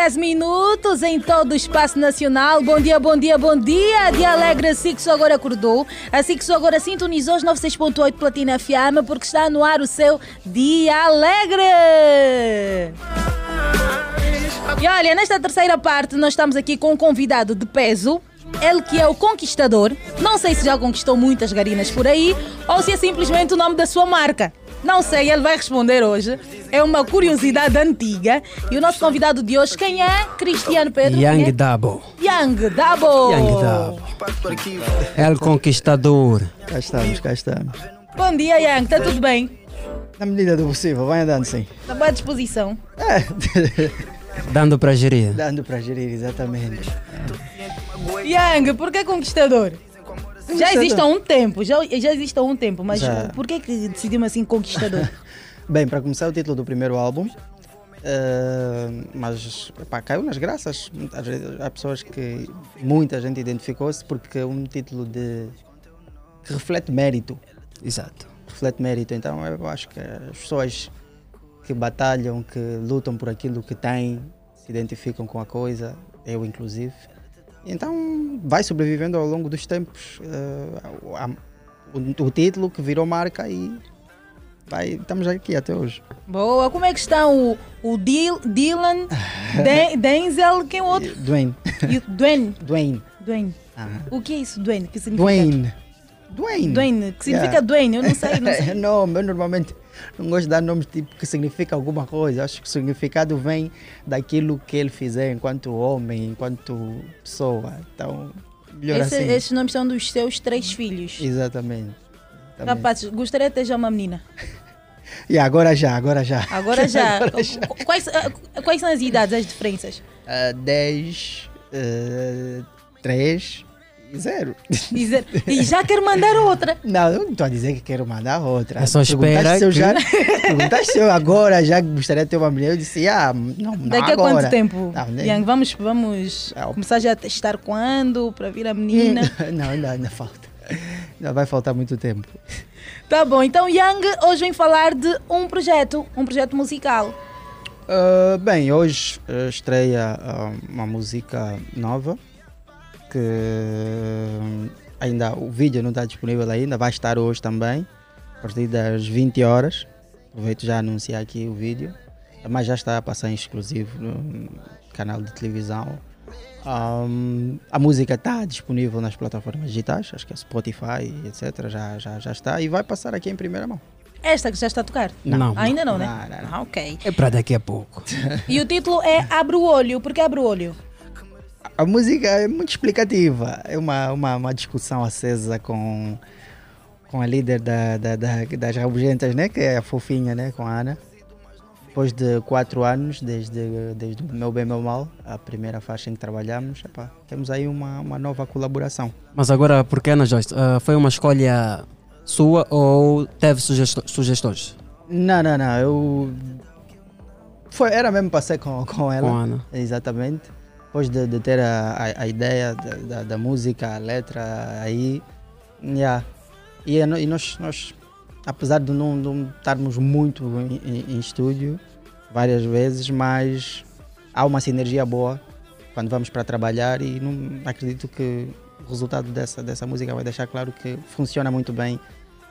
23 minutos em todo o espaço nacional. Bom dia, bom dia, bom dia. De alegre, assim Sixo agora acordou. Assim A Sixo agora sintonizou os 96.8 Platina FM porque está no ar o seu Dia Alegre. E olha, nesta terceira parte nós estamos aqui com um convidado de peso. Ele que é o conquistador. Não sei se já conquistou muitas garinas por aí ou se é simplesmente o nome da sua marca. Não sei, ele vai responder hoje. É uma curiosidade antiga. E o nosso convidado de hoje, quem é? Cristiano Pedro. Young quem é? Dabo. Young Dabo. Young Dabo. El Conquistador. Cá estamos, cá estamos. Bom dia, Young. Está tudo bem? Na medida do possível, vai andando sim. Está boa disposição? Dando para gerir. Dando para gerir, exatamente. Young, por que conquistador? Já existe há um tempo, já, já existe há um tempo, mas Já. por que, que decidimos assim conquistador? Bem, para começar, o título do primeiro álbum. eh, mas epá, caiu nas graças. Às vezes Há pessoas que muita gente identificou-se porque é um título de que reflete mérito. Exato. Reflete mérito. Então eu acho que as pessoas que batalham, que lutam por aquilo que têm, se identificam com a coisa, eu inclusive. Então vai sobrevivendo ao longo dos tempos eh, a- o, o título que virou marca e vai, estamos aqui até hoje. Boa, como é que estão o, o Dil, Dylan, Den- Denzel, quem é o outro? Dwayne. Dwayne. Dwayne. Dwayne. Aham. O que é isso, Dwayne? Que significa? Dwayne. Dwayne. Dwayne, que significa Yeah. Dwayne? Eu não sei, não sei. não, eu normalmente não gosto de dar nomes tipo que significa alguma coisa. Acho que o significado vem daquilo que ele fizer enquanto homem, enquanto pessoa. Então, melhor Esse- assim. Esses nomes são dos seus três filhos. Exatamente. Exatamente. Rapazes, gostaria de ter já uma menina. E agora já, agora já. Agora já. Agora já. Quais, ah, quais são as idades, as diferenças? Ah, 10, 3 e 0. Dizer, e já quero mandar outra. Não, eu não estou a dizer que quero mandar outra. É só Perguntaste espera se eu que- já, perguntaste se eu agora já gostaria de ter uma mulher. Eu disse, ah, não, não Daqui a agora. quanto tempo? Não, nem- Yang, vamos, vamos começar já a testar quando para vir a menina. não, ainda falta. Ainda vai faltar muito tempo. Tá bom, então Yang hoje vem falar de um projeto, um projeto musical. Ah, bem, hoje ah, estreia ah, uma música nova que ainda o vídeo não está disponível ainda, vai estar hoje também, a partir das 20 horas. Aproveito já a anunciar aqui o vídeo, mas já está a passar em exclusivo no canal de televisão. Um, a música está disponível nas plataformas digitais, acho que é Spotify, etc. Já, já, já está e vai passar aqui em primeira mão. Esta que já está a tocar? Não. Ainda não, né? Não, não, não. Ah, ok. É para daqui a pouco. E o título é Abre o Olho. Por que Abre o Olho? A música é muito explicativa. É uma, uma, uma discussão acesa com, com a líder da, da, da- das Rabugentas, né? Que é a fofinha, né? Com a Ana. Depois de quatro anos, desde, desde o Meu Bem, Meu Mal, a primeira faixa em que trabalhamos, epá, temos aí uma, uma nova colaboração. Mas agora, por que Ana Joyce? Ah, foi uma escolha sua ou teve sugestões? Não, não, não. Eu. Foi, era mesmo para ser com, com ela. Com a Ana. Exatamente. Depois de, de ter a, a, a ideia da, da, da música, a letra aí. Yeah. E, e nós, nós, apesar de não, não estarmos muito em, em- em estúdio, várias vezes, mas há uma sinergia boa quando vamos para trabalhar e não acredito que resultado dessa, dessa música vai deixar claro que funciona muito bem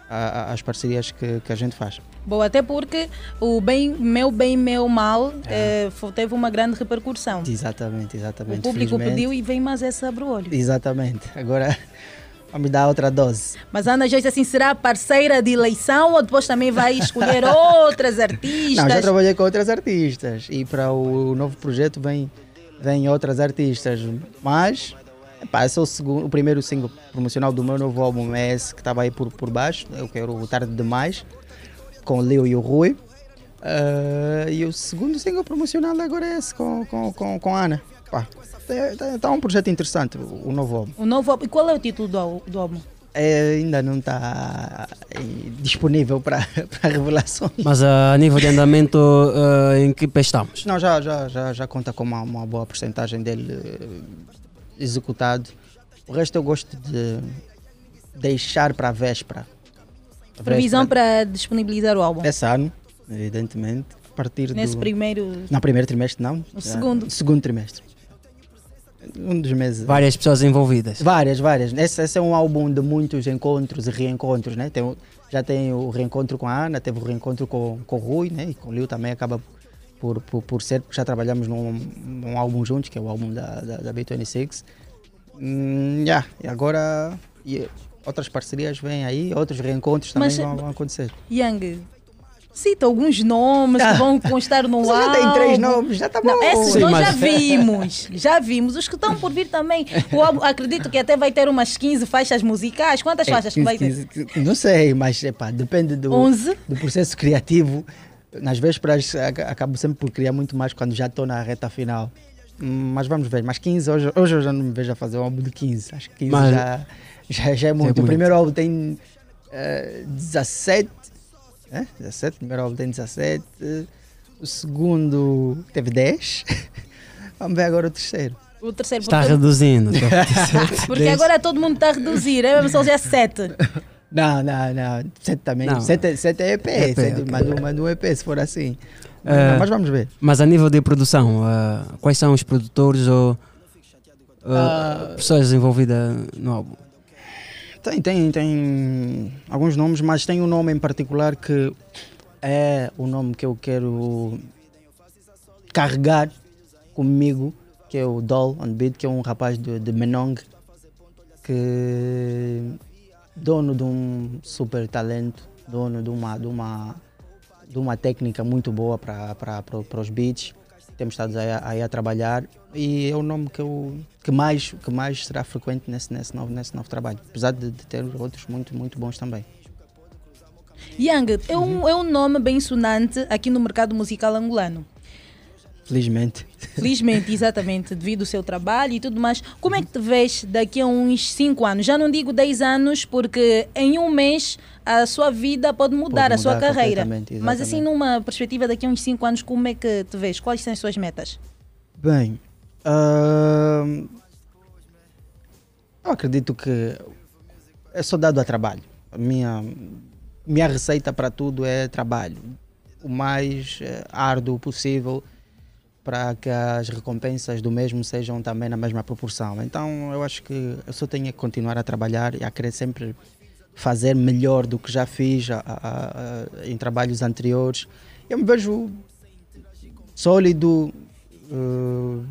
a- a- as parcerias que, que a gente faz. Bom, até porque o bem, meu bem, meu mal eh, fo- teve uma grande repercussão. Exatamente, O exatamente. público Felizmente. pediu e vem mais essa abre o olho. Exatamente. Agora vamos dar outra dose. Mas a Ana Joyce, assim, será parceira de eleição ou depois também vai escolher outras artistas? Não, já trabalhei com outras artistas e para o novo projeto vem, vem outras artistas. Mas epá, esse é o, segundo, o primeiro single promocional do meu novo álbum, é esse que estava aí por, por baixo. Eu quero o Tarde Demais, com o Leo e o Rui. Ah, e o segundo single promocional agora é esse com, com, com, com a Ana. Está um projeto interessante, o, novo álbum. O novo álbum. E qual é o título do, do álbum? É, ainda não está disponível para revelações. Mas ah, a nível de andamento, ah, em que pé estamos? Não, já, já, já, já conta com uma, uma boa porcentagem dele eh, executado. O resto eu gosto de deixar para a véspera. A Previsão véspera para disponibilizar o álbum? Desse ano, evidentemente. A partir Nesse do... primeiro. Não, primeiro trimestre não. No segundo. Segundo trimestre. Um dos meses. Várias pessoas envolvidas. Várias, várias. Esse, esse é um álbum de muitos encontros e reencontros, né? Tem, já tem o reencontro com a Ana, teve o reencontro com, com o Rui, né? E com o Liu também acaba por, por, por ser, porque já trabalhamos num, num álbum juntos, que é o álbum da, da, da B26. Hum, yeah, e agora e outras parcerias vêm aí, outros reencontros também Mas- vão, vão acontecer. Yang, cita alguns nomes que vão constar no Você já álbum. tem três nomes, já tá Não, bom. esses Sim, nós mas- já vimos, já vimos. Os que estão por vir também. O álbum, acredito que até vai ter umas 15 faixas musicais. Quantas É, faixas que vai ter? 15, 15, Não sei, mas epá, depende do, 11? do processo criativo. Nas vésperas ac- acabo sempre por criar muito mais quando já estou na reta final. Hum, Mas vamos ver, mas 15, hoje, hoje eu já não me vejo a fazer um álbum de 15. Acho que 15 Mas- já, já, já é muito. muito. O primeiro álbum tem eh, 17. É? 17, o primeiro álbum tem 17. O segundo teve 10. Vamos ver agora o terceiro. O terceiro. Está porque- reduzindo. Porque agora todo mundo está a reduzir. É mesmo só já 7. Não, não, não. Sete também. Não. Sete, sete é EP. EP, sete, ok. manda, um- manda um EP se for assim. Ah, mas vamos ver. Mas a nível de produção, ah, quais são os produtores ou Ah. pessoas envolvidas no álbum? Tem, tem, tem alguns nomes, mas tem um nome em particular que é o nome que eu quero carregar comigo, que é o Doll on Beat, que é um rapaz de, de Menong, que dono de um super talento, dono de uma, de uma, de uma técnica muito boa para os beats. Temos estado aí, a- aí a trabalhar e é o nome que, eu, que, mais, que mais será frequente nesse, nesse, novo, nesse novo trabalho, apesar de, de ter outros muito, muito bons também. Yang é um, é um nome bem sonante aqui no mercado musical angolano. Felizmente. Felizmente, exatamente, devido ao seu trabalho e tudo mais. Como é que te vês daqui a uns 5 anos? Já não digo 10 anos, porque em um mês a sua vida pode mudar, Pode a sua mudar carreira. completamente, Mas assim, exatamente. numa perspectiva daqui a uns 5 anos, como é que te vês? Quais são as suas metas? Bem, eu acredito que é só dado a trabalho. A minha, minha receita para tudo é trabalho. O mais eh, árduo possível para que as recompensas do mesmo sejam também na mesma proporção. Então eu acho que eu só tenho que continuar a trabalhar e a querer sempre fazer melhor do que já fiz a- a- a- em trabalhos anteriores. Eu me vejo sólido, eh,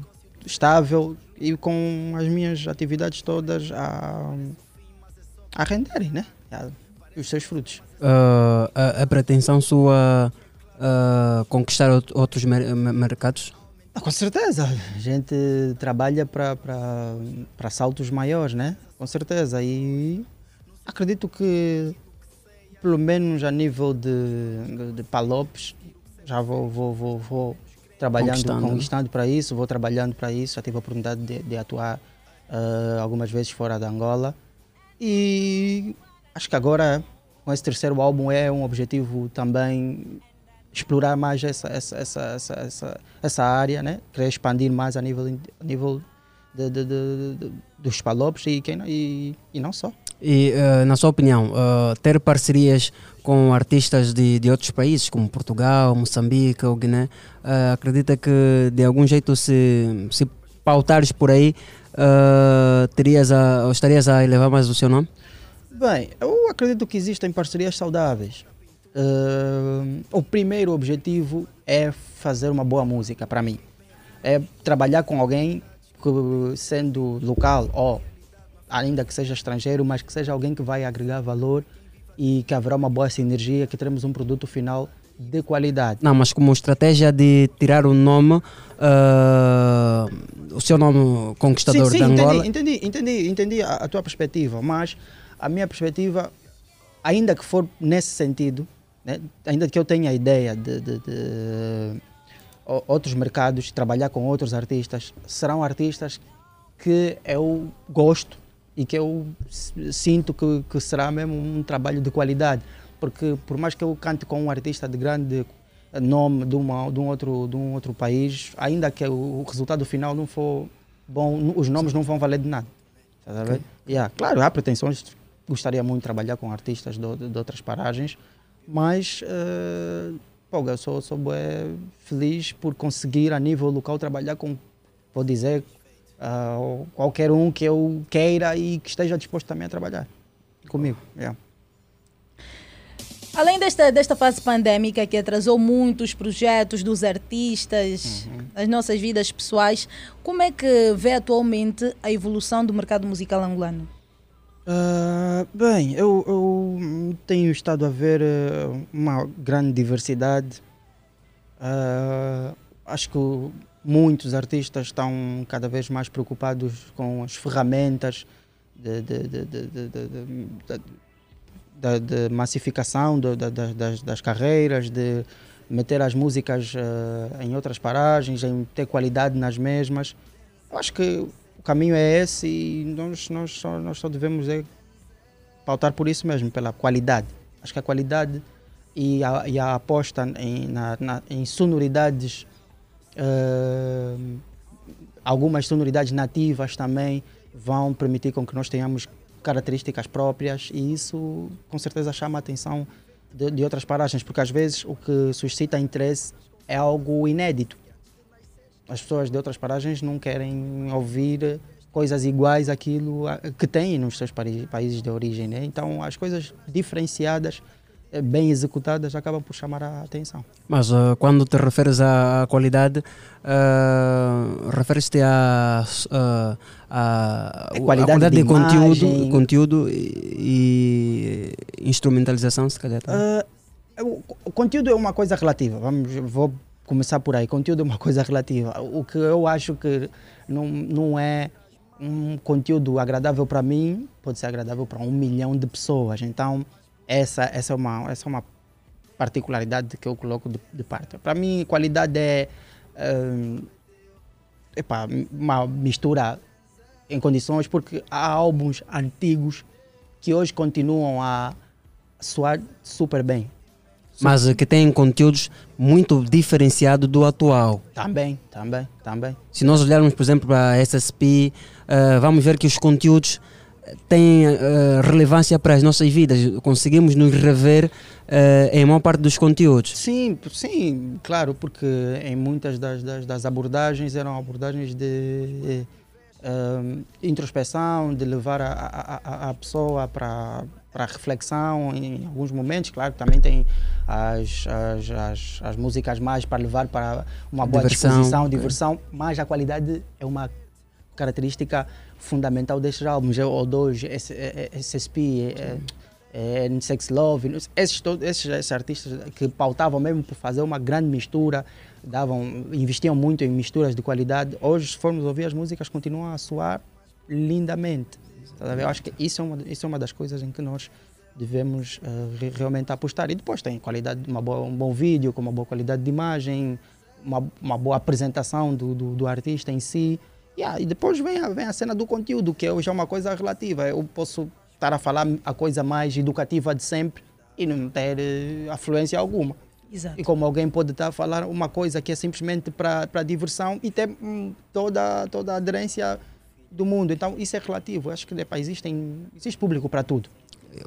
estável e com as minhas atividades todas a, a renderem, né? Os seus frutos. Ah, a, pretensão sua ah, conquistar out- outros mer- mercados? Ah, com certeza, a gente trabalha para saltos maiores, né? Com certeza. E acredito que, pelo menos a nível de, de, Palopes, já vou, vou, vou, vou trabalhando, Conquistando. conquistando para isso, vou trabalhando para isso. Já tive a oportunidade de, de atuar ah, algumas vezes fora da Angola. E acho que agora, com esse terceiro álbum, é um objetivo também explorar mais essa, essa, essa, essa, essa, área, né? querer expandir mais a nível, a nível de, de, de- dos palopes e, quem, não- e, e não só. E, ah, na sua opinião, ah, ter parcerias com artistas de, de outros países, como Portugal, Moçambique ou Guiné, ah, acredita que de algum jeito, se, se pautares por aí, terias a, estarias a elevar mais o seu nome? Bem, eu acredito que existem parcerias saudáveis. Uh, o primeiro objetivo é fazer uma boa música para mim. É trabalhar com alguém que, sendo local ou ainda que seja estrangeiro, mas que seja alguém que vai agregar valor e que haverá uma boa sinergia, que teremos um produto final de qualidade. Não, mas como estratégia de tirar o nome, ah, o seu nome conquistador sim, sim, de Angola. Entendi, entendi, entendi, entendi a, a tua perspectiva, mas a minha perspectiva, ainda que for nesse sentido, né, ainda que eu tenha a ideia de, de- de outros mercados, trabalhar com outros artistas, serão artistas que eu gosto e que eu sinto que, que será mesmo um trabalho de qualidade. Porque por mais que eu cante com um artista de grande nome de, uma, de, um, outro, de um outro país, ainda que o, resultado final não for bom, os nomes não vão valer de nada. Estás a ver? Ok. Yeah, claro, há pretensões, gostaria muito de trabalhar com artistas de, de- de outras paragens, mas eh, pô, eu sou, sou bué feliz por conseguir a nível local trabalhar com, vou dizer, ah, qualquer um que eu queira e que esteja disposto também a trabalhar comigo. yeah. Além desta, desta fase pandémica que atrasou muitos projetos dos artistas, as nossas vidas pessoais, como é que vê atualmente a evolução do mercado musical angolano? Ah, bem, eu, eu tenho estado a ver eh, uma grande diversidade. Ah, acho que muitos artistas estão cada vez mais preocupados com as ferramentas de, de, de, de, massificação das- das, carreiras, de meter as músicas em outras paragens, em ter qualidade nas mesmas. Eu acho que caminho é esse e nós, nós, só, nós só devemos é pautar por isso mesmo, pela qualidade. Acho que a qualidade e a, e a aposta em, na- na- em sonoridades, eh, algumas sonoridades nativas também vão permitir com que nós tenhamos características próprias e isso com certeza chama a atenção de, de outras paragens, porque às vezes o que suscita interesse é algo inédito. As pessoas de outras paragens não querem ouvir coisas iguais àquilo a- que têm nos seus países de origem. Né? Então, as coisas diferenciadas, eh, bem executadas, acabam por chamar a atenção. Mas ah, quando te referes à qualidade, ah, referes-te à à- à- É à qualidade de conteúdo, imagem. conteúdo e, e instrumentalização, se calhar. tá? O conteúdo é uma coisa relativa. Vamos, vou começar por aí. Conteúdo é uma coisa relativa. O que eu acho que não, não é um conteúdo agradável para mim, pode ser agradável para um milhão de pessoas. Então, essa, essa, é, uma, essa é uma particularidade que eu coloco de, de parte. Para mim, qualidade é ah, epá, uma mistura em condições, porque há álbuns antigos que hoje continuam a soar super bem. Mas que têm conteúdos muito diferenciados do atual. Também, também, também. Se nós olharmos, por exemplo, para a SSP, ah, vamos ver que os conteúdos têm ah, relevância para as nossas vidas. Conseguimos nos rever ah, em maior parte dos conteúdos. Sim, sim, claro, porque em muitas das, das, das abordagens eram abordagens de eh, introspeção, de levar a, a, a- a pessoa para para reflexão em alguns momentos, claro, também tem as, as, as, as músicas mais para levar para uma boa Diversão, disposição, é. diversão, mas a qualidade é uma característica fundamental destes álbuns, é o 2, SSP, é, é, Sex Love, esses, todos, esses, esses artistas que pautavam mesmo por fazer uma grande mistura, davam, investiam muito em misturas de qualidade. Hoje, se formos ouvir as músicas, continuam a soar lindamente. Tá? Eu acho que isso é, uma, isso é uma das coisas em que nós devemos re- realmente apostar. E depois tem qualidade, uma boa, um bom vídeo, com uma boa qualidade de imagem, uma, uma boa apresentação do, do, do artista em si. Yeah, e depois vem a, vem a cena do conteúdo, que hoje é uma coisa relativa. Eu posso estar a falar a coisa mais educativa de sempre e não ter eh, afluência alguma. Exato. E como alguém pode estar a falar uma coisa que é simplesmente para diversão e ter hum, toda, toda a aderência do mundo. Então isso é relativo. Acho que epa, existem, existe público para tudo.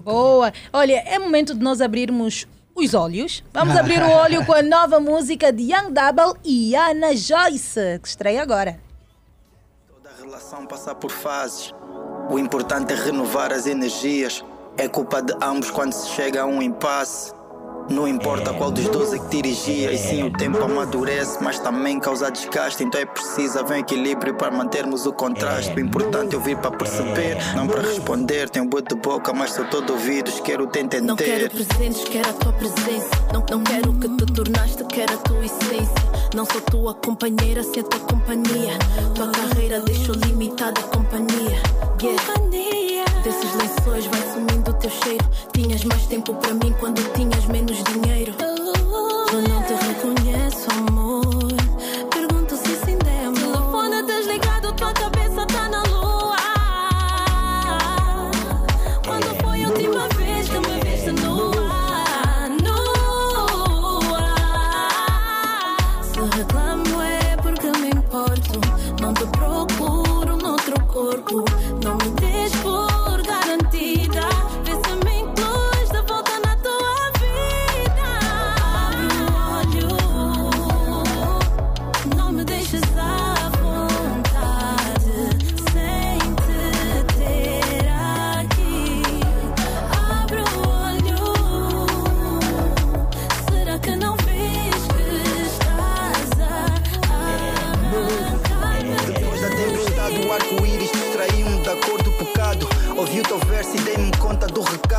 Boa! Olha, é momento de nós abrirmos os olhos. Vamos abrir o olho com a nova música de Young Double e Ana Joyce, que estreia agora. relação passa por fases. O importante é renovar as energias. É culpa de ambos quando se chega a um impasse. Não importa qual dos dois é que dirigia, e sim o tempo amadurece, mas também causa desgaste. Então é preciso haver um equilíbrio para mantermos o contraste. O importante é ouvir para perceber, não para responder. Tenho boa de boca, mas sou todo ouvidos. Quero te entender. Não quero presentes, quero a tua presença. Não, não quero o que te tornaste, quero a tua essência. Não sou tua companheira, sem a tua companhia. Tua carreira deixou limitada a companhia. Yeah. Desses lençóis vai sumindo o teu cheiro. Tinhas mais tempo para mim quando tinhas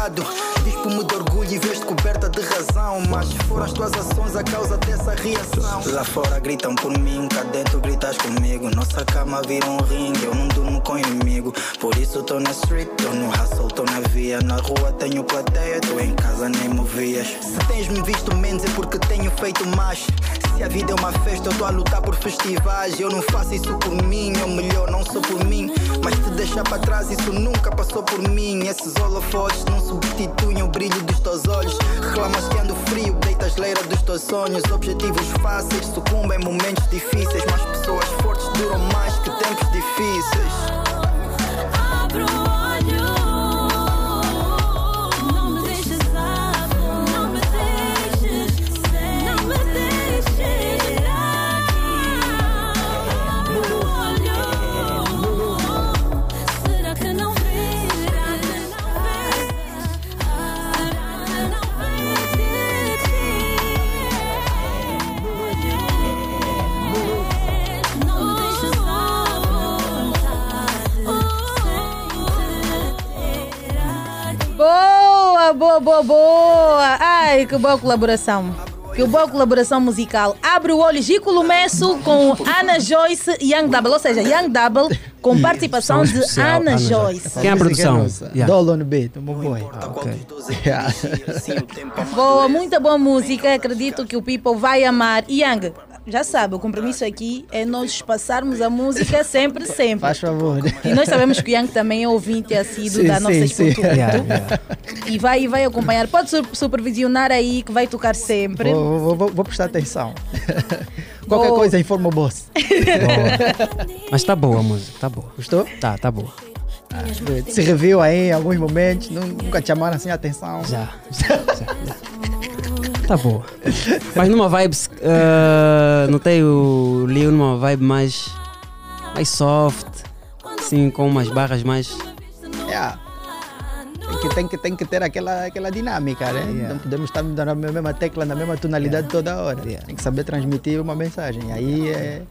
do recado. Dispo-me e vês-te coberta de razão. Mas foram as tuas ações a causa dessa reação. Lá fora gritam por mim, cá dentro gritas comigo. Nossa cama vira um ringue, eu não durmo com inimigo. Por isso tô na street, tô no hustle, tô na via. Na rua tenho plateia, tô em casa nem me vias. Se tens me visto menos é porque tenho feito mais. Se a vida é uma festa, eu tô a lutar por festivais. Eu não faço isso por mim, ou melhor, não sou por mim. Mas te deixar para trás, isso nunca passou por mim. Esses holofotes não substituem o brilho dos olhos. Reclamas que ando frio, deitas leira dos teus sonhos. Objetivos fáceis sucumbem em momentos difíceis. Mas pessoas fortes duram mais que tempos difíceis. Boa, boa, boa, boa. Ai, que boa colaboração. Que boa colaboração musical. Abre o olho, Gico Lumesso com Ana Joyce e Young Double. Ou seja, Young Double com participação de Ana Ana Joyce. Quem é a produção? nossa. Yeah. Dolo no beat, um bom boy. Boa, muita boa música. Acredito que o people vai amar. Young, já sabe, o compromisso aqui é nós passarmos a música sempre, sempre. Faz favor. E nós sabemos que o Young também é ouvinte assíduo Sim, da nossa escultura. Yeah, yeah. E vai, vai acompanhar. Pode supervisionar aí, que vai tocar sempre. Vou, vou- vou- vou prestar atenção. Qualquer Boa. coisa informa o boss. Mas tá boa a música, tá boa. Gostou? Tá, tá boa. Se reviu aí em alguns momentos, nu- nunca te chamaram assim a atenção. Já, Tá boa. Mas numa vibe. Uh, notei o Leo numa vibe mais. mais soft. Assim, com umas barras mais. Yeah. Tem que, tem, que, tem que ter aquela, aquela dinâmica, né? Não podemos estar na mesma tecla, na mesma tonalidade toda hora. Tem que saber transmitir uma mensagem. Aí é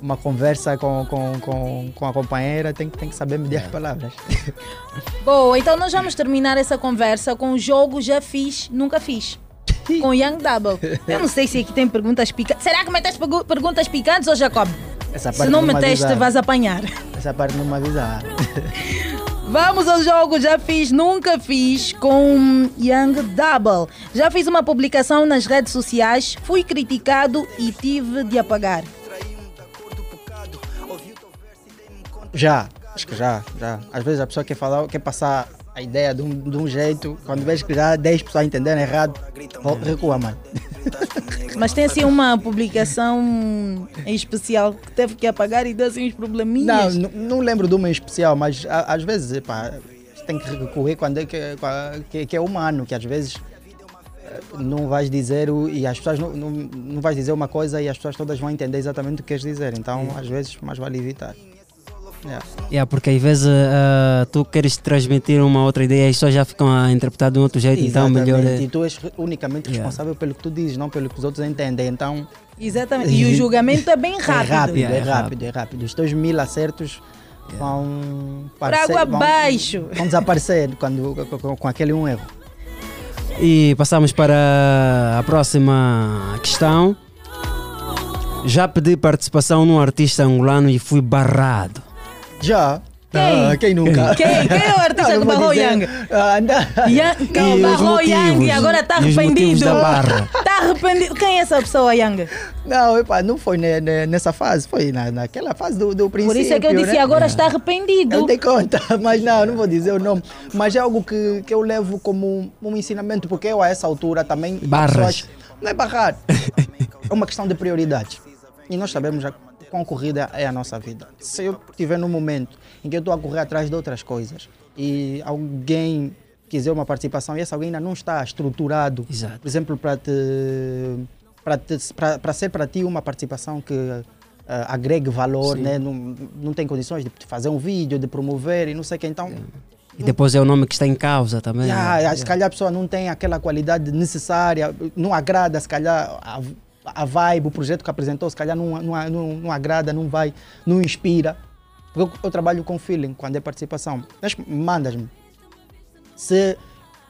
uma conversa com, com, com, com a companheira, tem, que- tem que saber medir as palavras. Boa, então nós vamos terminar essa conversa com o jogo Já Fiz, Nunca Fiz. Com Young Double. Eu não sei se aqui tem perguntas picantes. Será que meteste pergu- perguntas picantes ou Jacob? Essa Se parte não me meteste, vais apanhar. Essa parte não me avisaram. Vamos ao jogo Já Fiz, Nunca Fiz com Young Double. Já fiz uma publicação nas redes sociais, fui criticado e tive de apagar. Já, acho que já, já. Às vezes a pessoa quer falar, quer passar a ideia de um, de um jeito, quando vês que já 10 pessoas entenderam errado, recua, mano. Mas tem assim uma publicação em especial que teve que apagar e deu assim uns probleminhas. não, não lembro de uma em especial, mas a- às vezes, tem que recorrer quando é que, que, que é humano, que às vezes eh, não vais dizer o, e as pessoas não, não, não vais dizer uma coisa e as pessoas todas vão entender exatamente o que queres dizer. Então, às vezes, mais vale evitar. Yeah. Yeah, porque às vezes ah, tu queres transmitir uma outra ideia e as pessoas já ficam a interpretar de um outro jeito, então melhor Exatamente. é. E tu és unicamente Yeah. responsável pelo que tu dizes, não pelo que os outros entendem. Então, Exatamente. E o julgamento é bem rápido. É rápido, Yeah, é é rápido, é rápido. Os teus mil acertos vão, parecer- água vão- abaixo. vão desaparecer quando, com, com- com aquele um erro. E passamos para a próxima questão. Já pedi participação num artista angolano e fui barrado. Já? Quem? Ah, quem nunca? Quem? Quem é o artista Não, que não vou barrou dizer. Yang? Ah, não. Yang E os barrou Yang e agora está E arrependido. Está arrependido. Quem é essa pessoa, Yang? Não, epa, não foi ne- ne- nessa fase, foi na, naquela fase do, do princípio. Por isso é que eu disse né? agora está arrependido. Eu dei conta, mas não, não vou dizer o nome. Mas é algo que, que eu levo como um, um ensinamento, porque eu a essa altura também. Barras. pessoas- Não é barrar. é uma questão de prioridades. E nós sabemos já quão corrida é a nossa vida. Se eu estiver num momento em que eu estou a correr atrás de outras coisas e alguém quiser uma participação e esse alguém ainda não está estruturado, Exato. por exemplo, para te, para ser para ti uma participação que ah, agregue valor, Sim. né? não, não tem condições de fazer um vídeo, de promover e não sei o que, então E depois é o nome que está em causa também. Yeah, né? Se calhar a pessoa não tem aquela qualidade necessária, não agrada, se calhar a, a vibe, o projeto que apresentou, se calhar não, não, não, não agrada, não vai, não inspira. Porque eu, eu trabalho com feeling quando é participação. Mas mandas-me. Se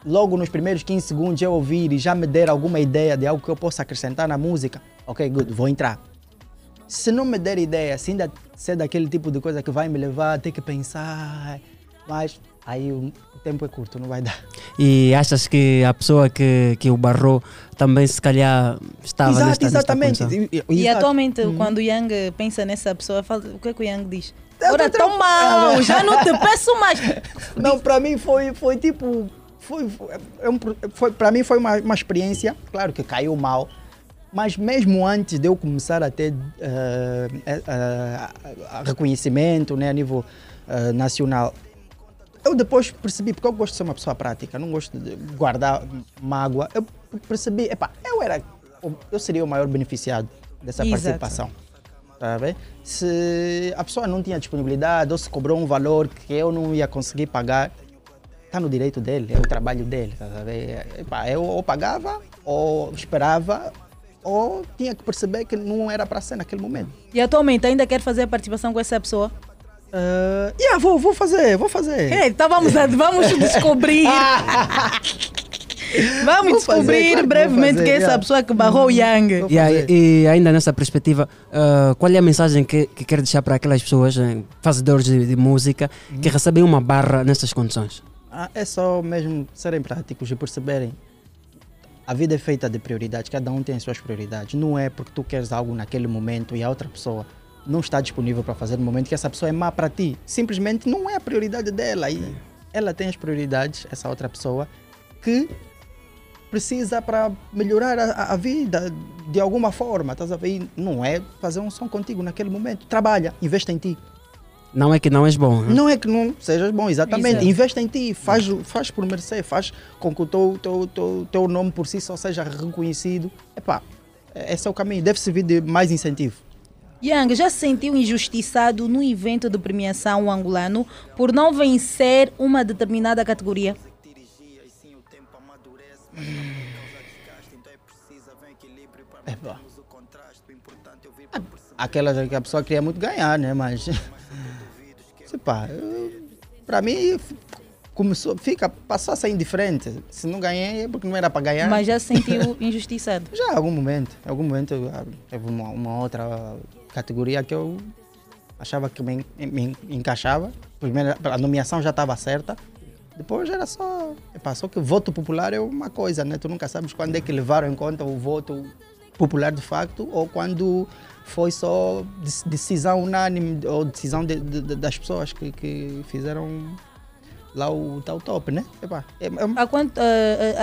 logo nos primeiros 15 segundos eu ouvir e já me der alguma ideia de algo que eu possa acrescentar na música, ok, good, vou entrar. Se não me der ideia, se ainda ser daquele tipo de coisa que vai me levar a ter que pensar, mas aí o tempo é curto, não vai dar. E achas que a pessoa que, que o barrou também se calhar estava Exato, nesta, nesta exatamente. condição? E- E exato. atualmente, Uhum. quando o Yang pensa nessa pessoa, fala- o que é que o Yang diz? Ora, tão mal, Ah, já não te peço mais. Não, para mim foi, foi tipo. Foi, foi, é um para mim foi uma, uma experiência, claro que caiu mal, mas mesmo antes de eu começar a ter eh, eh, eh, reconhecimento né, a nível eh, nacional, eu depois percebi, porque eu gosto de ser uma pessoa prática, não gosto de guardar mágoa, eu percebi, epá, eu era, eu seria o maior beneficiado dessa Exato. participação. Tá ver? Se a pessoa não tinha disponibilidade ou se cobrou um valor que eu não ia conseguir pagar, está no direito dele, é o trabalho dele. Tá ver? Epá, eu ou pagava, ou esperava, ou tinha que perceber que não era para ser naquele momento. E atualmente ainda quer fazer a participação com essa pessoa? Uh, yeah, vou, vou fazer, vou fazer. É, então vamos, a- vamos descobrir. vamos Vou fazer, descobrir claro que vou brevemente fazer, quem é essa yeah. pessoa que barrou o Yang. E, aí- e ainda nessa perspectiva, ah, qual é a mensagem que, que quer deixar para aquelas pessoas, eh, fazedores de, de música, Uhum. que recebem uma barra nessas condições? Ah, é só mesmo serem práticos e perceberem. A vida é feita de prioridades, cada um tem as suas prioridades. Não é porque tu queres algo naquele momento e a outra pessoa não está disponível para fazer no momento que essa pessoa é má para ti. Simplesmente não é a prioridade dela. E ela tem as prioridades, essa outra pessoa, que precisa para melhorar a, a vida de alguma forma. Estás a ver? Não é fazer um som contigo naquele momento. Trabalha, investe em ti. Não é que não és bom. né? Não é que não sejas bom, exatamente. Exato. Investe em ti, faz, faz por merecer, faz com que o teu, teu, teu, teu nome por si só seja reconhecido. Epá, esse é o caminho, deve servir de mais incentivo. Yang já se sentiu injustiçado no evento de premiação angolano por não vencer uma determinada categoria? Epá. Aquela que a pessoa queria muito ganhar, né? Mas. Epá, para mim, começou, fica, passou a ser indiferente. Se não ganhei é porque não era para ganhar. Mas já se sentiu injustiçado? Já, em algum momento. Em algum momento ah, teve uma, uma outra categoria que eu achava que me, me encaixava. Primeiro, a nomeação já estava certa. Depois era só. Só que o voto popular é uma coisa, né? Tu nunca sabes quando é que levaram em conta o voto popular de facto ou quando foi só dec- decisão unânime ou decisão de- de- de- das pessoas que, que fizeram lá o tal top, né? Epá, é, é, Há quanto,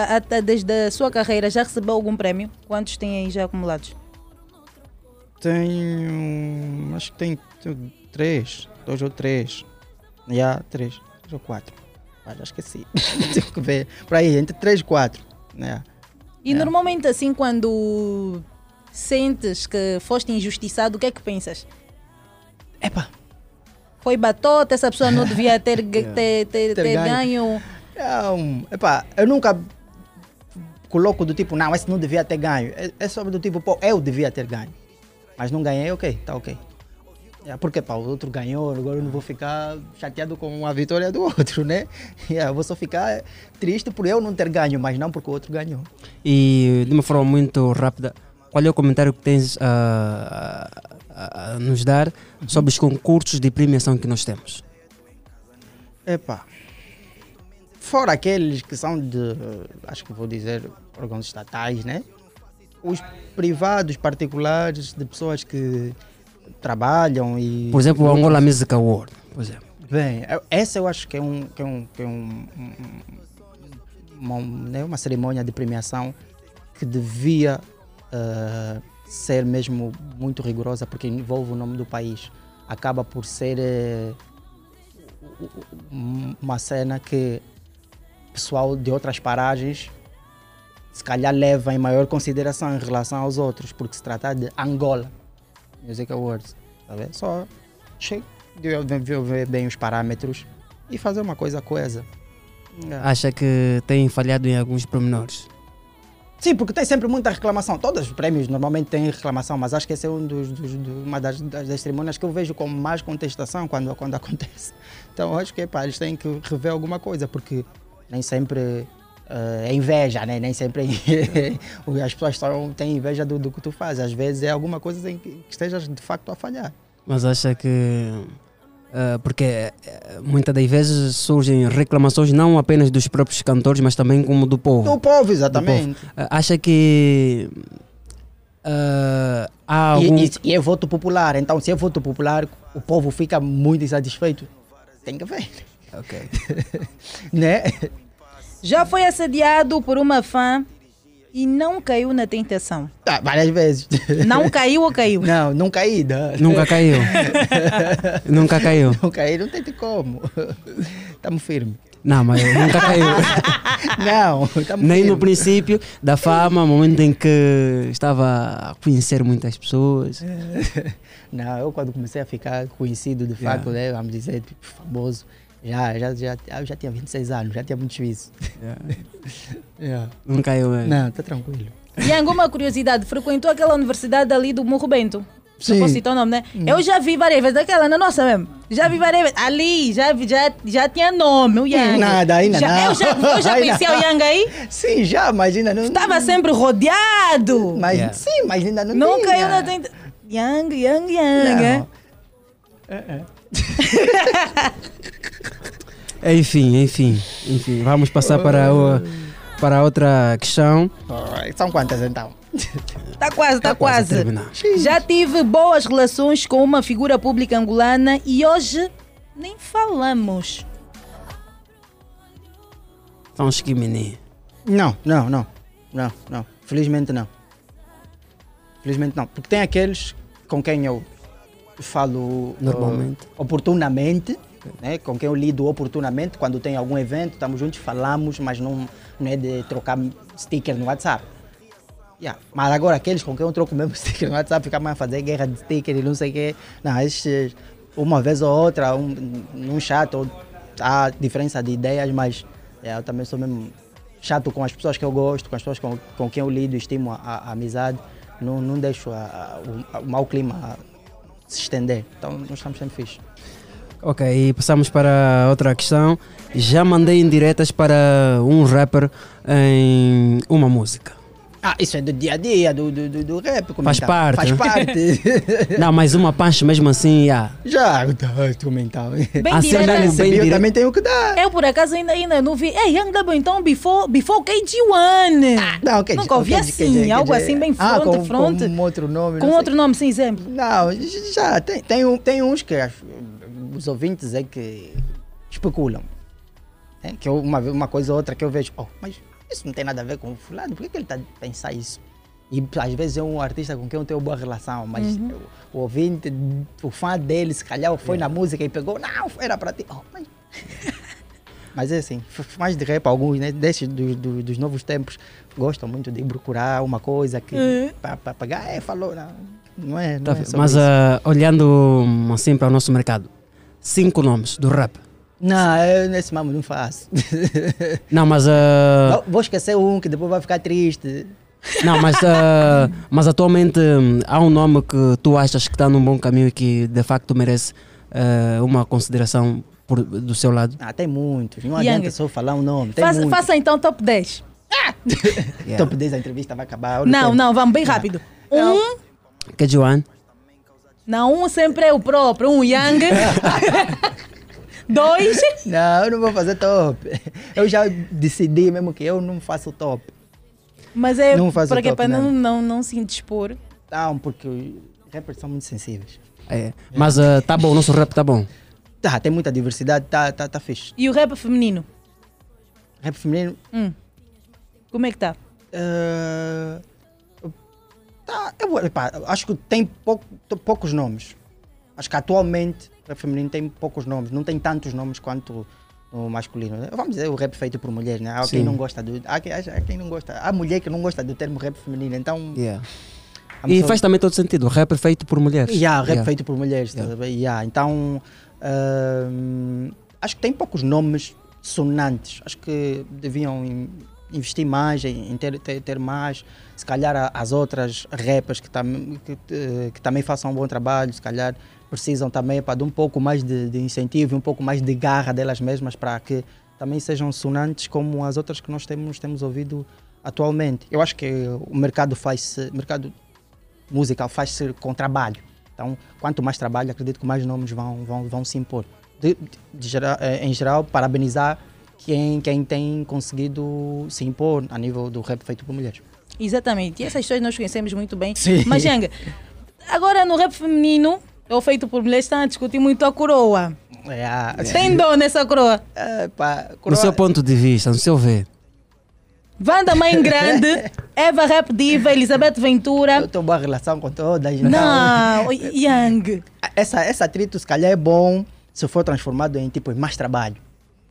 até desde a sua carreira, já recebeu algum prémio? Quantos tem aí já acumulados? Tenho. Acho que tem, tenho três. Dois ou três. Já, três. Três ou quatro. Ah, já esqueci. Tenho que ver. Por aí, entre três e quatro. Né? E normalmente assim quando sentes que foste injustiçado, o que é que pensas? Epa. Foi batota, essa pessoa não devia ter, ter, ter, Ter ter ganho. ganho. Não, epá, eu nunca coloco do tipo, não, esse não devia ter ganho. É, é só do tipo, pô, eu devia ter ganho. Mas não ganhei, ok, tá ok. É, porque pá, o outro ganhou, agora eu não vou ficar chateado com a vitória do outro, né? É, eu vou só ficar triste por eu não ter ganho, mas não porque o outro ganhou. E de uma forma muito rápida, qual é o comentário que tens a, a- a nos dar sobre os concursos de premiação que nós temos? Epá. Fora aqueles que são de, acho que vou dizer, órgãos estatais, né? Os privados, particulares, de pessoas que trabalham e. Por exemplo, o Angola Music Award. Por exemplo. Bem, essa eu acho que é, um, que é, um, que é um, um- uma, né, uma cerimônia de premiação que devia eh, ser mesmo muito rigorosa porque envolve o nome do país. Acaba por ser eh, uma cena que pessoal de outras paragens se calhar leva em maior consideração em relação aos outros, porque se trata de Angola Music Awards. Tá vendo? Só che- de de ver bem os parâmetros e fazer uma coisa coesa. É. Acha que tem falhado em alguns pormenores? Sim, porque tem sempre muita reclamação. Todos os prémios normalmente têm reclamação, mas acho que esse é um dos, dos- do- uma das, das, das que eu vejo com mais contestação quando, quando acontece. Então acho que epá, eles têm que rever alguma coisa, porque nem sempre eh, é inveja, né? nem sempre as pessoas têm inveja do, do que tu fazes. Às vezes é alguma coisa em que estejas de facto a falhar. Mas acha que. Ah, porque eh, muitas das vezes surgem reclamações não apenas dos próprios cantores, mas também como do povo. Do povo, exatamente. Do povo. Ah, acha que. ah, há E- algum. E, e é voto popular, então se é voto popular, o povo fica muito insatisfeito. Tem que ver. Ok. né? Já foi assediado por uma fã e não caiu na tentação. Tá, várias vezes. Não caiu ou caiu? Não, não caí. Não. Nunca caiu. Nunca caiu. Não caí, não tem como. Estamos firmes. Não, mas nunca caiu. Não, estamos Nem no firmes. princípio da fama, momento em que estava a conhecer muitas pessoas. Não, eu quando comecei a ficar conhecido de Yeah. facto, né, vamos dizer, tipo, famoso, já, já, já, eu já tinha 26 anos, já tinha muito juízo. Yeah. Não caiu mesmo. Não, tá tranquilo. E alguma curiosidade, frequentou aquela universidade ali do Morro Bento? Sim. Não posso citar o nome, né? Hum. Eu já vi várias vezes, daquela na nossa mesmo. Já vi várias vezes. Ali, já, já, já tinha nome, o Yang. Nada, ainda já, não. Eu já, eu já conhecia o não. Yang aí. Sim, já, mas ainda não. Estava sempre rodeado. Mas, Yeah. Sim, mas ainda não Não tinha. caiu na tenta... Yang, Yang, Yang. Não. é? Enfim, enfim, enfim. Vamos passar para, o, para outra questão. Alright, São quantas então? Tá quase, tá, Tá quase quase. Já tive boas relações com uma figura pública angolana e hoje nem falamos. São os Kimini. Não, não, não. Não, não. Felizmente não. Felizmente não. Porque tem aqueles com quem eu falo Normalmente. uh, oportunamente, né? com quem eu lido oportunamente. Quando tem algum evento, estamos juntos, falamos, mas não, não é de trocar sticker no WhatsApp. Yeah. Mas agora aqueles com quem eu troco mesmo sticker no WhatsApp, ficar mais a fazer guerra de sticker e não sei o quê. Não, esses, uma vez ou outra, um, num chat, ou, há diferença de ideias, mas eu também sou mesmo chato com as pessoas que eu gosto, com as pessoas com, com quem eu lido, estimo a, a- a amizade. Não, não deixo a- a- o, o mau clima se estender. Então nós estamos sempre fixe. Ok, e passamos para outra questão. Já mandei indiretas para um rapper em uma música. Ah, isso é do dia a dia, do, do, do, do rap. Faz então? parte. Faz né? parte. Não, mas uma punch mesmo assim, yeah. Já, tá, como então. Bem Assim direta. mesmo, bem eu direto. também tenho que dar. Eu, por acaso, ainda, ainda não vi. Ei, Young Double, então, before, before KG1. Não, quer Nunca ouvi assim, dizer- algo assim, bem ah, fronte, com, fronte. Com um outro nome. Com outro sei. nome, sem exemplo. Não, já, tem, tem, tem uns que os ouvintes é que especulam. É, que eu, uma, uma coisa ou outra que eu vejo, oh, mas isso não tem nada a ver com o fulano, por que, que ele está a pensar isso? E às vezes é um artista com quem eu tenho boa relação, mas Uhum. o, o ouvinte, o fã dele, se calhar foi na música e pegou, não, era para ti. Oh, mas Mas é assim, mais de rap, alguns né, desses do- do- dos novos tempos gostam muito de procurar uma coisa que É. para pagar, é, falou, não, não é, não Tá é Mas ah, olhando hum, assim para o nosso mercado, cinco nomes do rap. Não, eu nesse mamo não faço. Não, mas. ah, Vou- Vou esquecer um que depois vai ficar triste. Não, mas, ah, mas atualmente hum, há um nome que tu achas que está num bom caminho e que de facto merece ah, uma consideração por- do seu lado? Ah, tem muitos. Não Yang. adianta só falar um nome. Tem Faça, então top 10. Top 10 a entrevista vai acabar. Não, tempo. não, vamos bem rápido. Um, Que é Joan? não, um sempre é o próprio. Um Yang. Dois. Não, eu não vou fazer top. Eu já decidi mesmo que eu não faço top. Mas é Não faz o para quê? top, Para não, não. não, não se indispor. Não, porque os rappers são muito sensíveis. É. Mas ah, tá bom, o nosso rap tá bom. Tá, tem muita diversidade, tá, tá, tá fixe. E o rap feminino? Rap feminino. Hum. Como é que tá? eh, tá, eu, epá, acho que tem pouco- poucos nomes. Acho que atualmente feminino tem poucos nomes. Não tem tantos nomes quanto o masculino. Vamos dizer o rap feito por mulheres, né? Há quem não gosta do. Há quem, há quem não gosta. Há mulher que não gosta do termo rap feminino. Então. Yeah. E faz também todo sentido. O rap feito por mulheres. Yeah, rap Yeah. feito por mulheres. Yeah. tá a ver? Yeah, Então, ahm, acho que tem poucos nomes sonantes. Acho que deviam in- investir mais em, ter, ter, ter mais. Se calhar as outras rappers que, tam, que, eh, que também façam um bom trabalho, se calhar precisam também pá, de um pouco mais de, de incentivo, e um pouco mais de garra delas mesmas para que também sejam sonantes como as outras que nós temos, temos ouvido atualmente. Eu acho que o mercado faz mercado musical faz-se com trabalho. Então, quanto mais trabalho, acredito que mais nomes vão, vão, vão se impor. De, de geral- eh, em geral, parabenizar quem, quem tem conseguido se impor a nível do rap feito por mulheres. Exatamente. E essas pessoas nós conhecemos muito bem. Sim. Mas, Yang, agora no rap feminino, ou feito por mulheres, estão a discutir muito a coroa. É, a- Tem dor nessa coroa? É, pá, No coroa- seu ponto de vista, no seu ver. Wanda Mãe Grande, Eva Rap Diva, Elizabeth Ventura. Eu tenho boa relação com todas. Não, Yang. Essa, essa atrito, se calhar, é bom se for transformado em tipo mais trabalho.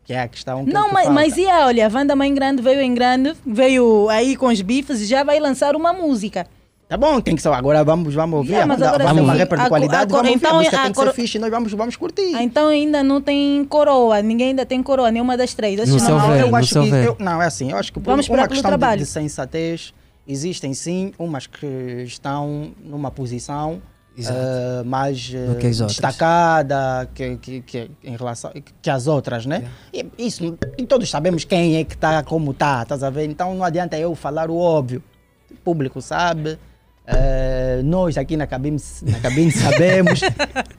Que é a questão que Não, que mas, falta. mas e a, olha, a Wanda Mãe Grande veio em grande, veio aí com os bifes e já vai lançar uma música. Tá bom, tem que ser. Agora vamos, vamos ouvir. Yeah, agora é uma sim, rapper de a- qualidade. a- vamos ouvir. então a música a tem que coro- ser fixe e nós vamos, vamos curtir. Ah, então ainda não tem coroa, ninguém ainda tem coroa, nenhuma das três. Não. ver, eu acho que eu- não é assim. Eu acho que por Vamos uma questão de, trabalho. de sensatez existem sim umas que estão numa posição eh, mais outras. destacada que, que, que em relação que as outras, né? E isso e todos sabemos quem é que está como está, estás a ver? Então não adianta eu falar o óbvio. O público sabe. Eh, nós aqui na cabine, na cabine sabemos.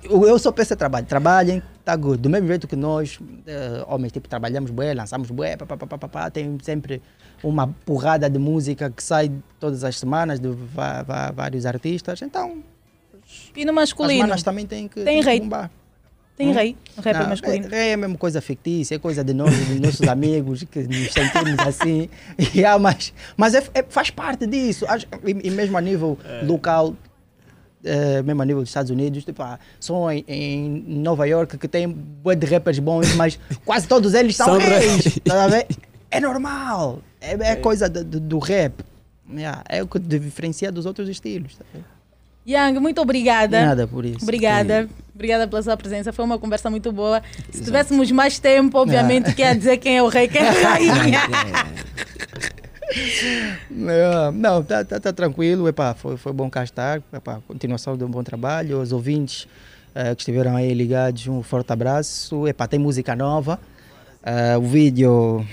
Eu peço é trabalho. Trabalhem, tá good. Do mesmo jeito que nós, eh, homens, tipo, trabalhamos bué, lançamos bué, pá, pá, pá, pá, tem sempre uma porrada de música que sai todas as semanas de vários artistas. Então, E no as masculino? manas também têm que, Tem que rei. bombar. Tem Hum? rei, o rap Não, masculino. É, é a mesma coisa fictícia, é coisa de nós, dos nossos amigos, que nos sentimos assim. Yeah, mas mas é- é- faz parte disso. Acho- E, e mesmo a nível local, eh, mesmo a nível dos Estados Unidos, tipo, ah, só em, em Nova York que tem bué de rappers bons, mas quase todos eles são, São reis. reis. tá? É normal. É, é coisa do, do- do rap. Yeah, é o que diferencia dos outros estilos. Tá? Yang, muito obrigada. Nada por isso. Obrigada. Obrigada pela sua presença. Foi uma conversa muito boa. Se tivéssemos mais tempo, obviamente, Ah. quer dizer quem é o rei, quem é a rainha. Não, não tá, tá, tá tranquilo, epá, foi, foi bom cá estar, epá, continuação de um bom trabalho, os ouvintes eh, que estiveram aí ligados, um forte abraço, epá, tem música nova, eh, o vídeo,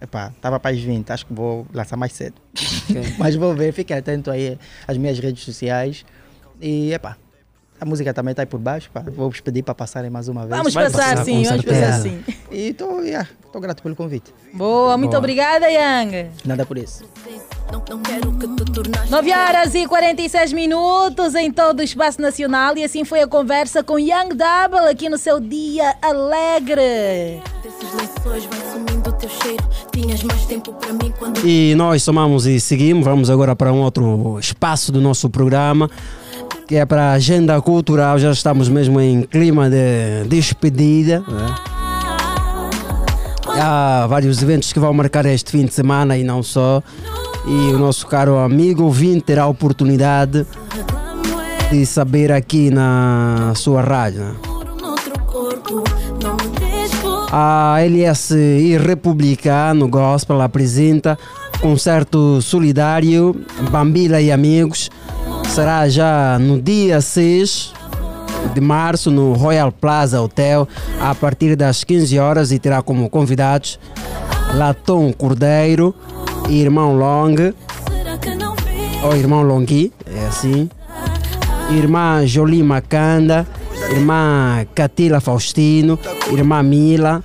epá, estava para as 20, acho que vou lançar mais cedo, mas vou ver, fiquem atento aí às minhas redes sociais e epá, a música também está aí por baixo, pá, vou vos pedir para passarem mais uma vez. Vamos Vai passar, passar, sim, vamos passar, sim. E estou yeah, tô grato pelo convite. Boa, muito Boa. obrigada, Yang. Nada por isso. 9 horas e 46 minutos em todo o espaço nacional e assim foi a conversa com Young Double aqui no seu dia alegre. E nós somamos e seguimos. Vamos agora para um outro espaço do nosso programa, que é para a agenda cultural. Já estamos mesmo em clima de despedida. né? Há vários eventos que vão marcar este fim de semana e não só. E o nosso caro amigo ouvinte terá a oportunidade de saber aqui na sua rádio. né? A LSI Republicano Gospel apresenta concerto solidário Bambila e Amigos. Será já no dia 6 de março no Royal Plaza Hotel a partir das 15 horas e terá como convidados Latom Cordeiro, Irmão Long, ou Irmão Longui, é assim, Irmã Jolie Macanda, Irmã Catila Faustino, Irmã Mila,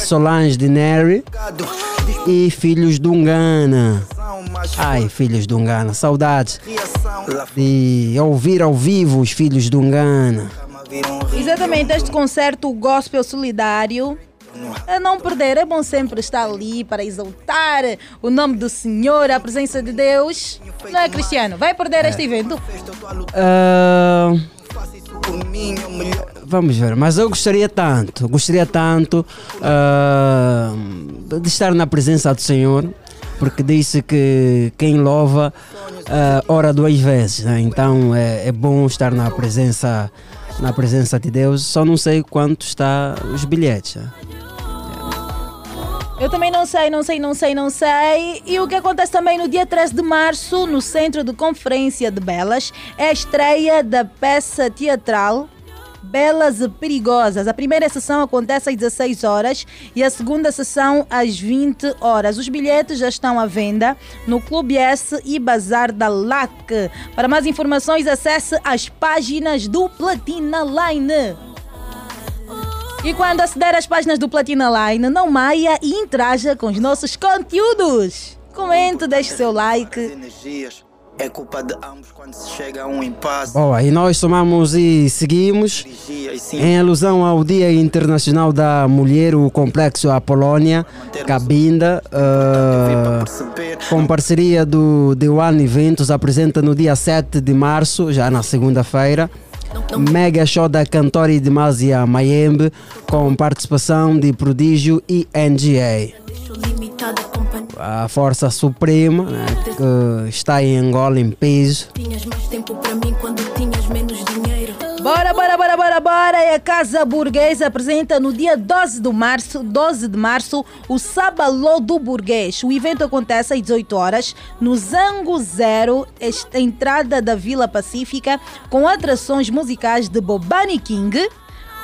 Solange de Neri e Filhos de Ungana. Ai, Filhos de Ungana, saudades de ouvir ao vivo os Filhos de Ungana. Exatamente, este concerto gospel solidário. A não perder, é bom sempre estar ali para exaltar o nome do Senhor, a presença de Deus. Não é, Cristiano? Vai perder este evento? Ah, vamos ver, mas eu gostaria tanto, gostaria tanto ah, de estar na presença do Senhor, porque disse que quem louva ah, ora duas vezes, né? então é, é bom estar na presença, na presença de Deus. Só não sei quanto está os bilhetes. né? Eu também não sei, não sei, não sei, não sei. E o que acontece também no dia 13 de março, no Centro de Conferência de Belas, é a estreia da peça teatral Belas e Perigosas. A primeira sessão acontece às 16 horas e a segunda sessão às 20 horas. Os bilhetes já estão à venda no Clube S e Bazar da LAC. Para mais informações, acesse as páginas do Platina Line. E quando aceder às páginas do Platina Line, não maia e interaja com os nossos conteúdos. Comente, deixe seu like. É culpa de ambos quando se chega a um impasse. Boa, e nós somamos e seguimos. Em alusão ao Dia Internacional da Mulher, o Complexo Apolônia, Cabinda, ah, com parceria do The One Eventos, apresenta no dia 7 de março, já na segunda-feira, mega show da cantora Idemasia Mayembe, com participação de Prodígio e NGA. A Força Suprema, né, que está em Angola em peso. Tinhas mais tempo para mim quando tinhas menos dinheiro. Bora, bora, bora, bora, bora! E a Casa Burguesa apresenta no dia 12 de março, 12 de março, o Sabalô do Burguês. O evento acontece às 18 horas no Zango Zero, esta entrada da Vila Pacífica, com atrações musicais de Bobani King,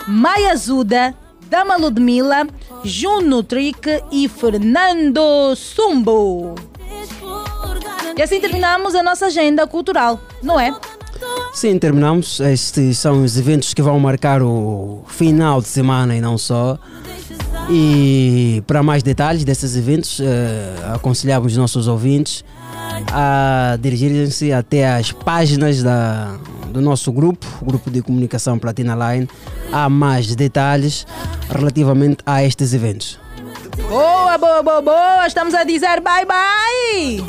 Maia Zuda, Dama Ludmilla, Juno Trick e Fernando Sumbo. E assim terminamos a nossa agenda cultural, não é? Sim, terminamos. Estes são os eventos que vão marcar o final de semana e não só. E para mais detalhes desses eventos, eh, aconselhamos os nossos ouvintes a dirigirem-se até às páginas da, do nosso grupo, o grupo de comunicação Platina Line. Há mais detalhes relativamente a estes eventos. Boa, boa, boa, boa! Estamos a dizer bye bye!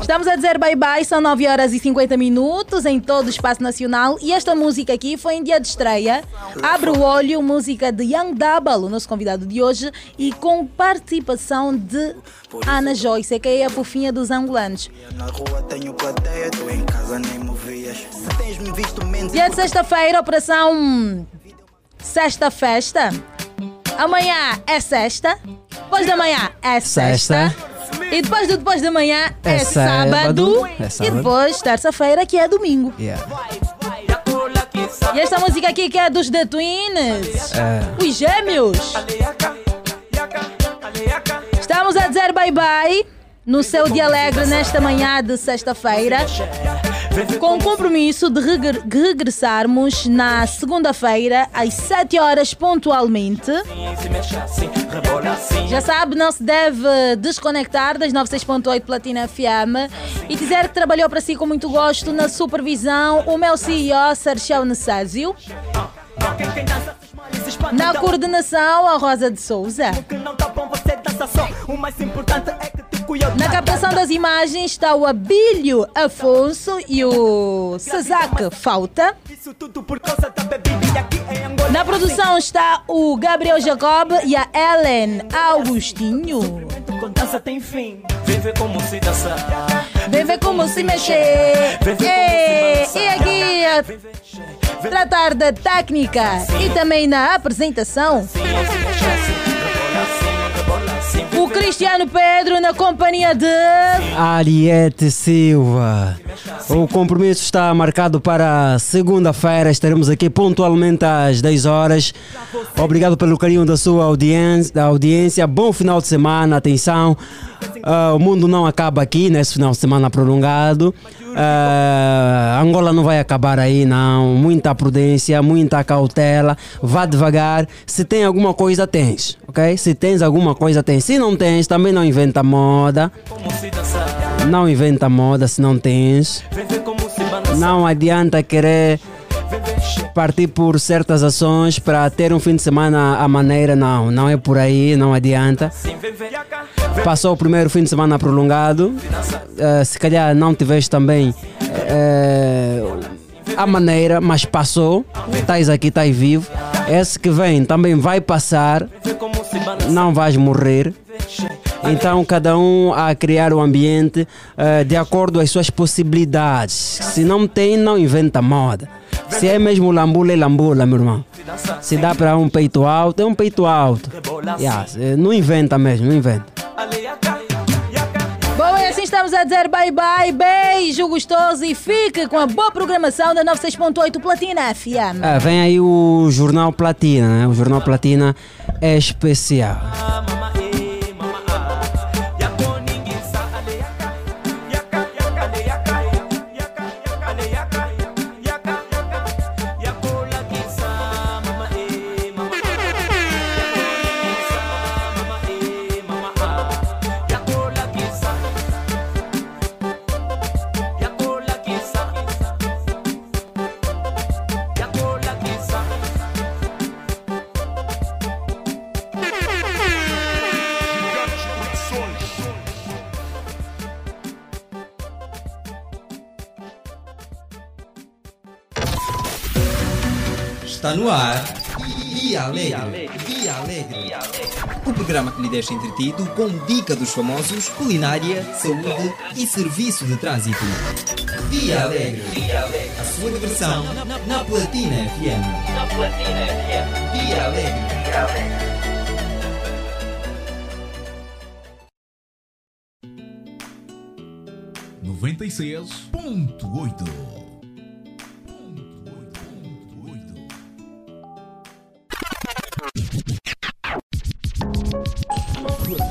Estamos a dizer bye bye, são 9 horas e 50 minutos em todo o espaço nacional e esta música aqui foi em dia de estreia. Abre o olho, música de Young Double, o nosso convidado de hoje, e com participação de Ana Joyce, que é a fofinha dos angolanos. Na rua tenho plateia, tu em casa nem Se visto menos. Dia de sexta-feira, operação Sexta Festa. Amanhã é sexta, depois da manhã é sexta. Sexta. E depois do depois da manhã é, É sábado, sábado, é E sábado. depois terça-feira que é domingo. Yeah. E esta música aqui que é dos The Twins. É. Os gêmeos. Estamos a dizer bye bye no seu dia alegre nesta manhã de sexta-feira. Com o compromisso de regre- regressarmos na segunda-feira às 7 horas pontualmente. Já sabe, não se deve desconectar das 96.8 Platina FM e dizer que trabalhou para si com muito gosto na supervisão o meu CEO Sérgio Nessásio. Na coordenação, a Rosa de Souza. Na captação das imagens está o Abílio Afonso e o Cesac Falta. Na produção está o Gabriel Jacob e a Ellen Augustinho. Com dança tem fim. Vem ver como se dança. Vem ver como se mexer. E aqui a tratar da técnica e também na apresentação. Cristiano Pedro na companhia de. Ariete Silva. O compromisso está marcado para segunda-feira. Estaremos aqui pontualmente às 10 horas. Obrigado pelo carinho da sua audiência. Da audiência. Bom final de semana. Atenção. Ah, o mundo não acaba aqui nesse final de semana prolongado. Ah, Angola não vai acabar aí, não. Muita prudência, muita cautela. Vá devagar. Se tem alguma coisa, tens. Ok? Se tens alguma coisa, tens. Se não tens, também não inventa moda. Não inventa moda se não tens. Não adianta querer partir por certas ações para ter um fim de semana à maneira, não. Não é por aí, não adianta. Passou o primeiro fim de semana prolongado. eh, se calhar não tiveste também eh, a maneira, mas passou. Estás aqui, estás vivo. Esse que vem também vai passar. Não vais morrer. Então, cada um a criar o ambiente eh, de acordo às suas possibilidades. Se não tem, não inventa moda. Se é mesmo lambula, é lambula, meu irmão. Se dá para um peito alto, é um peito alto. Yeah, não inventa mesmo, não inventa. Estamos a dizer bye bye, beijo gostoso e fique com a boa programação da 96.8 Platina FM. Ah, vem aí o Jornal Platina, né? O Jornal Platina é especial. Está no ar Via Alegre. Via Alegre. O programa que lhe deixa entretido com dica dos famosos, culinária, saúde e serviço de trânsito. Via Alegre. A sua diversão na Platina FM. Na Platina FM. Via Alegre.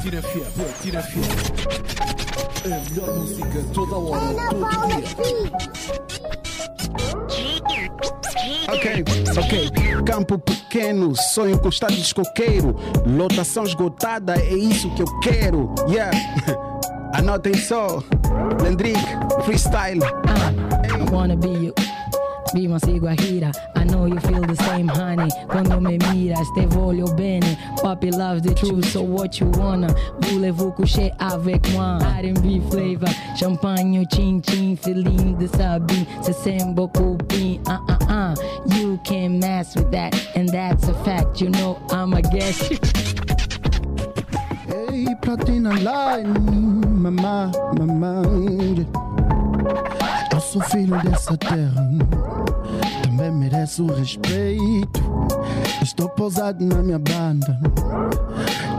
96.8 Platina FM, Platina FM. A melhor música toda hora, todo dia. Ok, ok. Campo pequeno, sonho com de coqueiro. Lotação esgotada, é isso que eu quero. Yeah. Anotem só. Lendrick, freestyle. I wanna be you. Guajira, I know you feel the same, honey. Quando me miras, te voglio bene. Papi loves the truth, so what you wanna? Voulez-vous coucher avec moi? R&B flavor, champagne, chin chin, feeling the sabine. Se sent beaucoup bien, uh uh uh. You can't mess with that, and that's a fact. You know I'm a guest. Ei, platina line, mamá, mamá. Sou filho dessa terra, também mereço respeito. Estou pousado na minha banda,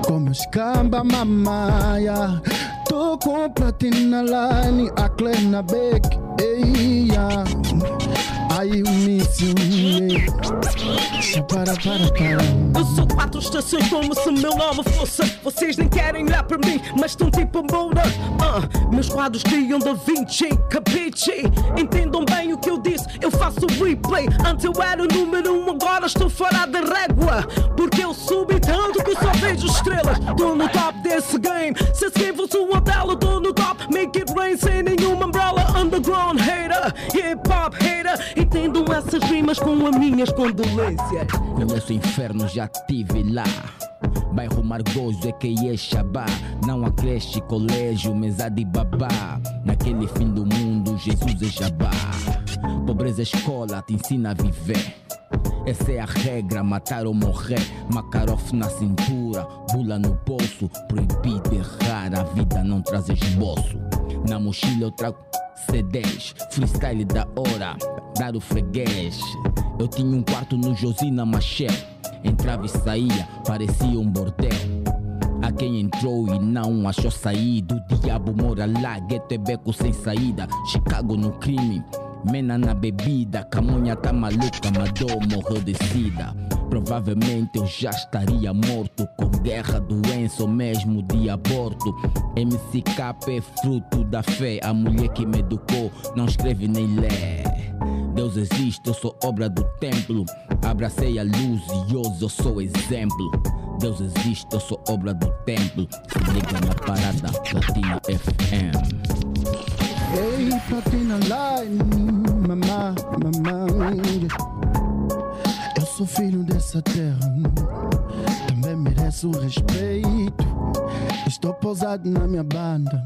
com meus camba mamaia. Tô com platina line, a Clena Beck, eia. Aí o míssil, para, para, para. Eu sou quatro estações como se meu nome fosse. Vocês nem querem olhar para mim, mas estão tipo Moura. Ah, meus quadros criam da Vinci, capiche? Entendam bem o que eu disse, eu faço replay. Antes eu era o número um, agora estou fora da régua. Porque eu subi tanto que só vejo estrelas. Tô no top desse game. Se esse game fosse uma tela, tô no top. Make it rain sem nenhuma umbrella. Underground hater, hip hop hater. Entendam essas rimas com as minhas condolências. Conheço o inferno, já tive lá. Bairro Margoso é que é Shabá. Não há creche, colégio, mesa de babá. Naquele fim do mundo, Jesus é Jabá. Pobreza é escola, te ensina a viver. Essa é a regra, matar ou morrer. Macarof na cintura, bula no bolso. Proibido errar, a vida não traz esboço. Na mochila eu trago CDs, freestyle da hora, dar o freguês. Eu tinha um quarto no Josina Machel. Entrava e saía, parecia um bordel. Quem entrou e não achou saído. O diabo mora lá, gueto é beco sem saída. Chicago no crime, mena na bebida. Camonha tá maluca, mandou morreu de sida. Provavelmente eu já estaria morto com guerra, doença ou mesmo de aborto. MCK é fruto da fé, a mulher que me educou não escreve nem lê. Deus existe, eu sou obra do templo. Abracei a luz e hoje eu sou exemplo. Deus existe, eu sou obra do templo. Se liga na parada Latina FM. Ei, platina line, mamá, mamá. Eu sou filho dessa terra, também mereço respeito. Estou pousado na minha banda,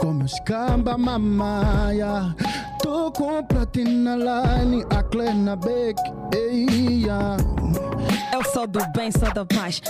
com meus camba mamaia. Tô com platina line, a Clena Beck, ei, yeah. Eu sou do bem, sou da paz.